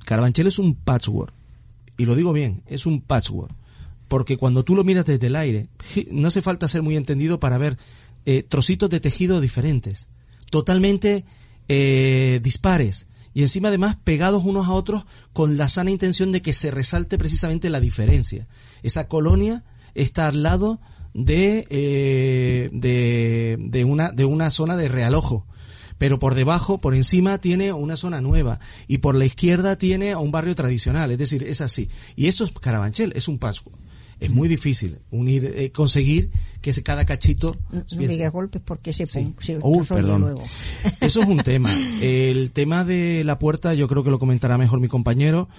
Carabanchel es un patchwork. Y lo digo bien, es un patchwork porque cuando tú lo miras desde el aire, no hace falta ser muy entendido para ver eh, trocitos de tejido diferentes, totalmente eh, dispares y encima además pegados unos a otros con la sana intención de que se resalte precisamente la diferencia. Esa colonia está al lado de, eh, de, de una, de una zona de realojo pero por debajo, por encima, tiene una zona nueva y por la izquierda tiene a un barrio tradicional, es decir, es así. Y eso es Carabanchel, es un pasco. Es muy difícil unir, eh, conseguir que se- cada cachito. No no digas golpes porque se, Sí. pon- se Oh, perdón. luego. Eso es un tema. El tema de la puerta, yo creo que lo comentará mejor mi compañero.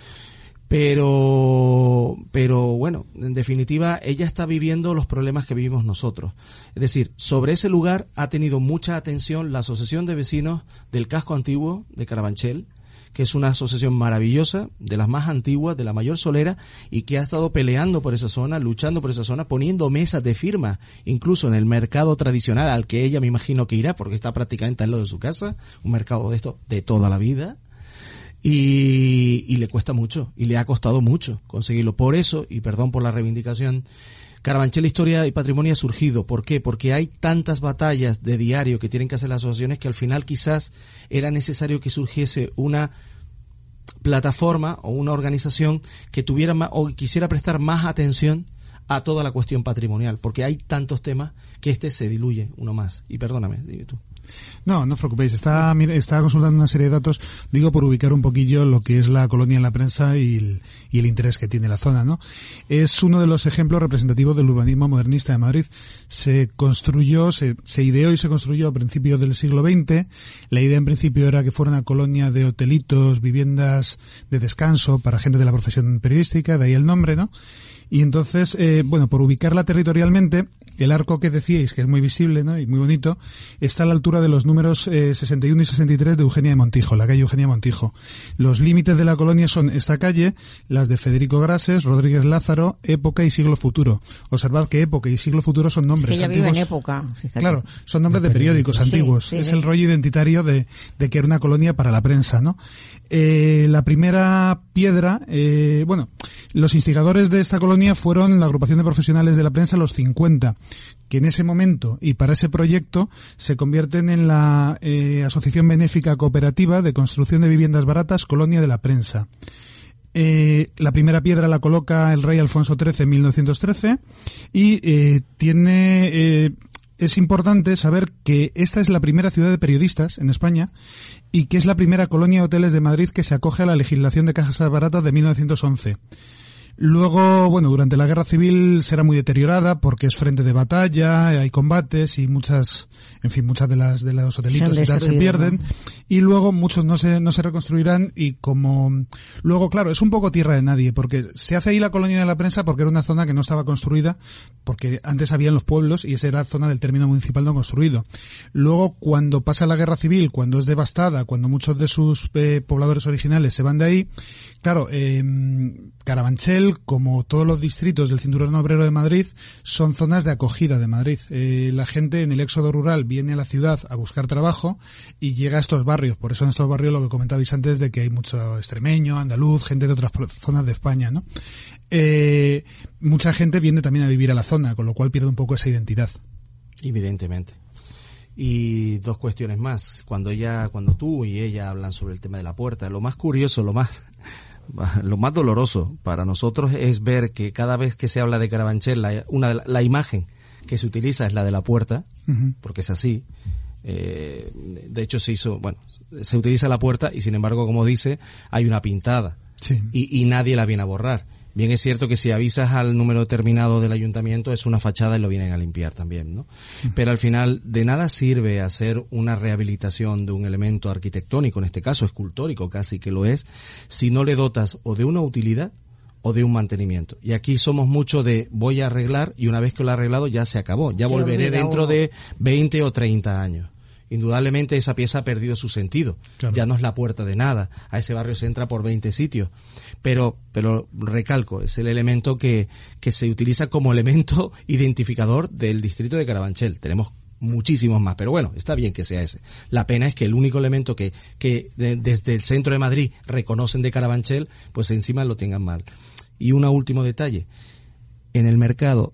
Pero, pero bueno, en definitiva, ella está viviendo los problemas que vivimos nosotros. Es decir, sobre ese lugar ha tenido mucha atención la Asociación de Vecinos del Casco Antiguo de Carabanchel, que es una asociación maravillosa, de las más antiguas, de la mayor solera, y que ha estado peleando por esa zona, luchando por esa zona, poniendo mesas de firma, incluso en el mercado tradicional al que ella me imagino que irá, porque está prácticamente al lado de su casa, un mercado de esto de toda la vida, y, le cuesta mucho, y le ha costado mucho conseguirlo. Por eso, y perdón por la reivindicación, Carabanchel Historia y Patrimonio ha surgido. ¿Por qué? Porque hay tantas batallas de diario que tienen que hacer las asociaciones que al final quizás era necesario que surgiese una plataforma o una organización que tuviera más, o quisiera prestar más atención a toda la cuestión patrimonial, porque hay tantos temas que este se diluye uno más. Y perdóname, dime tú. No, no os preocupéis. Está, está consultando una serie de datos, digo, por ubicar un poquillo lo que es la colonia en la prensa y el, y el interés que tiene la zona, ¿no? Es uno de los ejemplos representativos del urbanismo modernista de Madrid. Se construyó, se, se ideó y se construyó a principios del siglo XX. La idea en principio era que fuera una colonia de hotelitos, viviendas de descanso para gente de la profesión periodística, de ahí el nombre, ¿no? Y entonces, eh, bueno, por ubicarla territorialmente, el arco que decíais, que es muy visible ¿no? y muy bonito, está a la altura de los números eh, 61 y 63 de Eugenia de Montijo, la calle Eugenia Montijo. Los límites de la colonia son esta calle, las de Federico Grases, Rodríguez Lázaro, Época y Siglo Futuro. Observad que Época y Siglo Futuro son Es nombres que ella vive en antiguos. época, fíjate. Claro, son nombres de periódicos Sí, antiguos. sí, es sí. el rollo identitario de, de que era una colonia para la prensa, ¿no? Eh, la primera piedra, eh, bueno, Los instigadores de esta colonia fueron la agrupación de profesionales de la prensa Los 50, que en ese momento y para ese proyecto se convierten en la eh, Asociación Benéfica Cooperativa de Construcción de Viviendas Baratas Colonia de la Prensa. Eh, la primera piedra la coloca el rey Alfonso XIII en 1913 y eh, tiene es importante saber que esta es la primera ciudad de periodistas en España y que es la primera colonia de hoteles de Madrid que se acoge a la legislación de casas baratas de 1911. Luego, bueno, durante la guerra civil será muy deteriorada porque es frente de batalla, hay combates y muchas, en fin, muchas de las de los hotelitos se, se pierden. Y luego muchos no se, no se reconstruirán y como, luego, claro, es un poco tierra de nadie porque se hace ahí la colonia de la prensa porque era una zona que no estaba construida porque antes habían los pueblos y esa era zona del término municipal no construido. Luego, cuando pasa la guerra civil, cuando es devastada, cuando muchos de sus eh, pobladores originales se van de ahí, claro, eh, Carabanchel, como todos los distritos del Cinturón Obrero de Madrid, son zonas de acogida de Madrid. Eh, la gente en el éxodo rural viene a la ciudad a buscar trabajo y llega a estos barrios. Por eso en estos barrios lo que comentabais antes de que hay mucho extremeño, andaluz, gente de otras zonas de España, ¿no? Eh, mucha gente viene también a vivir a la zona, con lo cual pierde un poco esa identidad. Evidentemente. Y dos cuestiones más. Cuando ella, cuando tú y ella hablan sobre el tema de la puerta, lo más curioso, lo más [LAUGHS] lo más doloroso para nosotros es ver que cada vez que se habla de Carabanchel, la, una, la imagen que se utiliza es la de la puerta, porque es así. Eh, de hecho, se hizo, bueno, se utiliza la puerta y sin embargo, como dice, hay una pintada. Y, y nadie la viene a borrar. Bien es cierto que si avisas al número determinado del ayuntamiento es una fachada y lo vienen a limpiar también, ¿no? Pero al final de nada sirve hacer una rehabilitación de un elemento arquitectónico, en este caso escultórico casi que lo es, si no le dotas o de una utilidad o de un mantenimiento. Y aquí somos mucho de voy a arreglar y una vez que lo he arreglado ya se acabó, ya volveré dentro de 20 o 30 años indudablemente esa pieza ha perdido su sentido. Ya no es la puerta de nada. A ese barrio se entra por 20 sitios. Pero, pero recalco, es el elemento que, que se utiliza como elemento [LAUGHS] identificador del distrito de Carabanchel. Tenemos muchísimos más, pero bueno, está bien que sea ese. La pena es que el único elemento que, que desde el centro de Madrid reconocen de Carabanchel, pues encima lo tengan mal. Y un último detalle. En el mercado,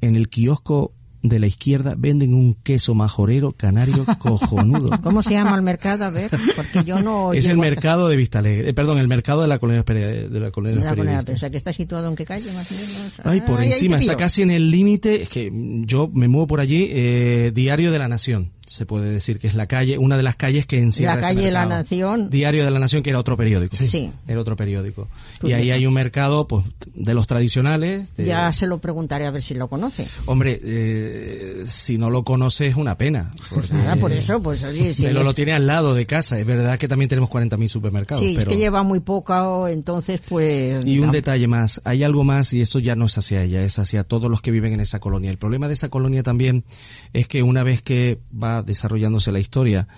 en el kiosco de la izquierda venden un queso majorero canario [LAUGHS] cojonudo. ¿Cómo se llama el mercado? A ver, porque yo no... Es el mercado de Vista Alegre, eh, perdón, el mercado de la colonia de la colonia de la colonia que está situado en qué calle más o menos. Ay, por encima, está casi en el límite, es que yo me muevo por allí, eh, Diario de la Nación se puede decir que es la calle, una de las calles que encierra La calle de la Nación. Diario de la Nación, que era otro periódico. Sí. Era otro periódico. Y ahí hay un mercado, pues, de los tradicionales. Ya se lo preguntaré a ver si lo conoce. Hombre, eh, si no lo conoce es una pena. Pues nada, por eso, pues oye, si Pero lo tiene al lado de casa. Es verdad que también tenemos 40.000 supermercados. Sí, es que lleva muy poca, entonces pues... Y un detalle más, hay algo más y esto ya no es hacia ella, es hacia todos los que viven en esa colonia. El problema de esa colonia también es que una vez que va desarrollándose la historia,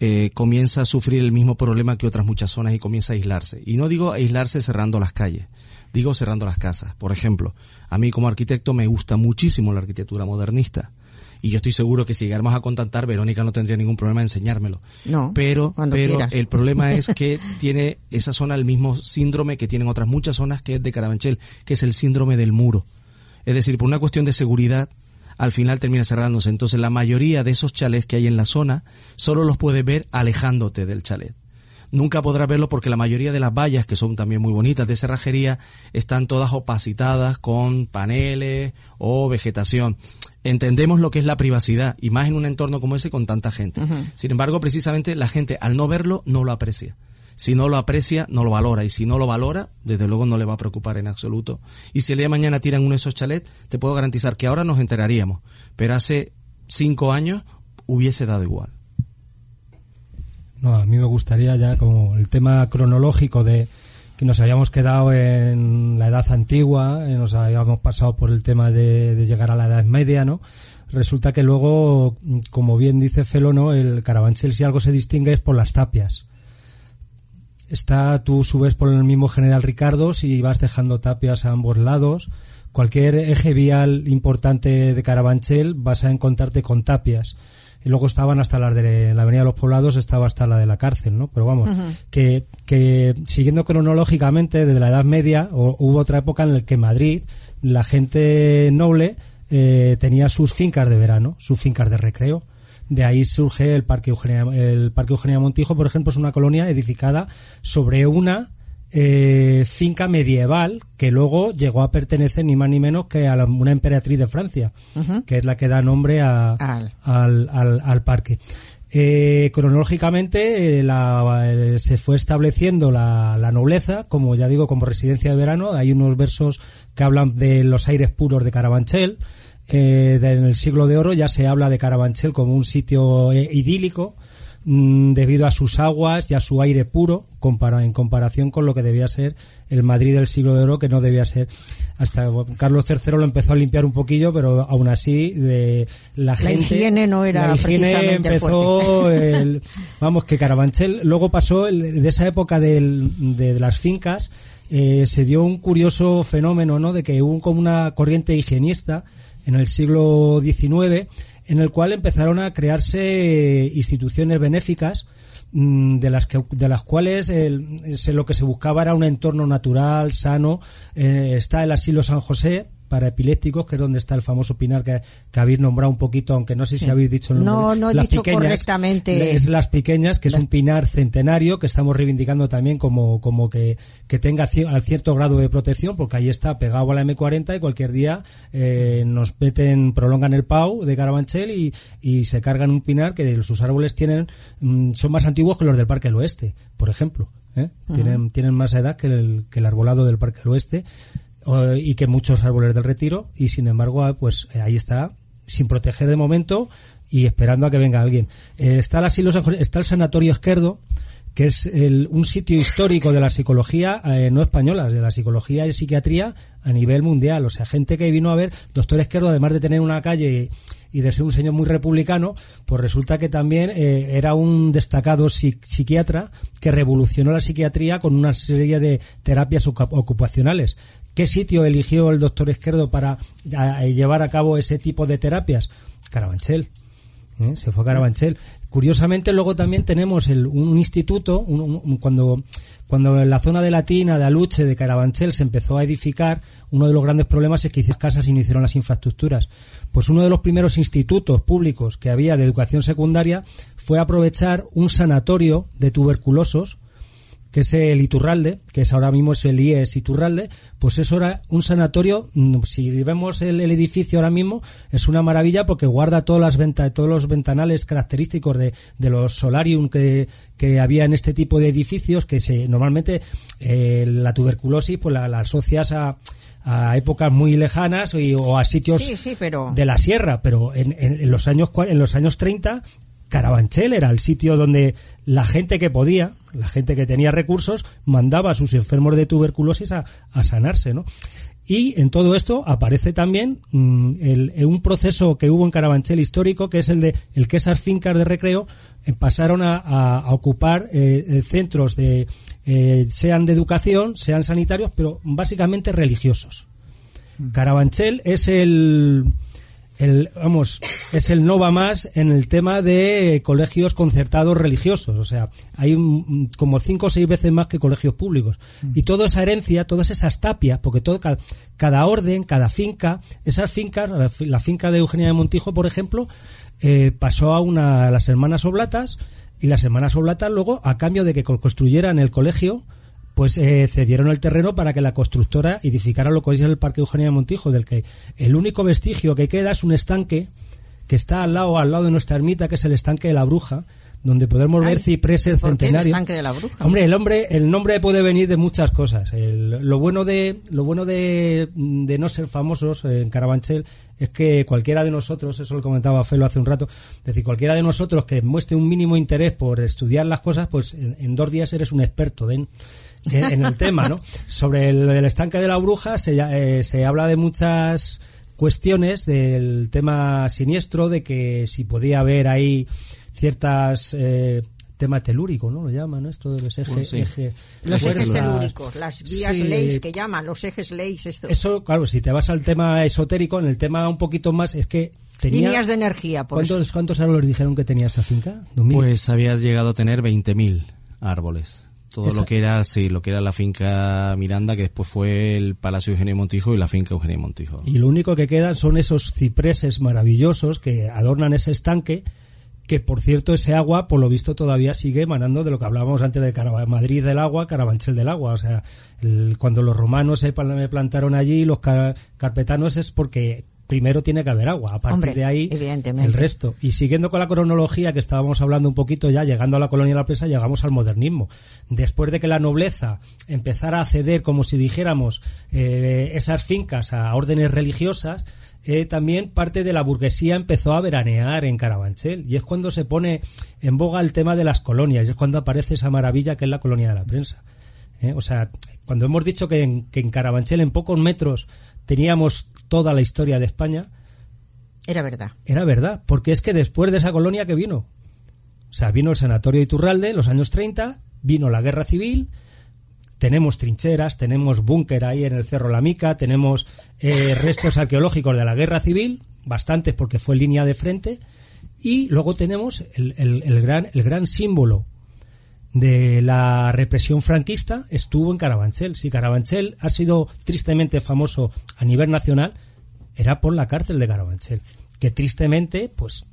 eh, comienza a sufrir el mismo problema que otras muchas zonas y comienza a aislarse. Y no digo aislarse cerrando las calles, digo cerrando las casas. Por ejemplo, a mí como arquitecto me gusta muchísimo la arquitectura modernista. Y yo estoy seguro que si llegáramos a contactar, Verónica no tendría ningún problema en enseñármelo. No. Pero, pero el problema es [LAUGHS] que tiene esa zona el mismo síndrome que tienen otras muchas zonas que es de Carabanchel, que es el síndrome del muro. Es decir, por una cuestión de seguridad, al final termina cerrándose. Entonces la mayoría de esos chalets que hay en la zona solo los puedes ver alejándote del chalet. Nunca podrás verlo porque la mayoría de las vallas, que son también muy bonitas de cerrajería, están todas opacitadas con paneles o vegetación. Entendemos lo que es la privacidad, y más en un entorno como ese con tanta gente. Sin embargo, precisamente la gente al no verlo no lo aprecia. Si no lo aprecia, no lo valora. Y si no lo valora, desde luego no le va a preocupar en absoluto. Y si el día de mañana tiran uno de esos chalets, te puedo garantizar que ahora nos enteraríamos. Pero hace cinco años hubiese dado igual. No, a mí me gustaría ya como el tema cronológico de que nos habíamos quedado en la edad antigua, eh, nos habíamos pasado por el tema de, llegar a la edad media, ¿no? Resulta que luego, como bien dice Felo, ¿no? El Carabanchel si algo se distingue es por las tapias está, tú subes por el mismo General Ricardo y vas dejando tapias a ambos lados. Cualquier eje vial importante de Carabanchel vas a encontrarte con tapias. y luego estaban hasta las de la Avenida de los Poblados, estaba hasta la de la cárcel, ¿no? Pero vamos, que, que siguiendo cronológicamente, desde la Edad Media, hubo otra época en la que Madrid, la gente noble, eh, tenía sus fincas de verano, sus fincas de recreo. De ahí surge el Parque Eugenia, el Parque Eugenia Montijo, por ejemplo, es una colonia edificada sobre una eh, finca medieval que luego llegó a pertenecer ni más ni menos que a una emperatriz de Francia, que es la que da nombre a, al. Al, parque. Eh, cronológicamente eh, se fue estableciendo la, la, nobleza, como ya digo, como residencia de verano. Hay unos versos que hablan de los aires puros de Carabanchel. En el siglo de oro ya se habla de Carabanchel como un sitio idílico Mm, debido a sus aguas y a su aire puro en comparación con lo que debía ser el Madrid del siglo de oro que no debía ser. Hasta Carlos III lo empezó a limpiar un poquillo pero aún así de la, gente la higiene no era la higiene empezó el, vamos que Carabanchel luego pasó de esa época de, las fincas eh, se dio un curioso fenómeno no de que hubo como una corriente higienista en el siglo XIX en el cual empezaron a crearse instituciones benéficas mm, de las que de las cuales lo que se buscaba era un entorno natural sano eh, está el asilo San José para epilépticos, que es donde está el famoso pinar que, habéis nombrado un poquito, aunque no sé si habéis dicho el nombre. No, no he dicho correctamente. Es Las Pequeñas, que es un pinar centenario que estamos reivindicando también como, como que, que tenga cierto grado de protección, porque ahí está pegado a la M40 y cualquier día eh, nos meten, prolongan el PAU de Carabanchel y, y se cargan un pinar que sus árboles tienen mm, son más antiguos que los del Parque del Oeste, por ejemplo. ¿eh? tienen, tienen más edad que el, que el arbolado del Parque del Oeste y que muchos árboles del retiro y sin embargo ah, pues eh, ahí está sin proteger de momento y esperando a que venga alguien. Eh, está, el asilo, está el Sanatorio Esquerdo, que es un sitio histórico de la psicología eh, no española, de la psicología y psiquiatría a nivel mundial. O sea, gente que vino a ver, doctor Esquerdo, además de tener una calle y de ser un señor muy republicano, pues resulta que también era un destacado psiquiatra que revolucionó la psiquiatría con una serie de terapias ocupacionales. ¿Qué sitio eligió el doctor Izquierdo para llevar a cabo ese tipo de terapias? Carabanchel. ¿eh? Se fue a Carabanchel. Curiosamente, luego también tenemos un instituto, cuando, cuando en la zona de Latina, de Aluche, de Carabanchel, se empezó a edificar, uno de los grandes problemas es que hicieron casas y no hicieron las infraestructuras. Pues uno de los primeros institutos públicos que había de educación secundaria fue aprovechar un sanatorio de tuberculosos que es el Iturralde, que es ahora mismo es el IES Iturralde, pues eso era un sanatorio, mm, si vemos el, edificio ahora mismo, es una maravilla porque guarda todas las ventas, todos los ventanales característicos de, de los solarium que, que había en este tipo de edificios, que se normalmente eh, la tuberculosis pues la, asocias a a épocas muy lejanas o a sitios de la sierra, pero en, en, los años en los años 30 Carabanchel era el sitio donde la gente que podía, la gente que tenía recursos, mandaba a sus enfermos de tuberculosis a, sanarse, ¿no? Y en todo esto aparece también mm, un proceso que hubo en Carabanchel histórico, que es el de el que esas fincas de recreo eh, pasaron a, ocupar eh, eh, centros de sean de educación, sean sanitarios, pero básicamente religiosos. Mm. Carabanchel es el el, vamos, es el no va más en el tema de colegios concertados religiosos. O sea, hay como cinco o seis veces más que colegios públicos. Mm. Y toda esa herencia, todas esas tapias, porque todo, cada, orden, cada finca, esas fincas, la, finca de Eugenia de Montijo, por ejemplo, eh, pasó a una, a las hermanas Oblatas, y las hermanas Oblatas luego, a cambio de que construyeran el colegio, pues eh, cedieron el terreno para que la constructora edificara lo que es el Parque Eugenia de Montijo, del que el único vestigio que queda es un estanque que está al lado, al lado de nuestra ermita, que es el estanque de la bruja, donde podemos ver cipreses centenarios. el estanque de la bruja? Hombre, el hombre, el nombre puede venir de muchas cosas. lo bueno de, lo bueno de, de, no ser famosos en Carabanchel es que cualquiera de nosotros, eso lo comentaba Felo hace un rato, es decir, cualquiera de nosotros que muestre un mínimo interés por estudiar las cosas, pues en, dos días eres un experto. ¿den? En el tema, ¿no? Sobre el, estanque de la bruja se, eh, se habla de muchas cuestiones del tema siniestro, de que si podía haber ahí ciertas eh, sistema telúrico, ¿no? Lo llaman, ¿no? Esto de los ejes... Eje, los ejes telúricos, las vías sí, que llaman, los ejes leyes. Esto. Eso, claro, si te vas al tema esotérico, en el tema un poquito más, es que Tenía, líneas de energía. Por ¿Cuántos, eso. ¿Cuántos árboles dijeron que tenía esa finca? Pues había llegado a tener 20.000 árboles. Todo lo que era, sí, lo que era la finca Miranda, que después fue el Palacio Eugenio Montijo y la finca Eugenio Montijo. Y lo único que quedan son esos cipreses maravillosos que adornan ese estanque, que por cierto ese agua, por lo visto, todavía sigue emanando de lo que hablábamos antes de Carab Madrid del agua, Carabanchel del agua. O sea, el, cuando los romanos se plantaron allí, los car carpetanos es porque primero tiene que haber agua, a partir Hombre, de ahí el resto. Y siguiendo con la cronología que estábamos hablando un poquito ya, llegando a la colonia de la presa, llegamos al modernismo. Después de que la nobleza empezara a ceder, como si dijéramos, eh, esas fincas a órdenes religiosas, eh, también parte de la burguesía empezó a veranear en Carabanchel. Y es cuando se pone en boga el tema de las colonias, y es cuando aparece esa maravilla que es la colonia de la prensa. Eh, o sea, cuando hemos dicho que en, que en Carabanchel, en pocos metros, teníamos toda la historia de España. Era verdad. Era verdad, porque es que después de esa colonia que vino, o sea, vino el Sanatorio de Iturralde en los años 30, vino la Guerra Civil, tenemos trincheras, tenemos búnker ahí en el Cerro La Mica, tenemos eh, [LAUGHS] restos arqueológicos de la Guerra Civil, bastantes porque fue línea de frente, y luego tenemos el, el, el gran, el gran símbolo de la represión franquista estuvo en Carabanchel. Si Carabanchel ha sido tristemente famoso a nivel nacional, era por la cárcel de Carabanchel, que tristemente, pues,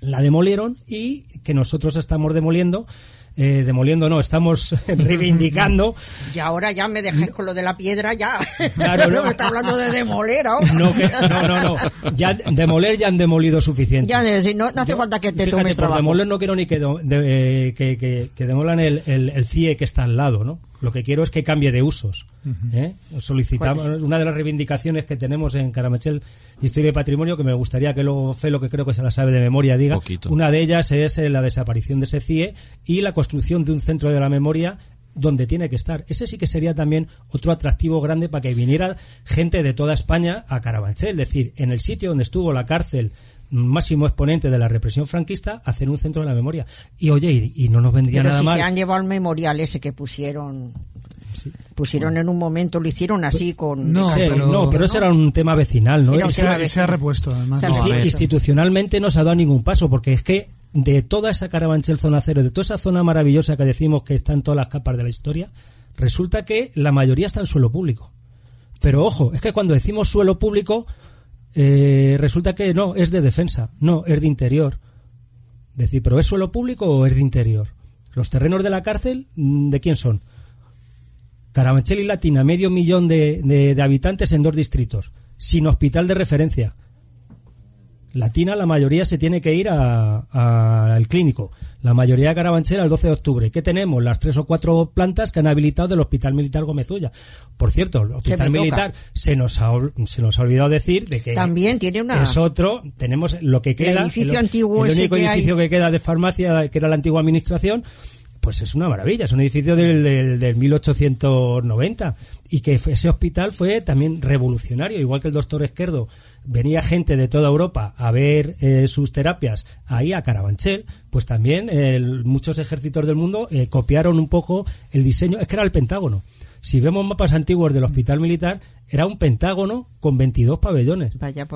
la demolieron y que nosotros estamos demoliendo. Eh, demoliendo no, estamos [LAUGHS] reivindicando. Y ahora ya me dejáis con lo de la piedra, ya. Claro, [LAUGHS] no, me está hablando de demoler ahora. No, que, no, no, no, Ya demoler ya han demolido suficiente. Ya, no, no hace Yo, falta que te fíjate, tomes trabajo. demoler no quiero ni que, de, eh, que, que, que, demolan el, el, el CIE que está al lado, ¿no? Lo que quiero es que cambie de usos. Uh -huh. ¿eh? Solicitamos una de las reivindicaciones que tenemos en Caramechel Historia y Patrimonio, que me gustaría que luego Felo, que creo que se la sabe de memoria, diga. Poquito. Una de ellas es eh, la desaparición de ese CIE y la construcción de un centro de la memoria donde tiene que estar. Ese sí que sería también otro atractivo grande para que viniera gente de toda España a Carabanchel. Es decir, en el sitio donde estuvo la cárcel máximo exponente de la represión franquista hacer un centro de la memoria. Y oye, y, y no nos vendría Pero nada si mal. se han llevado el memorial ese que pusieron Sí. pusieron bueno. en un momento, lo hicieron así con... No, sí, pero, no, pero ese era un tema vecinal, ¿no? Tema se, ha repuesto, además. No, no, institucionalmente no se ha dado ningún paso, porque es que de toda esa Carabanchel zona cero, de toda esa zona maravillosa que decimos que está en todas las capas de la historia, resulta que la mayoría está en suelo público. Pero ojo, es que cuando decimos suelo público, eh, resulta que no, es de defensa, no, es de interior. Decir, ¿pero es suelo público o es de interior? Los terrenos de la cárcel, ¿de quién son? Carabanchel y Latina, medio millón de, habitantes en dos distritos, sin hospital de referencia. Latina, la mayoría se tiene que ir al clínico. La mayoría de Carabanchel al 12 de octubre. ¿Qué tenemos? Las tres o cuatro plantas que han habilitado del Hospital Militar Gomezulla. Por cierto, el Hospital Militar se nos, ha, se nos ha olvidado decir de que también tiene una es otro. Tenemos lo que queda. El edificio el, antiguo el único que edificio hay... que queda de farmacia, que era la antigua administración, pues es una maravilla, es un edificio del, del, del, 1890 y que ese hospital fue también revolucionario, igual que el doctor Esquerdo. Venía gente de toda Europa a ver eh, sus terapias ahí a Carabanchel, pues también eh, muchos ejércitos del mundo eh, copiaron un poco el diseño, es que era el Pentágono. Si vemos mapas antiguos del hospital militar, era un pentágono con 22 pabellones.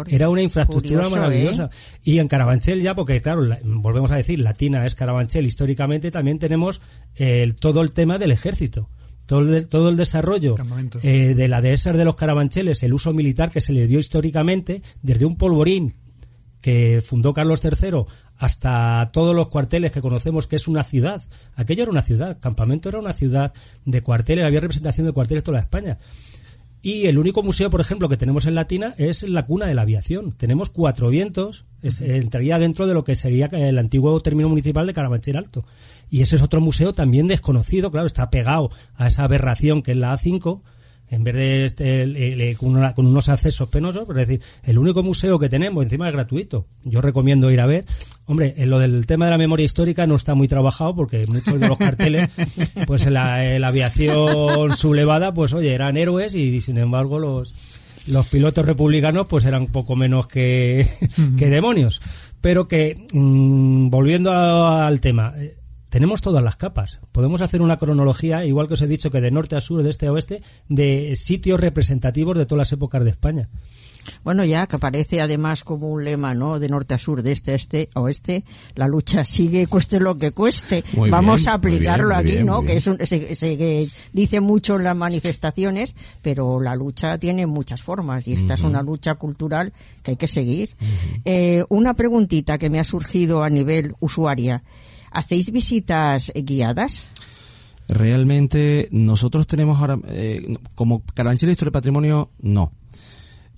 era una infraestructura curioso, maravillosa. ¿eh? Y en Carabanchel ya, porque claro, la, volvemos a decir, Latina es Carabanchel históricamente, también tenemos el, todo el tema del ejército. Todo el, todo el desarrollo eh, de la dehesas de los carabancheles, el uso militar que se les dio históricamente, desde un polvorín que fundó Carlos III hasta todos los cuarteles que conocemos que es una ciudad. Aquello era una ciudad, Campamento era una ciudad de cuarteles, había representación de cuarteles toda España. Y el único museo, por ejemplo, que tenemos en Latina es la cuna de la aviación. Tenemos cuatro vientos, es, entraría dentro de lo que sería el antiguo término municipal de Carabanchel Alto. Y ese es otro museo también desconocido, claro, está pegado a esa aberración que es la A5, en vez de este, con, una, con, unos accesos penosos, es decir, el único museo que tenemos encima es gratuito. Yo recomiendo ir a ver. Hombre, en lo del tema de la memoria histórica no está muy trabajado porque muchos de los carteles, [LAUGHS] pues en la, en la aviación sublevada, pues oye, eran héroes y, sin embargo los los pilotos republicanos pues eran poco menos que, [LAUGHS] que demonios. Pero que, mmm, volviendo a, al tema, tenemos todas las capas. Podemos hacer una cronología, igual que os he dicho que de norte a sur, de este a oeste, de sitios representativos de todas las épocas de España. Bueno, ya que aparece además como un lema, ¿no? De norte a sur, de este a este a oeste, la lucha sigue, [LAUGHS] cueste lo que cueste. Muy Vamos bien, a muy bien, aplicarlo muy aquí, bien, ¿no? Que es un, se, se- dice mucho en las manifestaciones, pero la lucha tiene muchas formas y esta es una lucha cultural que hay que seguir. Eh, una preguntita que me ha surgido a nivel usuaria. ¿Hacéis visitas guiadas? Realmente nosotros tenemos ahora, eh, como Carabanchel Historia y Patrimonio, no.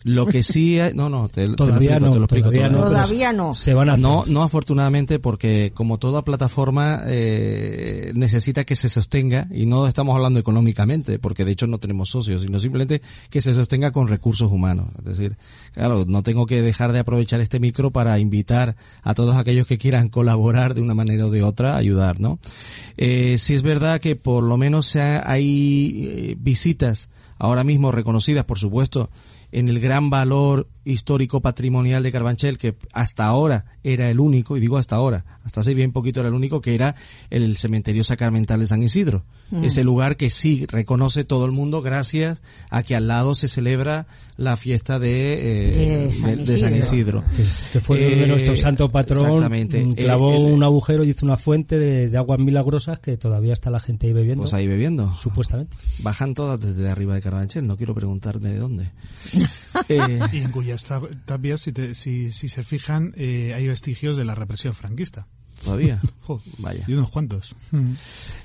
Lo que sí [LAUGHS] hay, no, no, te, te Todavía lo explico, no, te lo explico. todavía no. pero Todavía no. Se van a hacer. No, no afortunadamente porque como toda plataforma eh, necesita que se sostenga y no estamos hablando económicamente porque de hecho no tenemos socios sino simplemente que se sostenga con recursos humanos. Es decir, claro, no tengo que dejar de aprovechar este micro para invitar a todos aquellos que quieran colaborar de una manera o de otra, ayudar, ¿no? Eh, sí es verdad que por lo menos hay eh, visitas ahora mismo reconocidas, por supuesto, en el gran valor histórico patrimonial de Carbanchel, que hasta ahora era el único, y digo hasta ahora, hasta hace bien poquito era el único, que era el cementerio sacramental de San Isidro. Ese lugar que sí reconoce todo el mundo gracias a que al lado se celebra la fiesta de, eh, De San de- de San Isidro. Que, que fue donde Eh, nuestro santo patrón exactamente. mm, clavó El- el- un agujero y hizo una fuente de, de aguas milagrosas que todavía está la gente ahí bebiendo, Pues ahí bebiendo. supuestamente. Bajan todas desde arriba de Carabanchel, no quiero preguntarme de dónde. [LAUGHS] Eh, Y en cuyas tab- tapias, si, te- si, si se fijan, eh, hay vestigios de la represión franquista. todavía. [LAUGHS] Jo, Vaya. Y unos cuantos. Mm.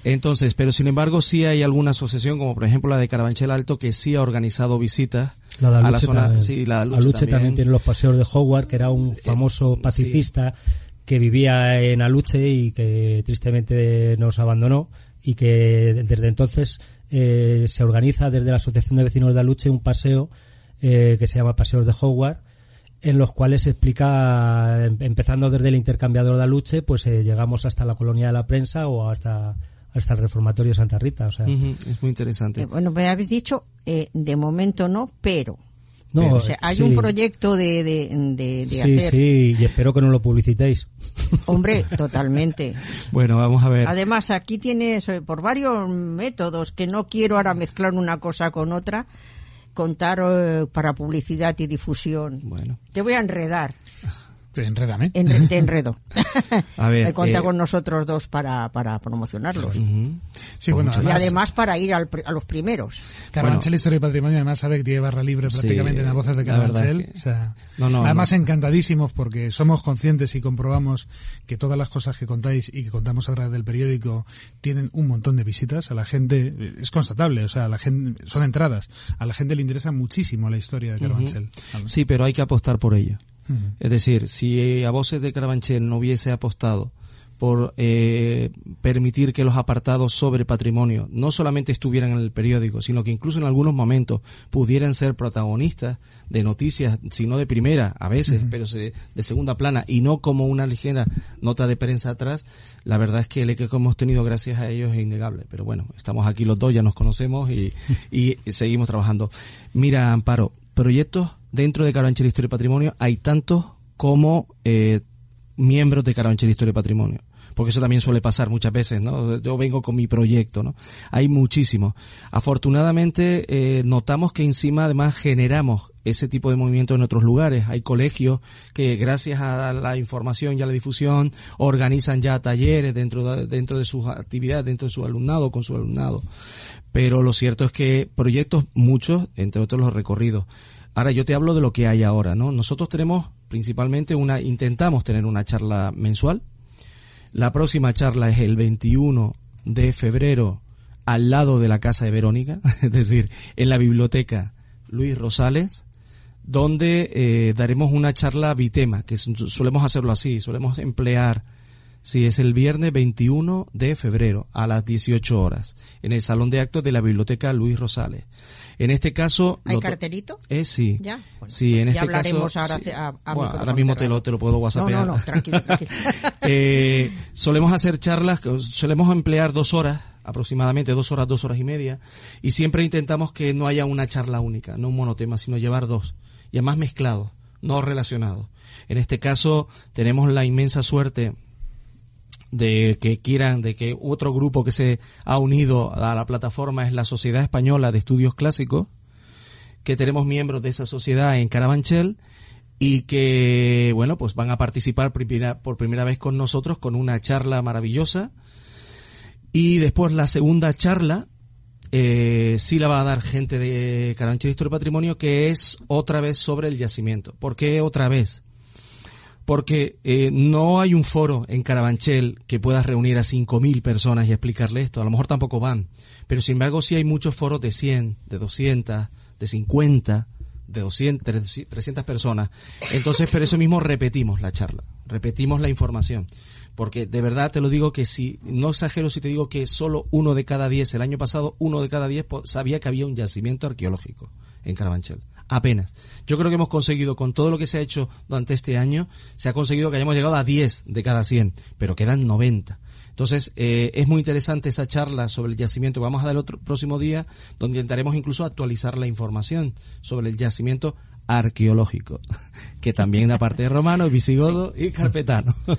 Entonces, pero sin embargo sí hay alguna asociación, como por ejemplo la de Carabanchel Alto, que sí ha organizado visitas La de a la zona. también. Sí, la de Aluche Aluche también. también. tiene los paseos de Howard, que era Eh, un famoso pacifista que vivía en Aluche y que tristemente nos abandonó y que desde entonces eh, se organiza desde la Asociación de Vecinos de Aluche un paseo eh, que se llama Paseos de Howard en los cuales se explica, em- empezando desde el intercambiador de Aluche, pues eh, llegamos hasta la colonia de la prensa o hasta, hasta el reformatorio Santa Rita. O sea, es muy interesante. Eh, bueno, me habéis dicho, eh, de momento no, pero. no, o sea, hay sí. un proyecto de, de, de, de Sí, hacer. sí, y espero que no lo publicitéis. [LAUGHS] Hombre, totalmente. Bueno, vamos a ver. Además, aquí tienes, eh, por varios métodos, que no quiero ahora mezclar una cosa con otra, contar eh, para publicidad y difusión. Bueno, Te voy a enredar, Enre- te enredo. [LAUGHS] A ver, Eh, Cuenta eh, con nosotros dos para, para promocionarlos. Sí, bueno, Y además, para ir al a los primeros. Carabanchel Historia y Patrimonio además sabe que tiene barra libre Sí, prácticamente en las voces de la Carabanchel. es que- o sea, No, no, además no. encantadísimos porque somos conscientes y comprobamos que todas las cosas que contáis y que contamos a través del periódico tienen un montón de visitas. A la gente, eh, es constatable, o sea, a la gente, son entradas. A la gente le interesa muchísimo la historia de Carabanchel. Sí, pero hay que apostar por ello. Es decir, si a Voces de Carabanchel no hubiese apostado por eh, permitir que los apartados sobre patrimonio no solamente estuvieran en el periódico, sino que incluso en algunos momentos pudieran ser protagonistas de noticias, si no de primera, a veces, pero se- de segunda plana, y no como una ligera nota de prensa atrás, la verdad es que el eco que hemos tenido gracias a ellos es innegable. Pero bueno, estamos aquí los dos, ya nos conocemos y, [LAUGHS] y seguimos trabajando. Mira, Amparo, proyectos dentro de Carabanchel Historia y Patrimonio hay tantos como eh, miembros de Carabanchel Historia y Patrimonio. Porque eso también suele pasar muchas veces, ¿no? Yo vengo con mi proyecto, ¿no? Hay muchísimos. Afortunadamente, eh, notamos que encima además generamos ese tipo de movimiento en otros lugares. Hay colegios que gracias a la información y a la difusión organizan ya talleres dentro de, dentro de sus actividades, dentro de su alumnado, con su alumnado. Pero lo cierto es que proyectos muchos, entre otros los recorridos. Ahora yo te hablo de lo que hay ahora, ¿no? Nosotros tenemos principalmente una, intentamos tener una charla mensual. La próxima charla es el 21 de febrero al lado de la casa de Verónica, [LAUGHS] es decir, en la biblioteca Luis Rosales, donde eh, daremos una charla bitema, que solemos hacerlo así, solemos emplear, sí, es el viernes 21 de febrero a las 18 horas, en el salón de actos de la biblioteca Luis Rosales. En este caso... ¿Hay lo to- cartelito? Eh, sí. Ya, bueno, sí, pues en ya este hablaremos caso... ahora sí. a- a Bueno, micrófono ahora mismo te lo, te lo puedo No, whatsappear. no, no, tranquilo, tranquilo. [LAUGHS] Eh, solemos hacer charlas, solemos emplear dos horas, aproximadamente dos horas, dos horas y media, y siempre intentamos que no haya una charla única, no un monotema, sino llevar dos, y además mezclados, no relacionados. En este caso tenemos la inmensa suerte de que quieran, de que otro grupo que se ha unido a la plataforma es la Sociedad Española de Estudios Clásicos, que tenemos miembros de esa sociedad en Carabanchel y que, bueno, pues van a participar por primera vez con nosotros con una charla maravillosa. Y después la segunda charla, eh, sí la va a dar gente de Carabanchel Historia y Patrimonio, que es otra vez sobre el yacimiento. ¿Por qué otra vez? Porque eh, no hay un foro en Carabanchel que pueda reunir a 5.000 personas y explicarle esto. A lo mejor tampoco van. Pero sin embargo sí hay muchos foros de 100, de 200, de 50, de 200, 300 personas. Entonces, por eso mismo repetimos la charla, repetimos la información. Porque de verdad te lo digo que si, no exagero si te digo que solo uno de cada diez, el año pasado, uno de cada diez sabía que había un yacimiento arqueológico en Carabanchel. Apenas. Yo creo que hemos conseguido, con todo lo que se ha hecho durante este año, se ha conseguido que hayamos llegado a 10 de cada 100, pero quedan 90. Entonces, eh, es muy interesante esa charla sobre el yacimiento que vamos a dar el otro próximo día, donde intentaremos incluso actualizar la información sobre el yacimiento arqueológico, [LAUGHS] que también da parte de romano, visigodo y carpetano. [LAUGHS]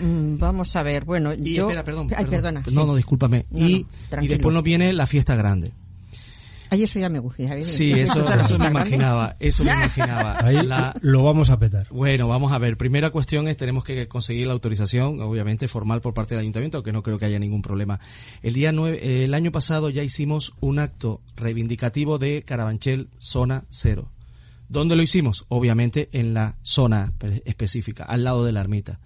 Mm, vamos a ver, bueno, y yo... espera, perdón, Ay, perdona. No, no, discúlpame. y, y después nos viene la fiesta grande. Ay, eso ya me gusta. Sí, eso, me imaginaba, eso me [LAUGHS] imaginaba. Ahí lo vamos a petar. Bueno, vamos a ver. Primera cuestión es tenemos que conseguir la autorización, obviamente formal por parte del ayuntamiento, que no creo que haya ningún problema. El día nueve, el año pasado ya hicimos un acto reivindicativo de Carabanchel Zona Cero. ¿Dónde lo hicimos? Obviamente en la zona específica, al lado de la ermita.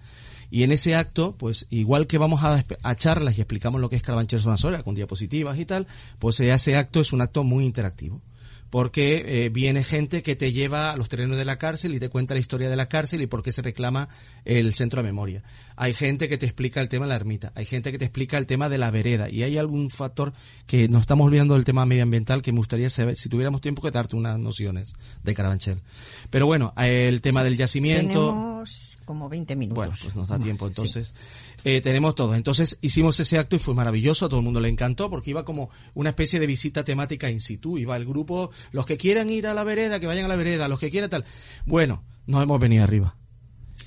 Y en ese acto, pues igual que vamos a, charlas y explicamos lo que es Carabanchel Zona con diapositivas y tal, pues ese acto es un acto muy interactivo porque eh, viene gente que te lleva a los terrenos de la cárcel y te cuenta la historia de la cárcel y por qué se reclama el centro de memoria. Hay gente que te explica el tema de la ermita, hay gente que te explica el tema de la vereda y hay algún factor que nos estamos olvidando del tema medioambiental que me gustaría saber, si tuviéramos tiempo, que darte unas nociones de Carabanchel. Pero bueno, el tema del yacimiento como 20 minutos. Bueno, pues nos da tiempo entonces. Eh, tenemos todo. Entonces hicimos ese acto y fue maravilloso, a todo el mundo le encantó porque iba como una especie de visita temática in situ. Iba el grupo, los que quieran ir a la vereda, que vayan a la vereda, los que quieran tal. Bueno, nos hemos venido arriba.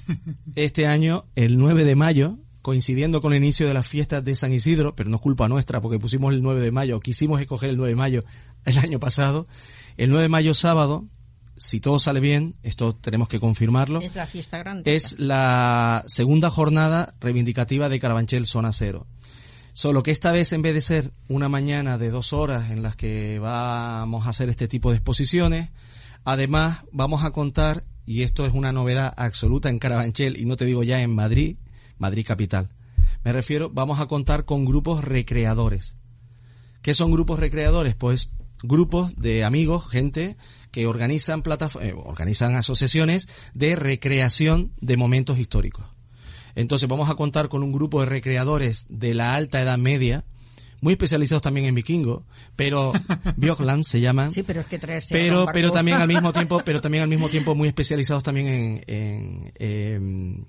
[LAUGHS] Este año, el 9 de mayo, coincidiendo con el inicio de las fiestas de San Isidro, pero no es culpa nuestra porque pusimos el 9 de mayo, quisimos escoger el 9 de mayo el año pasado. El 9 de mayo sábado si todo sale bien, esto tenemos que confirmarlo. Es la fiesta grande. Es la segunda jornada reivindicativa de Carabanchel Zona Cero. Solo que esta vez, en vez de ser una mañana de dos horas en las que vamos a hacer este tipo de exposiciones, además vamos a contar, y esto es una novedad absoluta en Carabanchel, y no te digo ya en Madrid, Madrid capital. Me refiero, vamos a contar con grupos recreadores. ¿Qué son grupos recreadores? Pues grupos de amigos, gente que organizan, eh, organizan asociaciones de recreación de momentos históricos. Entonces vamos a contar con un grupo de recreadores de la alta edad media, muy especializados también en vikingo, pero [LAUGHS] Björkland se llaman. Sí, pero es que pero pero también al mismo [LAUGHS] tiempo, pero también al mismo tiempo muy especializados también en, en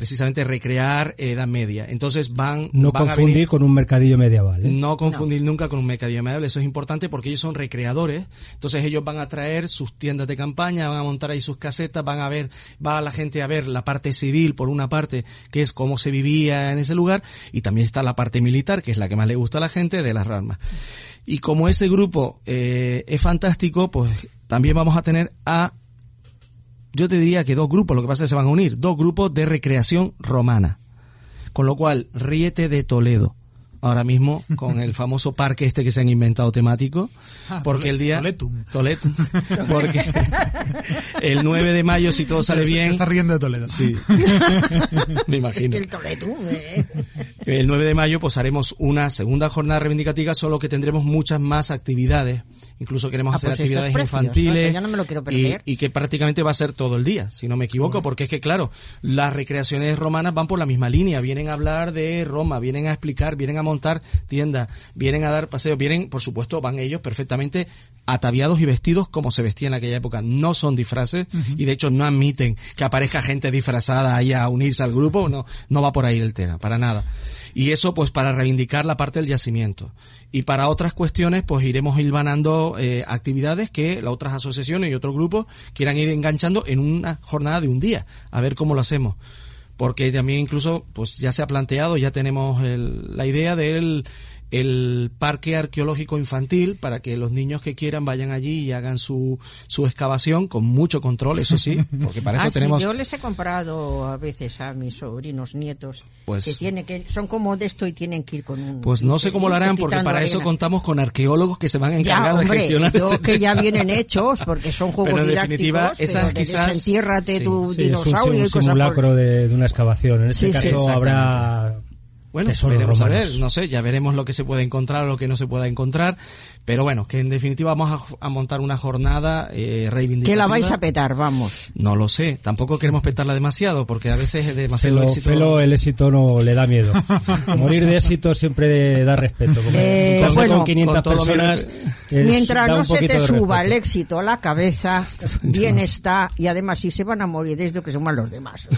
precisamente recrear Edad Media. Entonces van... No confundir con un mercadillo medieval. ¿eh? No confundir nunca con un mercadillo medieval, eso es importante porque ellos son recreadores, entonces ellos van a traer sus tiendas de campaña, van a montar ahí sus casetas, van a ver, va la gente a ver la parte civil por una parte, que es cómo se vivía en ese lugar, y también está la parte militar, que es la que más le gusta a la gente, de las ramas. Y como ese grupo eh, es fantástico, pues también vamos a tener a yo te diría que dos grupos, lo que pasa es que se van a unir, dos grupos de recreación romana. Con lo cual, ríete de Toledo. Ahora mismo, con el famoso parque este que se han inventado temático, ah, porque el día... Toletum. Toletum. Porque el 9 de mayo, si todo sale bien... Se está riendo de Toledo. Sí. [LAUGHS] Me imagino. el Toletum, ¿eh? El 9 de mayo, pues haremos una segunda jornada reivindicativa, solo que tendremos muchas más actividades incluso queremos ah, hacer pues actividades infantiles Y, que prácticamente va a ser todo el día, si no me equivoco, porque es que claro, las recreaciones romanas van por la misma línea, vienen a hablar de Roma, vienen a explicar, vienen a montar tiendas, vienen a dar paseos, vienen, por supuesto, van ellos perfectamente ataviados y vestidos como se vestían en aquella época, no son disfraces y de hecho no admiten que aparezca gente disfrazada ahí a unirse al grupo, no, no va por ahí el tema, para nada. Y eso pues para reivindicar la parte del yacimiento. Y para otras cuestiones pues iremos hilvanando eh, actividades que las otras asociaciones y otros grupos quieran ir enganchando en una jornada de un día, a ver cómo lo hacemos. Porque también incluso pues ya se ha planteado, ya tenemos el, la idea del el parque arqueológico infantil para que los niños que quieran vayan allí y hagan su, su excavación con mucho control, eso sí, [LAUGHS] porque para eso Ah, sí, tenemos... yo les he comprado a veces a mis sobrinos nietos Pues- que tiene que son como de esto y tienen que ir con un Pues no sé cómo lo harán, porque para eso arena. contamos con arqueólogos que se van a encargar ya, de gestionar yo este que ya vienen hechos porque son juegos Pero en definitiva, esas quizás- desentiérrate sí, tu Sí, es un, dinosaurio un y cosas por- simulacro de, de una excavación. En este caso habrá Bueno, veremos a ver, no sé, ya veremos lo que se puede encontrar o lo que no se pueda encontrar, pero bueno, que en definitiva vamos a, a montar una jornada eh, reivindicativa. que la vais a petar, vamos. No lo sé, tampoco queremos petarla demasiado, porque a veces es demasiado Felo, éxito. Felo, el éxito no le da miedo. [LAUGHS] Morir de éxito siempre da respeto. Como Eh, bueno, con 500 con todo mi personas. Mientras no se te suba el éxito a la cabeza, [LAUGHS] bien está. Y además, si se van a morir desde que suman los demás.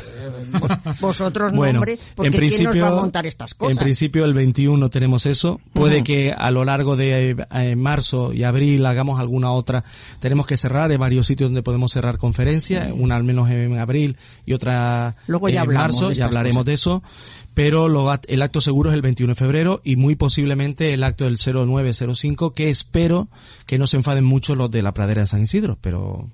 Vos- [LAUGHS] Vosotros no, Bueno, hombre, porque en principio, ¿quién nos va a montar estas cosas? En principio el 21 tenemos eso. Puede que a lo largo de eh, marzo y abril hagamos alguna otra. Tenemos que cerrar, hay varios sitios donde podemos cerrar conferencias, una al menos en abril y otra Luego ya en hablamos marzo, ya hablaremos cosas. de eso. Pero lo el acto seguro es el 21 de febrero y muy posiblemente el acto del 0905 que espero que no se enfaden mucho los de la pradera de San Isidro, pero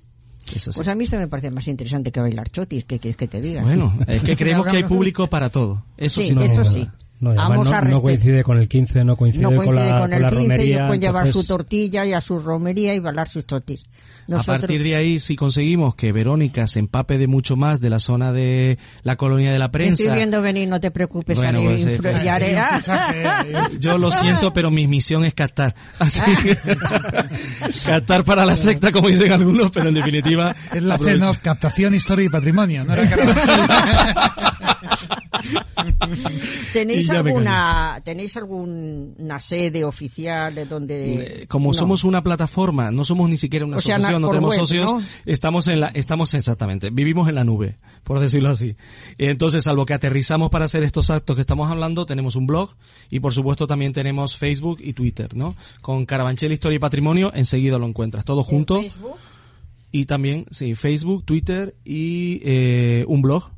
así. Pues a mí se me parece más interesante que bailar chotis, ¿qué quieres que te diga? Bueno, es que [LAUGHS] creemos que hay público para todo. Eso Sí, sí, no- eso sí. No, Vamos no, a no coincide con el 15, no coincide, no coincide con la, con con la el 15, romería. ellos pueden llevar su entonces- tortilla y a su romería y bailar sus totis. A partir de ahí, si conseguimos que Verónica se empape de mucho más de la zona de la colonia de la prensa. estoy viendo venir, no te preocupes, Bueno, pues, eh, influ- pues, y haré- hay un fichaje, hay Yo lo siento, pero mi misión es captar. [LAUGHS] Así que, [LAUGHS] captar para la secta, como dicen algunos, pero en definitiva. Es la aprovecho- cena, captación, historia y patrimonio. ¿no? Era. [LAUGHS] [LAUGHS] ¿Tenéis alguna, tenéis alguna sede oficial de donde Eh, Como No. somos una plataforma, no somos ni siquiera una O asociación, no tenemos web, socios, ¿no? estamos en la, estamos exactamente, vivimos en la nube, por decirlo así. Entonces, salvo que aterrizamos para hacer estos actos que estamos hablando, tenemos un blog y por supuesto también tenemos Facebook y Twitter, ¿no? Con Carabanchel Historia y Patrimonio, enseguida lo encuentras, todo junto. Facebook? Y también, sí, Facebook, Twitter y eh, un blog.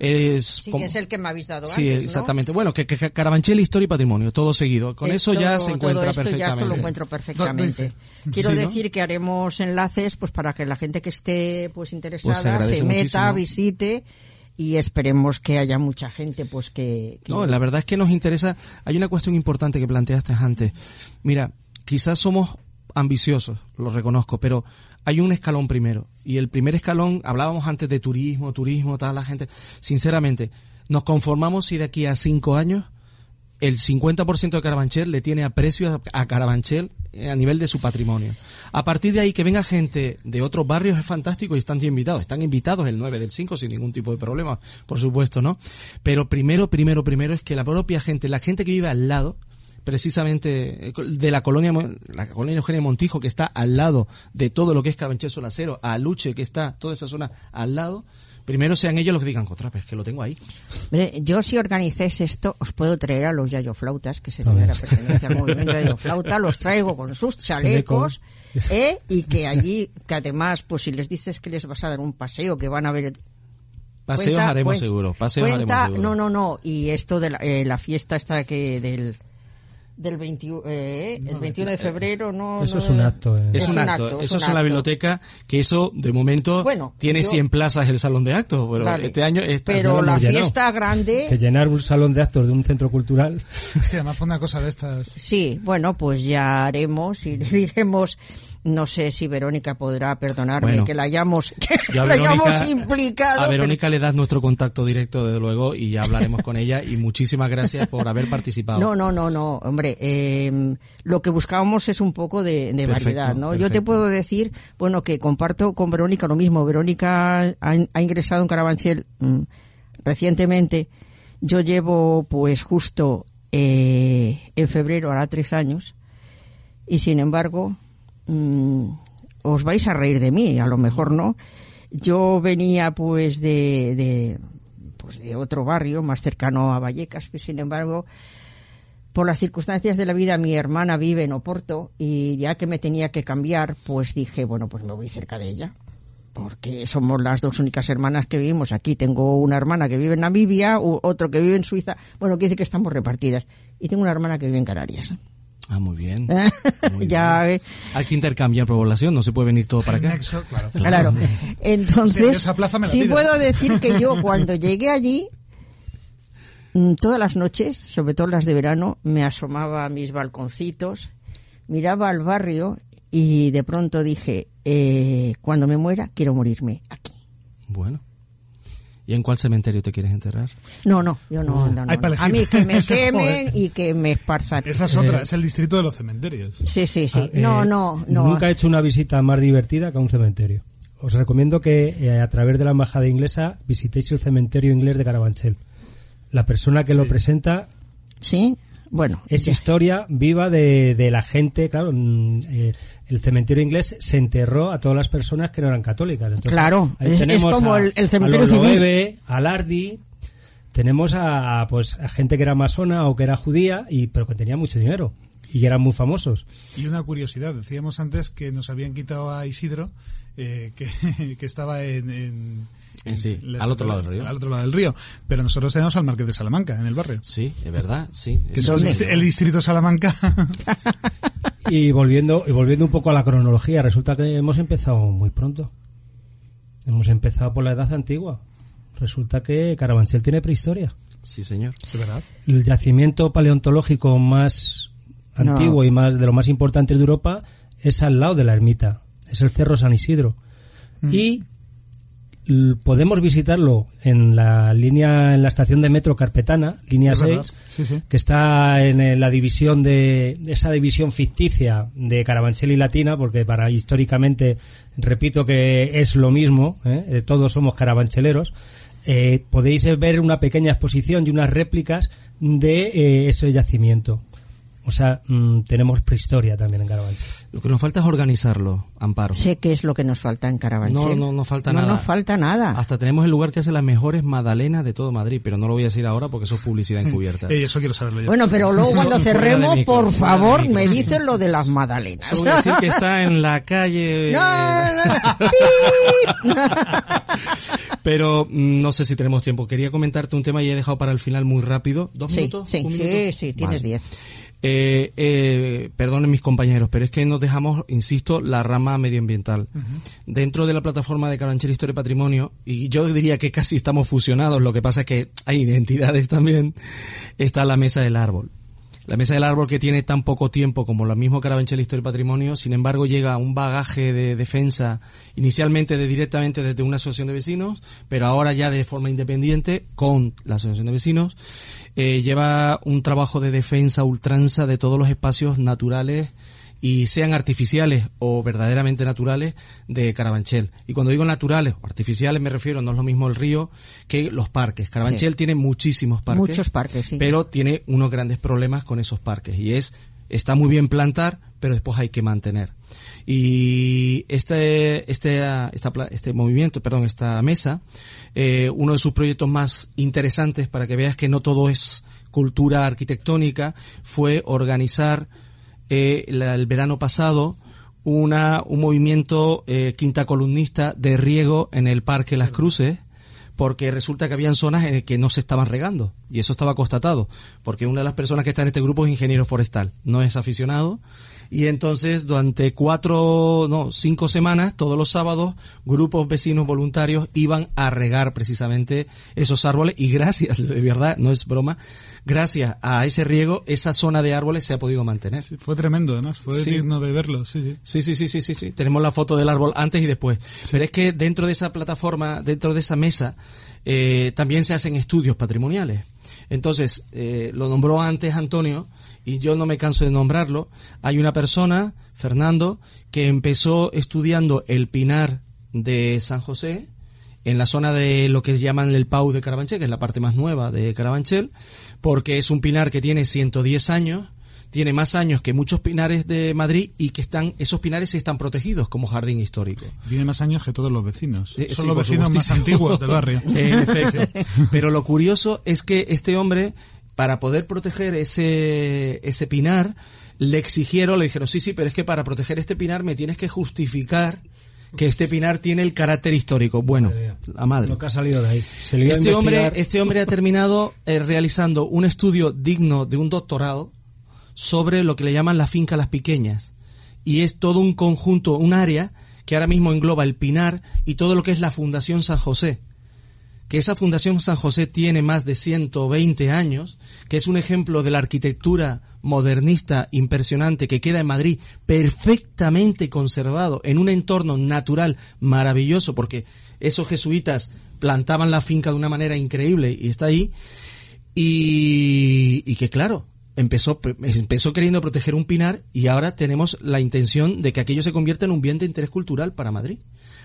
Es Sí, como- es el que me habéis dado Sí, antes, ¿no? exactamente. Bueno, que, que Carabanchel, Historia y Patrimonio, todo seguido. Con Eh, eso ya se encuentra todo esto perfectamente. ya se lo encuentro perfectamente. Quiero Sí, ¿no? decir que haremos enlaces pues para que la gente que esté pues interesada Pues se agradece se meta, muchísimo. visite y esperemos que haya mucha gente pues que, que- No, la verdad es que nos interesa. Hay una cuestión importante que planteaste antes. Mira, quizás somos ambiciosos, lo reconozco, pero hay un escalón primero. Y el primer escalón, hablábamos antes de turismo, turismo, tal, la gente. Sinceramente, nos conformamos si de aquí a cinco años el 50% de Carabanchel le tiene aprecio a, Carabanchel eh, a nivel de su patrimonio. A partir de ahí que venga gente de otros barrios es fantástico y están invitados. Están invitados el 9 del 5 sin ningún tipo de problema, por supuesto, ¿no? Pero primero, primero, primero es que la propia gente, la gente que vive al lado, precisamente eh, de la colonia, la colonia Eugenio Montijo, que está al lado de todo lo que es Carabanchel Solacero, a Luche, que está toda esa zona al lado, primero sean ellos los que digan, contra, pero es que lo tengo ahí. Yo si organizáis esto os puedo traer a los yayoflautas que se la pertenencia al movimiento yayoflauta los traigo con sus chalecos ¿eh? y que allí que además pues si les dices que les vas a dar un paseo que van a ver Paseos Cuenta- haremos cuen- seguro, paseos cuenta- haremos seguro. No, no, no. Y esto de la, eh, la fiesta esta que del del 21, eh, el 21 de febrero, no. Eso no- es un acto, eh. Es, un acto, eso es en la acto. biblioteca, que eso de momento Bueno, tiene yo- 100 plazas el salón de actos, pero Vale. este año está Pero la fiesta Que grande, llenar un salón de actos de un centro cultural. Sí, además por una cosa de estas. sí, bueno, pues ya haremos y le [LAUGHS] diremos. No sé si Verónica podrá perdonarme Bueno. que la hayamos, [LAUGHS] que la Verónica- hayamos implicado. A pero- Verónica le das nuestro contacto directo, desde luego, y ya hablaremos con ella. Y muchísimas gracias por haber participado. No, no, no, no, hombre, eh, lo que buscábamos es un poco de, de Perfecto, variedad, ¿no? Yo te puedo decir, bueno, que comparto con Verónica lo mismo. Verónica ha, ha ingresado en Carabanchel mm, recientemente. Yo llevo, pues, justo eh, en febrero, hará tres años, y sin embargo, mm, os vais a reír de mí, a lo mejor no. Yo venía, pues, de, de pues de otro barrio más cercano a Vallecas, que sin embargo, por las circunstancias de la vida, mi hermana vive en Oporto y ya que me tenía que cambiar, pues dije, bueno, pues me voy cerca de ella. porque somos las dos únicas hermanas que vivimos aquí. Tengo una hermana que vive en Namibia, otro que vive en Suiza. Bueno, quiere decir que estamos repartidas. Y tengo una hermana que vive en Canarias. Ah, muy bien. [LAUGHS] ya, eh. Hay que intercambiar población, no se puede venir todo para acá. claro. claro. Entonces, sí puedo decir que yo cuando llegué allí, mm, todas las noches, sobre todo las de verano, me asomaba a mis balconcitos, miraba al barrio y de pronto dije, eh, cuando me muera, quiero morirme aquí. Bueno. ¿Y en cuál cementerio te quieres enterrar? No, no, yo no. no, A mí que me [LAUGHS] quemen y que me esparzan. Esa es otra, es el distrito de los cementerios. Sí, sí, sí. Ah, no, eh, no, no. Nunca he hecho una visita más divertida que a un cementerio. Os recomiendo que eh, a través de la embajada inglesa visitéis el cementerio inglés de Carabanchel. La persona que lo presenta Sí. Bueno, es historia viva de, de, la gente, claro. Mm, eh, el cementerio inglés se enterró a todas las personas que no eran católicas. claro, es, como el, cementerio a civil. a Lardi, tenemos a, pues a gente que era masona o que era judía y pero que tenía mucho dinero y que eran muy famosos. Y una curiosidad, decíamos antes que nos habían quitado a Isidro, eh, que, [LAUGHS] que, estaba en sí, al otro lado del río. Al otro lado del río. Pero nosotros tenemos al Marqués de Salamanca, en el barrio. Sí, es verdad, sí. Que son el, distrito Salamanca. [LAUGHS] y volviendo, y volviendo un poco a la cronología, resulta que hemos empezado muy pronto. Hemos empezado por la edad antigua. Resulta que Carabanchel tiene prehistoria. Sí, señor. ¿Es verdad? El yacimiento paleontológico más antiguo y más de lo más importante de Europa es al lado de la ermita. Es el Cerro San Isidro. Mm. Y podemos visitarlo en la línea en la estación de metro Carpetana, línea 6, que está en la división de esa división ficticia de Carabanchel y Latina, porque para históricamente repito que es lo mismo, ¿eh? todos somos carabancheleros. Eh, podéis ver una pequeña exposición y unas réplicas de eh, ese yacimiento. O sea, mm, tenemos prehistoria también en Carabanchel. Lo que nos falta es organizarlo, Amparo. Sé que es lo que nos falta en Carabanchel. No, no, no falta nada. No nos falta nada. Hasta tenemos el lugar que hace las mejores magdalenas de todo Madrid, pero no lo voy a decir ahora porque eso es publicidad encubierta. [LAUGHS] eso quiero saberlo yo. Bueno, pero luego cuando cerremos, por favor, me dicen lo de las magdalenas. A decir que está en la calle... [LAUGHS] No, [LAUGHS] pero mm, no sé si tenemos tiempo. Quería comentarte un tema y he dejado para el final muy rápido. ¿Dos minutos? Sí, sí, sí, tienes diez. Eh, eh, perdonen mis compañeros, pero es que nos dejamos, insisto, la rama medioambiental. Dentro de la plataforma de Caranchel Historia y Patrimonio, y yo diría que casi estamos fusionados, lo que pasa es que hay identidades también, está la Mesa del Árbol. La Mesa del Árbol que tiene tan poco tiempo como la misma Carabanchel Historia y Patrimonio, sin embargo llega a un bagaje de defensa inicialmente de directamente desde una asociación de vecinos, pero ahora ya de forma independiente con la asociación de vecinos eh, lleva un trabajo de defensa ultranza de todos los espacios naturales y sean artificiales o verdaderamente naturales de Carabanchel. Y cuando digo naturales o artificiales me refiero, no es lo mismo el río que los parques. Carabanchel tiene muchísimos parques. Muchos parques, sí. Pero tiene unos grandes problemas con esos parques y es, está muy bien plantar, pero después hay que mantener. Y este, este, este movimiento, perdón, esta mesa, eh, uno de sus proyectos más interesantes para que veas que no todo es cultura arquitectónica, fue organizar eh, el verano pasado una, un movimiento eh, quinta columnista de riego en el Parque Las Cruces, porque resulta que habían zonas en que no se estaban regando, y eso estaba constatado, porque una de las personas que está en este grupo es ingeniero forestal, no es aficionado, y entonces durante cuatro, no, cinco semanas, todos los sábados, grupos vecinos voluntarios iban a regar precisamente esos árboles y gracias, [LAUGHS] de verdad, no es broma, gracias a ese riego, esa zona de árboles se ha podido mantener. fue tremendo, además, fue digno de verlo. Sí sí. sí, sí, sí, sí, sí, Tenemos la foto del árbol antes y después. Pero es que dentro de esa plataforma, dentro de esa mesa, eh, también se hacen estudios patrimoniales. Entonces, eh, lo nombró antes Antonio, y yo no me canso de nombrarlo, hay una persona, Fernando, que empezó estudiando el pinar de San José, en la zona de lo que llaman el Pau de Carabanchel, que es la parte más nueva de Carabanchel, porque es un pinar que tiene 110 años, tiene más años que muchos pinares de Madrid y que están esos pinares están protegidos como jardín histórico. Tiene más años que todos los vecinos. Eh, Son los vecinos más antiguos del barrio. [LAUGHS] [LAUGHS] Pero lo curioso es que este hombre para poder proteger ese, ese pinar, le exigieron, le dijeron, sí, sí, pero es que para proteger este pinar me tienes que justificar que este pinar tiene el carácter histórico. Bueno, a madre. Lo que ha salido de ahí. este, hombre, este hombre ha terminado eh, realizando un estudio digno de un doctorado sobre lo que le llaman la finca Las Piqueñas. Y es todo un conjunto, un área que ahora mismo engloba el Pinar y todo lo que es la Fundación San José que esa Fundación San José tiene más de 120 años, que es un ejemplo de la arquitectura modernista impresionante que queda en Madrid perfectamente conservado en un entorno natural maravilloso, porque esos jesuitas plantaban la finca de una manera increíble y está ahí, y, que claro, empezó, empezó queriendo proteger un pinar y ahora tenemos la intención de que aquello se convierta en un bien de interés cultural para Madrid.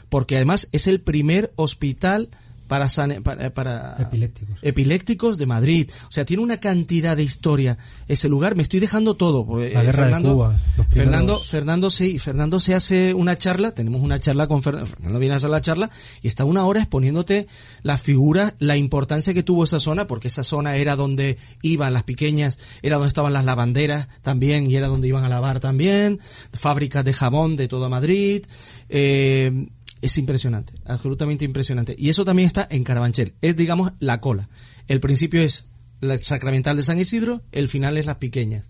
Porque además es el primer hospital para, para, epilépticos. epilépticos de Madrid. O sea, tiene una cantidad de historia ese lugar. Me estoy dejando todo. Porque, La guerra Fernando, de Cuba, Fernando, Fernando, sí, Fernando se hace una charla. Tenemos una charla con Fernando. Fernando viene a hacer la charla y está una hora exponiéndote la figura, la importancia que tuvo esa zona, porque esa zona era donde iban las pequeñas, era donde estaban las lavanderas también y era donde iban a lavar también, fábricas de jabón de toda Madrid. Eh, es impresionante, absolutamente impresionante. Y eso también está en Carabanchel. Es, digamos, la cola. El principio es la sacramental de San Isidro, el final es las pequeñas.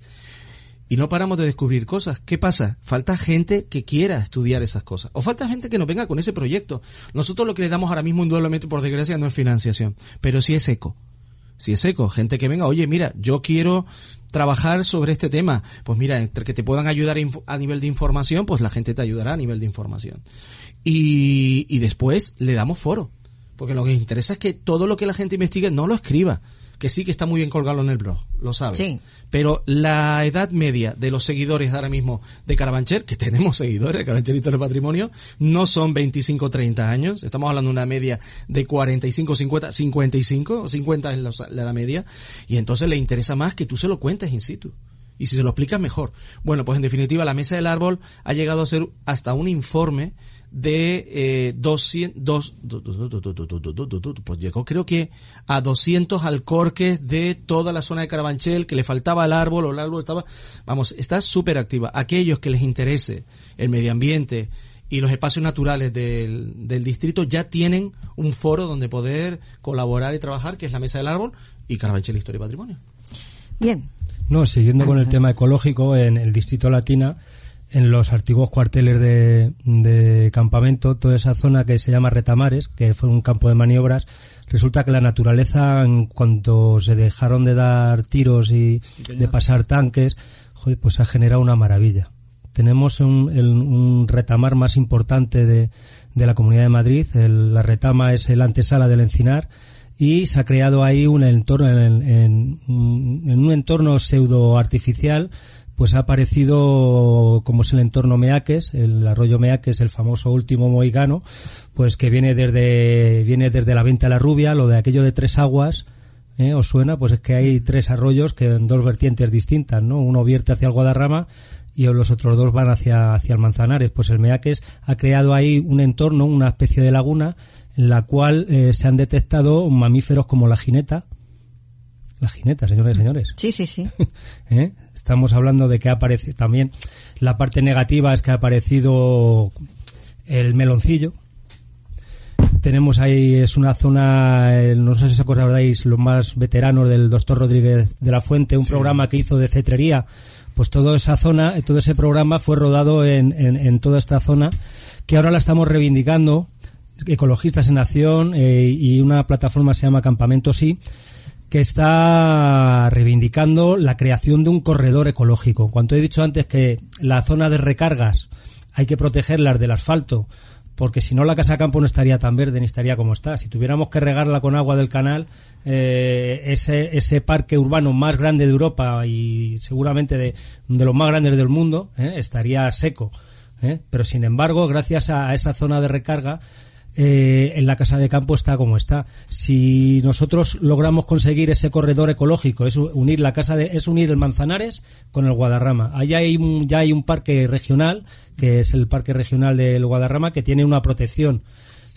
Y no paramos de descubrir cosas. ¿Qué pasa? Falta gente que quiera estudiar esas cosas. O falta gente que nos venga con ese proyecto. Nosotros lo que le damos ahora mismo, indudablemente, por desgracia, no es financiación. Pero sí es eco. Si es eco, gente que venga, oye, mira, yo quiero trabajar sobre este tema. Pues mira, entre que te puedan ayudar a nivel de información, pues la gente te ayudará a nivel de información y, y después le damos foro. Porque lo que interesa es que todo lo que la gente investigue no lo escriba. Que sí que está muy bien colgarlo en el blog, lo sabes. Sí. Pero la edad media de los seguidores ahora mismo de Carabanchel, que [LAUGHS] tenemos seguidores de Carabanchel de Patrimonio, no son 25 30 años. Estamos hablando de una media de 45, 50, 55 o 50 es la, la edad media. Y entonces le interesa más que tú se lo cuentes in situ. Y si se lo explicas mejor. Bueno, pues en definitiva la Mesa del Árbol ha llegado a ser hasta un informe de eh, 200, pues llegó creo que a 200 alcorques de toda la zona de Carabanchel, que le faltaba el árbol o el árbol estaba, vamos, está súper activa. Aquellos que les interese el medio ambiente y los espacios naturales del, del distrito ya tienen un foro donde poder colaborar y trabajar, que es la Mesa del Árbol y Carabanchel Historia y Patrimonio. Bien. No, siguiendo con el tema ecológico, en el distrito Latina, en los antiguos cuarteles de, campamento, toda esa zona que se llama Retamares, que fue un campo de maniobras, resulta que la naturaleza, en cuanto se dejaron de dar tiros y de pasar tanques, pues ha generado una maravilla. Tenemos un, retamar más importante de, la Comunidad de Madrid, la retama es el antesala del Encinar, y se ha creado ahí un entorno, en, en un entorno pseudo artificial, pues ha aparecido como es el entorno Meaques, el arroyo Meaques, el famoso último mohicano, pues que viene desde, viene desde la Venta de la Rubia, lo de aquello de tres aguas, ¿eh? ¿os suena? Pues es que hay tres arroyos que en dos vertientes distintas, ¿no? Uno vierte hacia el Guadarrama y los otros dos van hacia, hacia el Manzanares. Pues el Meaques ha creado ahí un entorno, una especie de laguna, en la cual eh, se han detectado mamíferos como la jineta, la jineta, señores y señores. Sí, sí, sí. [LAUGHS] ¿Eh? Estamos hablando de que aparece también la parte negativa es que ha aparecido el meloncillo. Tenemos ahí, es una zona, no sé si os acordáis, los más veteranos del doctor Rodríguez de la Fuente, un programa que hizo de cetrería. Pues toda esa zona, todo ese programa fue rodado en, en, toda esta zona, que ahora la estamos reivindicando, Ecologistas en Acción, eh, y una plataforma se llama Campamento Sí, que está reivindicando la creación de un corredor ecológico. Cuanto he dicho antes que la zona de recargas hay que protegerlas del asfalto, porque si no la casa campo no estaría tan verde ni estaría como está. Si tuviéramos que regarla con agua del canal, eh, ese, parque urbano más grande de Europa y seguramente de, de los más grandes del mundo eh, estaría seco. Eh. Pero sin embargo, gracias a esa zona de recarga, eh, en la casa de campo está como está. Si nosotros logramos conseguir ese corredor ecológico, es unir la casa de, es unir el Manzanares con el Guadarrama. Allá hay un, ya hay un parque regional, que es el parque regional del Guadarrama, que tiene una protección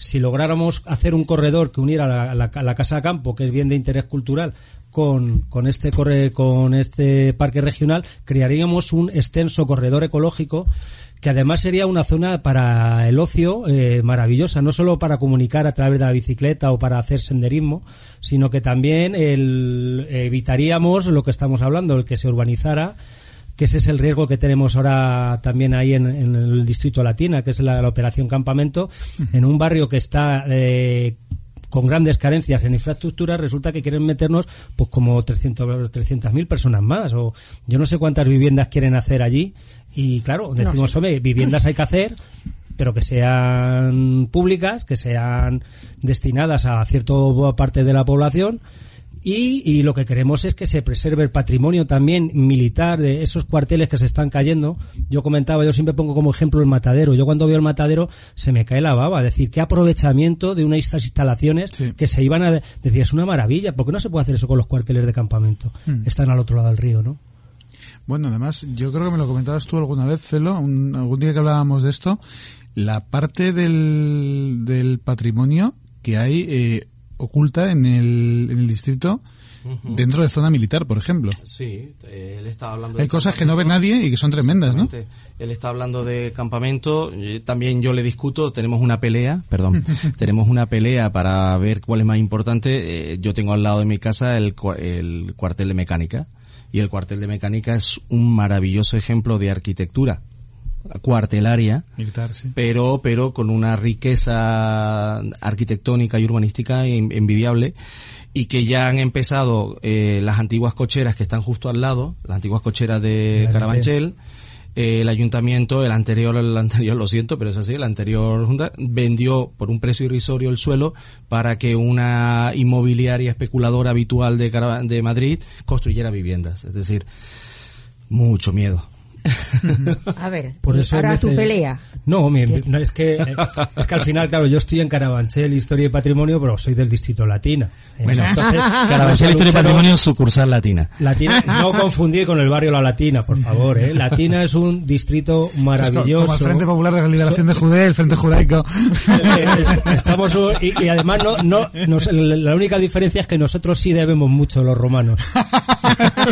si lográramos hacer un corredor que uniera la, la, la casa de campo, que es bien de interés cultural, con, con este corre, con este parque regional, crearíamos un extenso corredor ecológico que además sería una zona para el ocio eh, maravillosa, no solo para comunicar a través de la bicicleta o para hacer senderismo, sino que también el, evitaríamos lo que estamos hablando, el que se urbanizara, que ese es el riesgo que tenemos ahora también ahí en, en el distrito Latina, que es la, la operación campamento, en un barrio que está eh, con grandes carencias en infraestructura, resulta que quieren meternos pues como 300 300.000 personas más o yo no sé cuántas viviendas quieren hacer allí y claro, decimos, no viviendas hay que hacer, pero que sean públicas, que sean destinadas a cierta parte de la población y, y, lo que queremos es que se preserve el patrimonio también militar de esos cuarteles que se están cayendo. Yo comentaba, yo siempre pongo como ejemplo el matadero. Yo cuando veo el matadero se me cae la baba. Es decir, qué aprovechamiento de unas instalaciones sí. que se iban a decir, es una maravilla. ¿Por qué no se puede hacer eso con los cuarteles de campamento? Mm. Están al otro lado del río, ¿no? Bueno, además, yo creo que me lo comentabas tú alguna vez, Celo, un, algún día que hablábamos de esto, la parte del, del patrimonio que hay eh, oculta en el, en el distrito uh -huh. dentro de zona militar, por ejemplo. Sí, él está hablando. Hay cosas que no ve nadie y que son tremendas, ¿no? Él está hablando de campamento. También yo le discuto. Tenemos una pelea, perdón, [LAUGHS] tenemos una pelea para ver cuál es más importante. Eh, yo tengo al lado de mi casa el, el cuartel de mecánica y el cuartel de mecánica es un maravilloso ejemplo de arquitectura cuartelaria, Militar, sí. pero pero con una riqueza arquitectónica y urbanística envidiable y que ya han empezado eh, las antiguas cocheras que están justo al lado, las antiguas cocheras de Carabanchel, eh, el ayuntamiento, el anterior, el anterior, lo siento, pero es así, el anterior junta vendió por un precio irrisorio el suelo para que una inmobiliaria especuladora habitual de, de Madrid construyera viviendas. Es decir, mucho miedo. A ver, Por eso ahora tu pelea. No, mi, no, es que es que al final, claro, yo estoy en Carabanchel, Historia y Patrimonio, pero soy del distrito Latina. Bueno, entonces, Carabanchel, Historia y Patrimonio, sucursal Latina. Latina, no confundir con el barrio La Latina, por favor, ¿eh? Latina es un distrito maravilloso. Como el Frente Popular de la Liberación de Judea, el Frente Judaico. Estamos, y, y además no, no, nos, la única diferencia es que nosotros sí debemos mucho los romanos.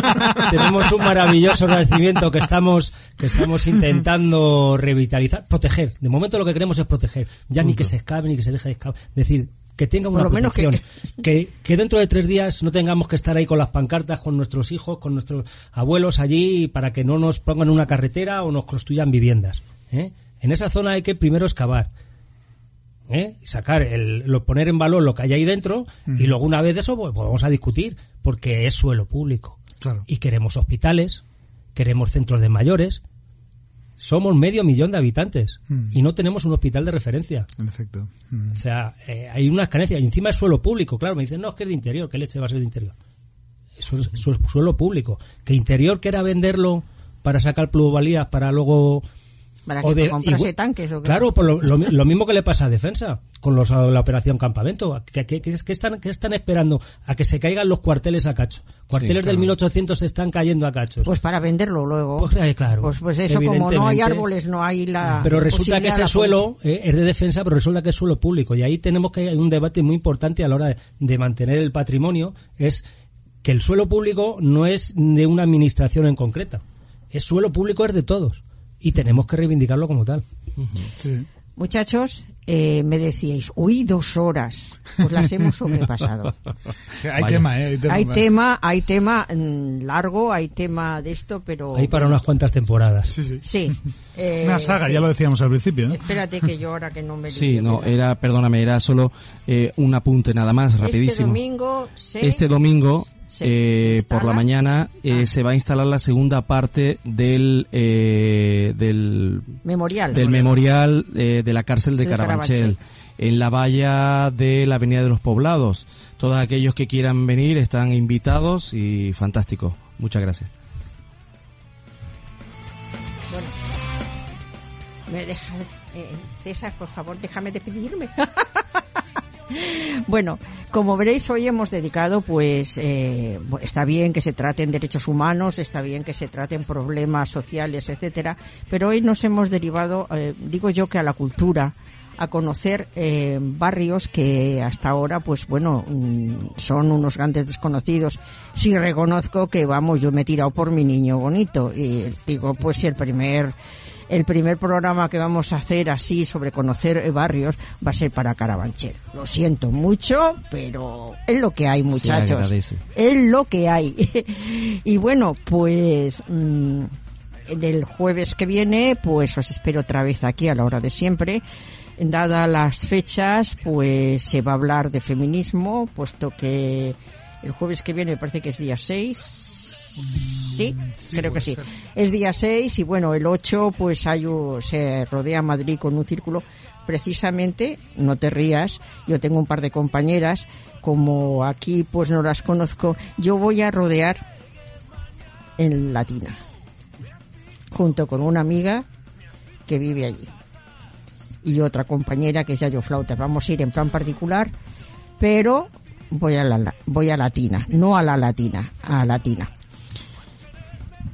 [LAUGHS] Tenemos un maravilloso agradecimiento que estamos que estamos intentando revitalizar, proteger. De momento lo que queremos es proteger. Ya Punto. ni que se escape ni que se deje de escapar. Es decir, que tenga una protección. Que... que... Que, dentro de tres días no tengamos que estar ahí con las pancartas, con nuestros hijos, con nuestros abuelos allí para que no nos pongan una carretera o nos construyan viviendas. ¿eh? En esa zona hay que primero excavar. ¿eh? sacar el, lo, poner en valor lo que hay ahí dentro y luego una vez de eso pues, pues vamos a discutir porque es suelo público claro. y queremos hospitales queremos centros de mayores. Somos medio millón de habitantes mm. y no tenemos un hospital de referencia. En efecto. Mm. O sea, eh, hay unas carencias. Y encima es suelo público. Claro, me dicen, no, es que es de interior. ¿Qué leche va a ser de interior? Eso es, suelo público. Que interior quiera venderlo para sacar plusvalías para luego para que de, comprarse tanques o claro pues lo, lo, lo, mismo que le pasa a defensa con los, la operación campamento. ¿Qué, qué, qué, están, ¿Qué, están, esperando a que se caigan los cuarteles a cacho cuarteles sí, claro. del 1800 se están cayendo a cachos. Pues para venderlo luego. Pues eh, claro. Pues, pues eso como no hay árboles no hay la pero resulta que ese suelo eh, es de defensa pero resulta que es suelo público. Y ahí tenemos que hay un debate muy importante a la hora de, de mantener el patrimonio es que el suelo público no es de una administración en concreta. Es suelo público es de todos y tenemos que reivindicarlo como tal. Uh -huh. sí. Muchachos, eh, me decíais, uy, dos horas, pues las hemos sobrepasado. [LAUGHS] hay, tema, ¿eh? hay tema, hay tema, hay tema mm, largo, hay tema de esto, pero... Hay para unas cuantas temporadas. Sí, sí. sí [LAUGHS] eh, Una saga, sí. ya lo decíamos al principio, ¿no? Espérate que yo ahora que no me... [LAUGHS] Sí, no, era, perdóname, era solo eh, un apunte nada más, rapidísimo. Este domingo, se... Este domingo se, eh, se por la mañana eh, ah. se va a instalar la segunda parte del eh, del memorial del memorial eh, de la cárcel de, de Carabanchel, Carabanchel, en la valla de la Avenida de los Poblados. Todos aquellos que quieran venir están invitados y fantástico. Muchas gracias. Bueno, me deja, eh, César, por favor, déjame despedirme. [LAUGHS] Bueno, como veréis, hoy hemos dedicado, pues, eh, está bien que se traten derechos humanos, está bien que se traten problemas sociales, etcétera, pero hoy nos hemos derivado, eh, digo yo, que a la cultura, a conocer eh, barrios que hasta ahora, pues bueno, mm, son unos grandes desconocidos. Sí reconozco que, vamos, yo me he tirado por mi niño bonito y digo, pues si el primer el primer programa que vamos a hacer así sobre conocer barrios va a ser para Carabanchel. Lo siento mucho, pero es lo que hay, muchachos. es lo que hay. [LAUGHS] y bueno, pues mm, del jueves que viene, pues os espero otra vez aquí a la hora de siempre. Dada las fechas, pues se va a hablar de feminismo, puesto que el jueves que viene me parece que es día 6 Sí, creo que sí. Es día 6 y bueno, el 8 pues hay, se rodea Madrid con un círculo. Precisamente, no te rías, yo tengo un par de compañeras, como aquí pues no las conozco, yo voy a rodear en Latina, junto con una amiga que vive allí y otra compañera que es Yayo Flauta. Vamos a ir en plan particular, pero voy a la voy a Latina, no a la Latina, a Latina.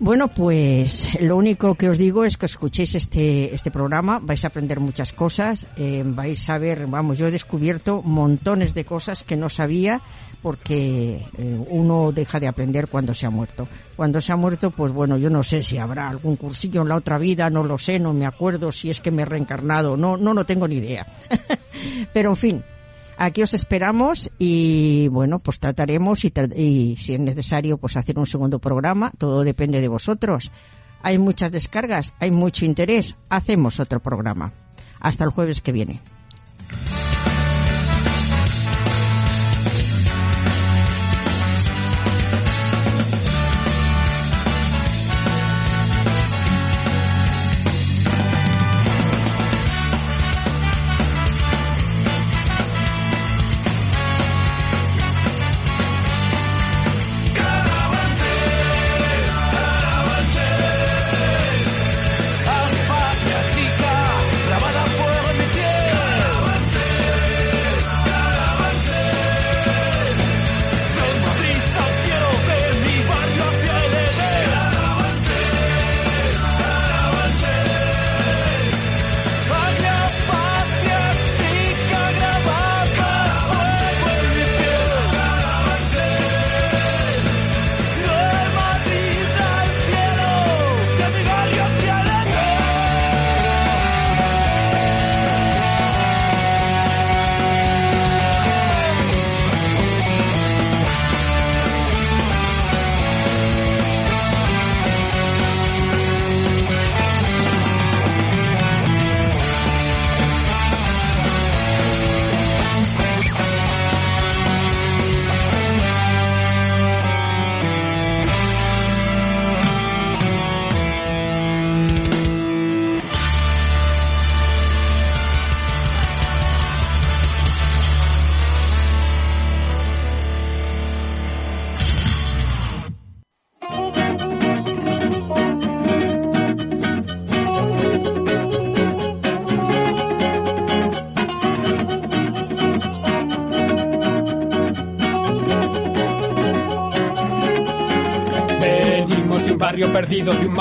Bueno, pues lo único que os digo es que escuchéis este, este programa, vais a aprender muchas cosas, eh, vais a ver, vamos, yo he descubierto montones de cosas que no sabía porque eh, uno deja de aprender cuando se ha muerto. Cuando se ha muerto, pues bueno, yo no sé si habrá algún cursillo en la otra vida, no lo sé, no me acuerdo si es que me he reencarnado, no, no, no tengo ni idea. [LAUGHS] Pero en fin, Aquí os esperamos y bueno, pues trataremos y, y, si es necesario pues hacer un segundo programa, todo depende de vosotros. Hay muchas descargas, hay mucho interés, hacemos otro programa. Hasta el jueves que viene.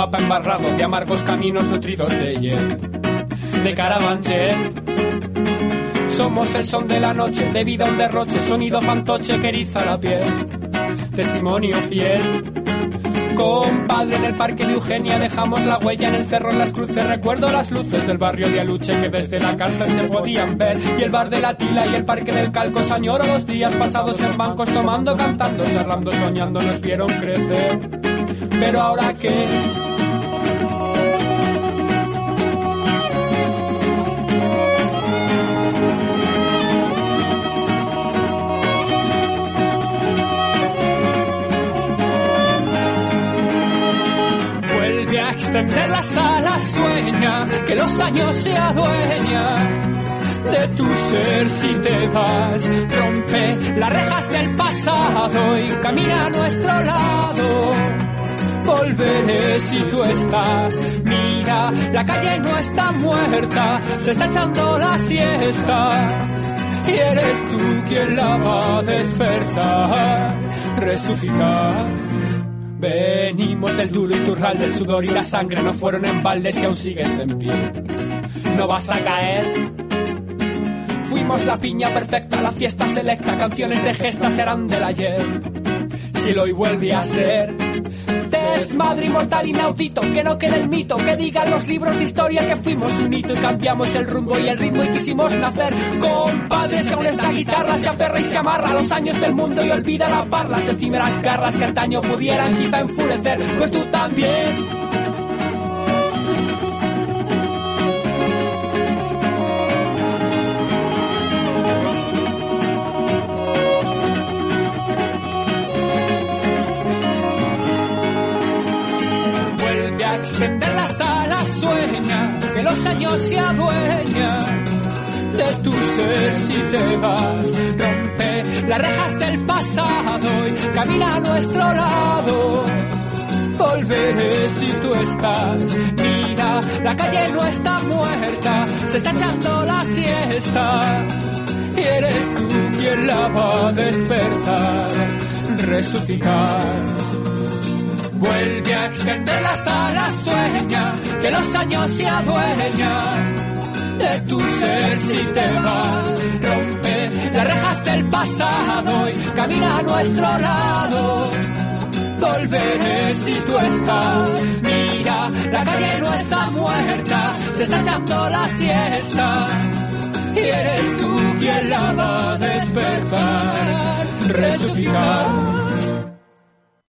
Mapa embarrado de amargos caminos nutridos de hiel. De Carabanchel. Somos el son de la noche, de vida un derroche, sonido fantoche que eriza la piel. Testimonio fiel. Compadre en el parque de Eugenia dejamos la huella en el cerro en las cruces. Recuerdo las luces del barrio de Aluche que desde la cárcel se podían ver. Y el bar de la Tila y el parque del Calco. Añoro los días pasados en bancos tomando, cantando, charlando, soñando, nos vieron crecer pero ahora qué. Las alas, sueña que los años se adueñan de tu ser si te vas. Rompe las rejas del pasado y camina a nuestro lado volveré si tú estás. Mira, la calle no está muerta, se está echando la siesta. Y eres tú quien la va a despertar, resucitar. Venimos del duro y turral del sudor y la sangre no fueron en balde si aún sigues en pie. No vas a caer fuimos la piña perfecta, la fiesta selecta, canciones de gesta serán del ayer. Si lo hoy vuelve a ser desmadre inmortal inaudito, que no quede el mito, que digan los libros de historia que fuimos un hito y cambiamos el rumbo y el ritmo y quisimos nacer. Compadre, si aún esta guitarra se aferra y se amarra a los años del mundo y olvida la las efímeras garras que antaño pudieran quizá enfurecer, pues tú también. Si te vas. Rompe las rejas del pasado y camina a nuestro lado. Volveré si tú estás. Mira, la calle no está muerta, se está echando la siesta. Y eres tú quien la va a despertar, resucitar. Vuelve a extender las alas, sueña, que los años se adueñan de tu ser si te vas. Rompe las rejas del pasado y camina a nuestro lado. Volveré si tú estás. Mira, la calle no está muerta, se está echando la siesta. Y eres tú quien la va a despertar, resucitar.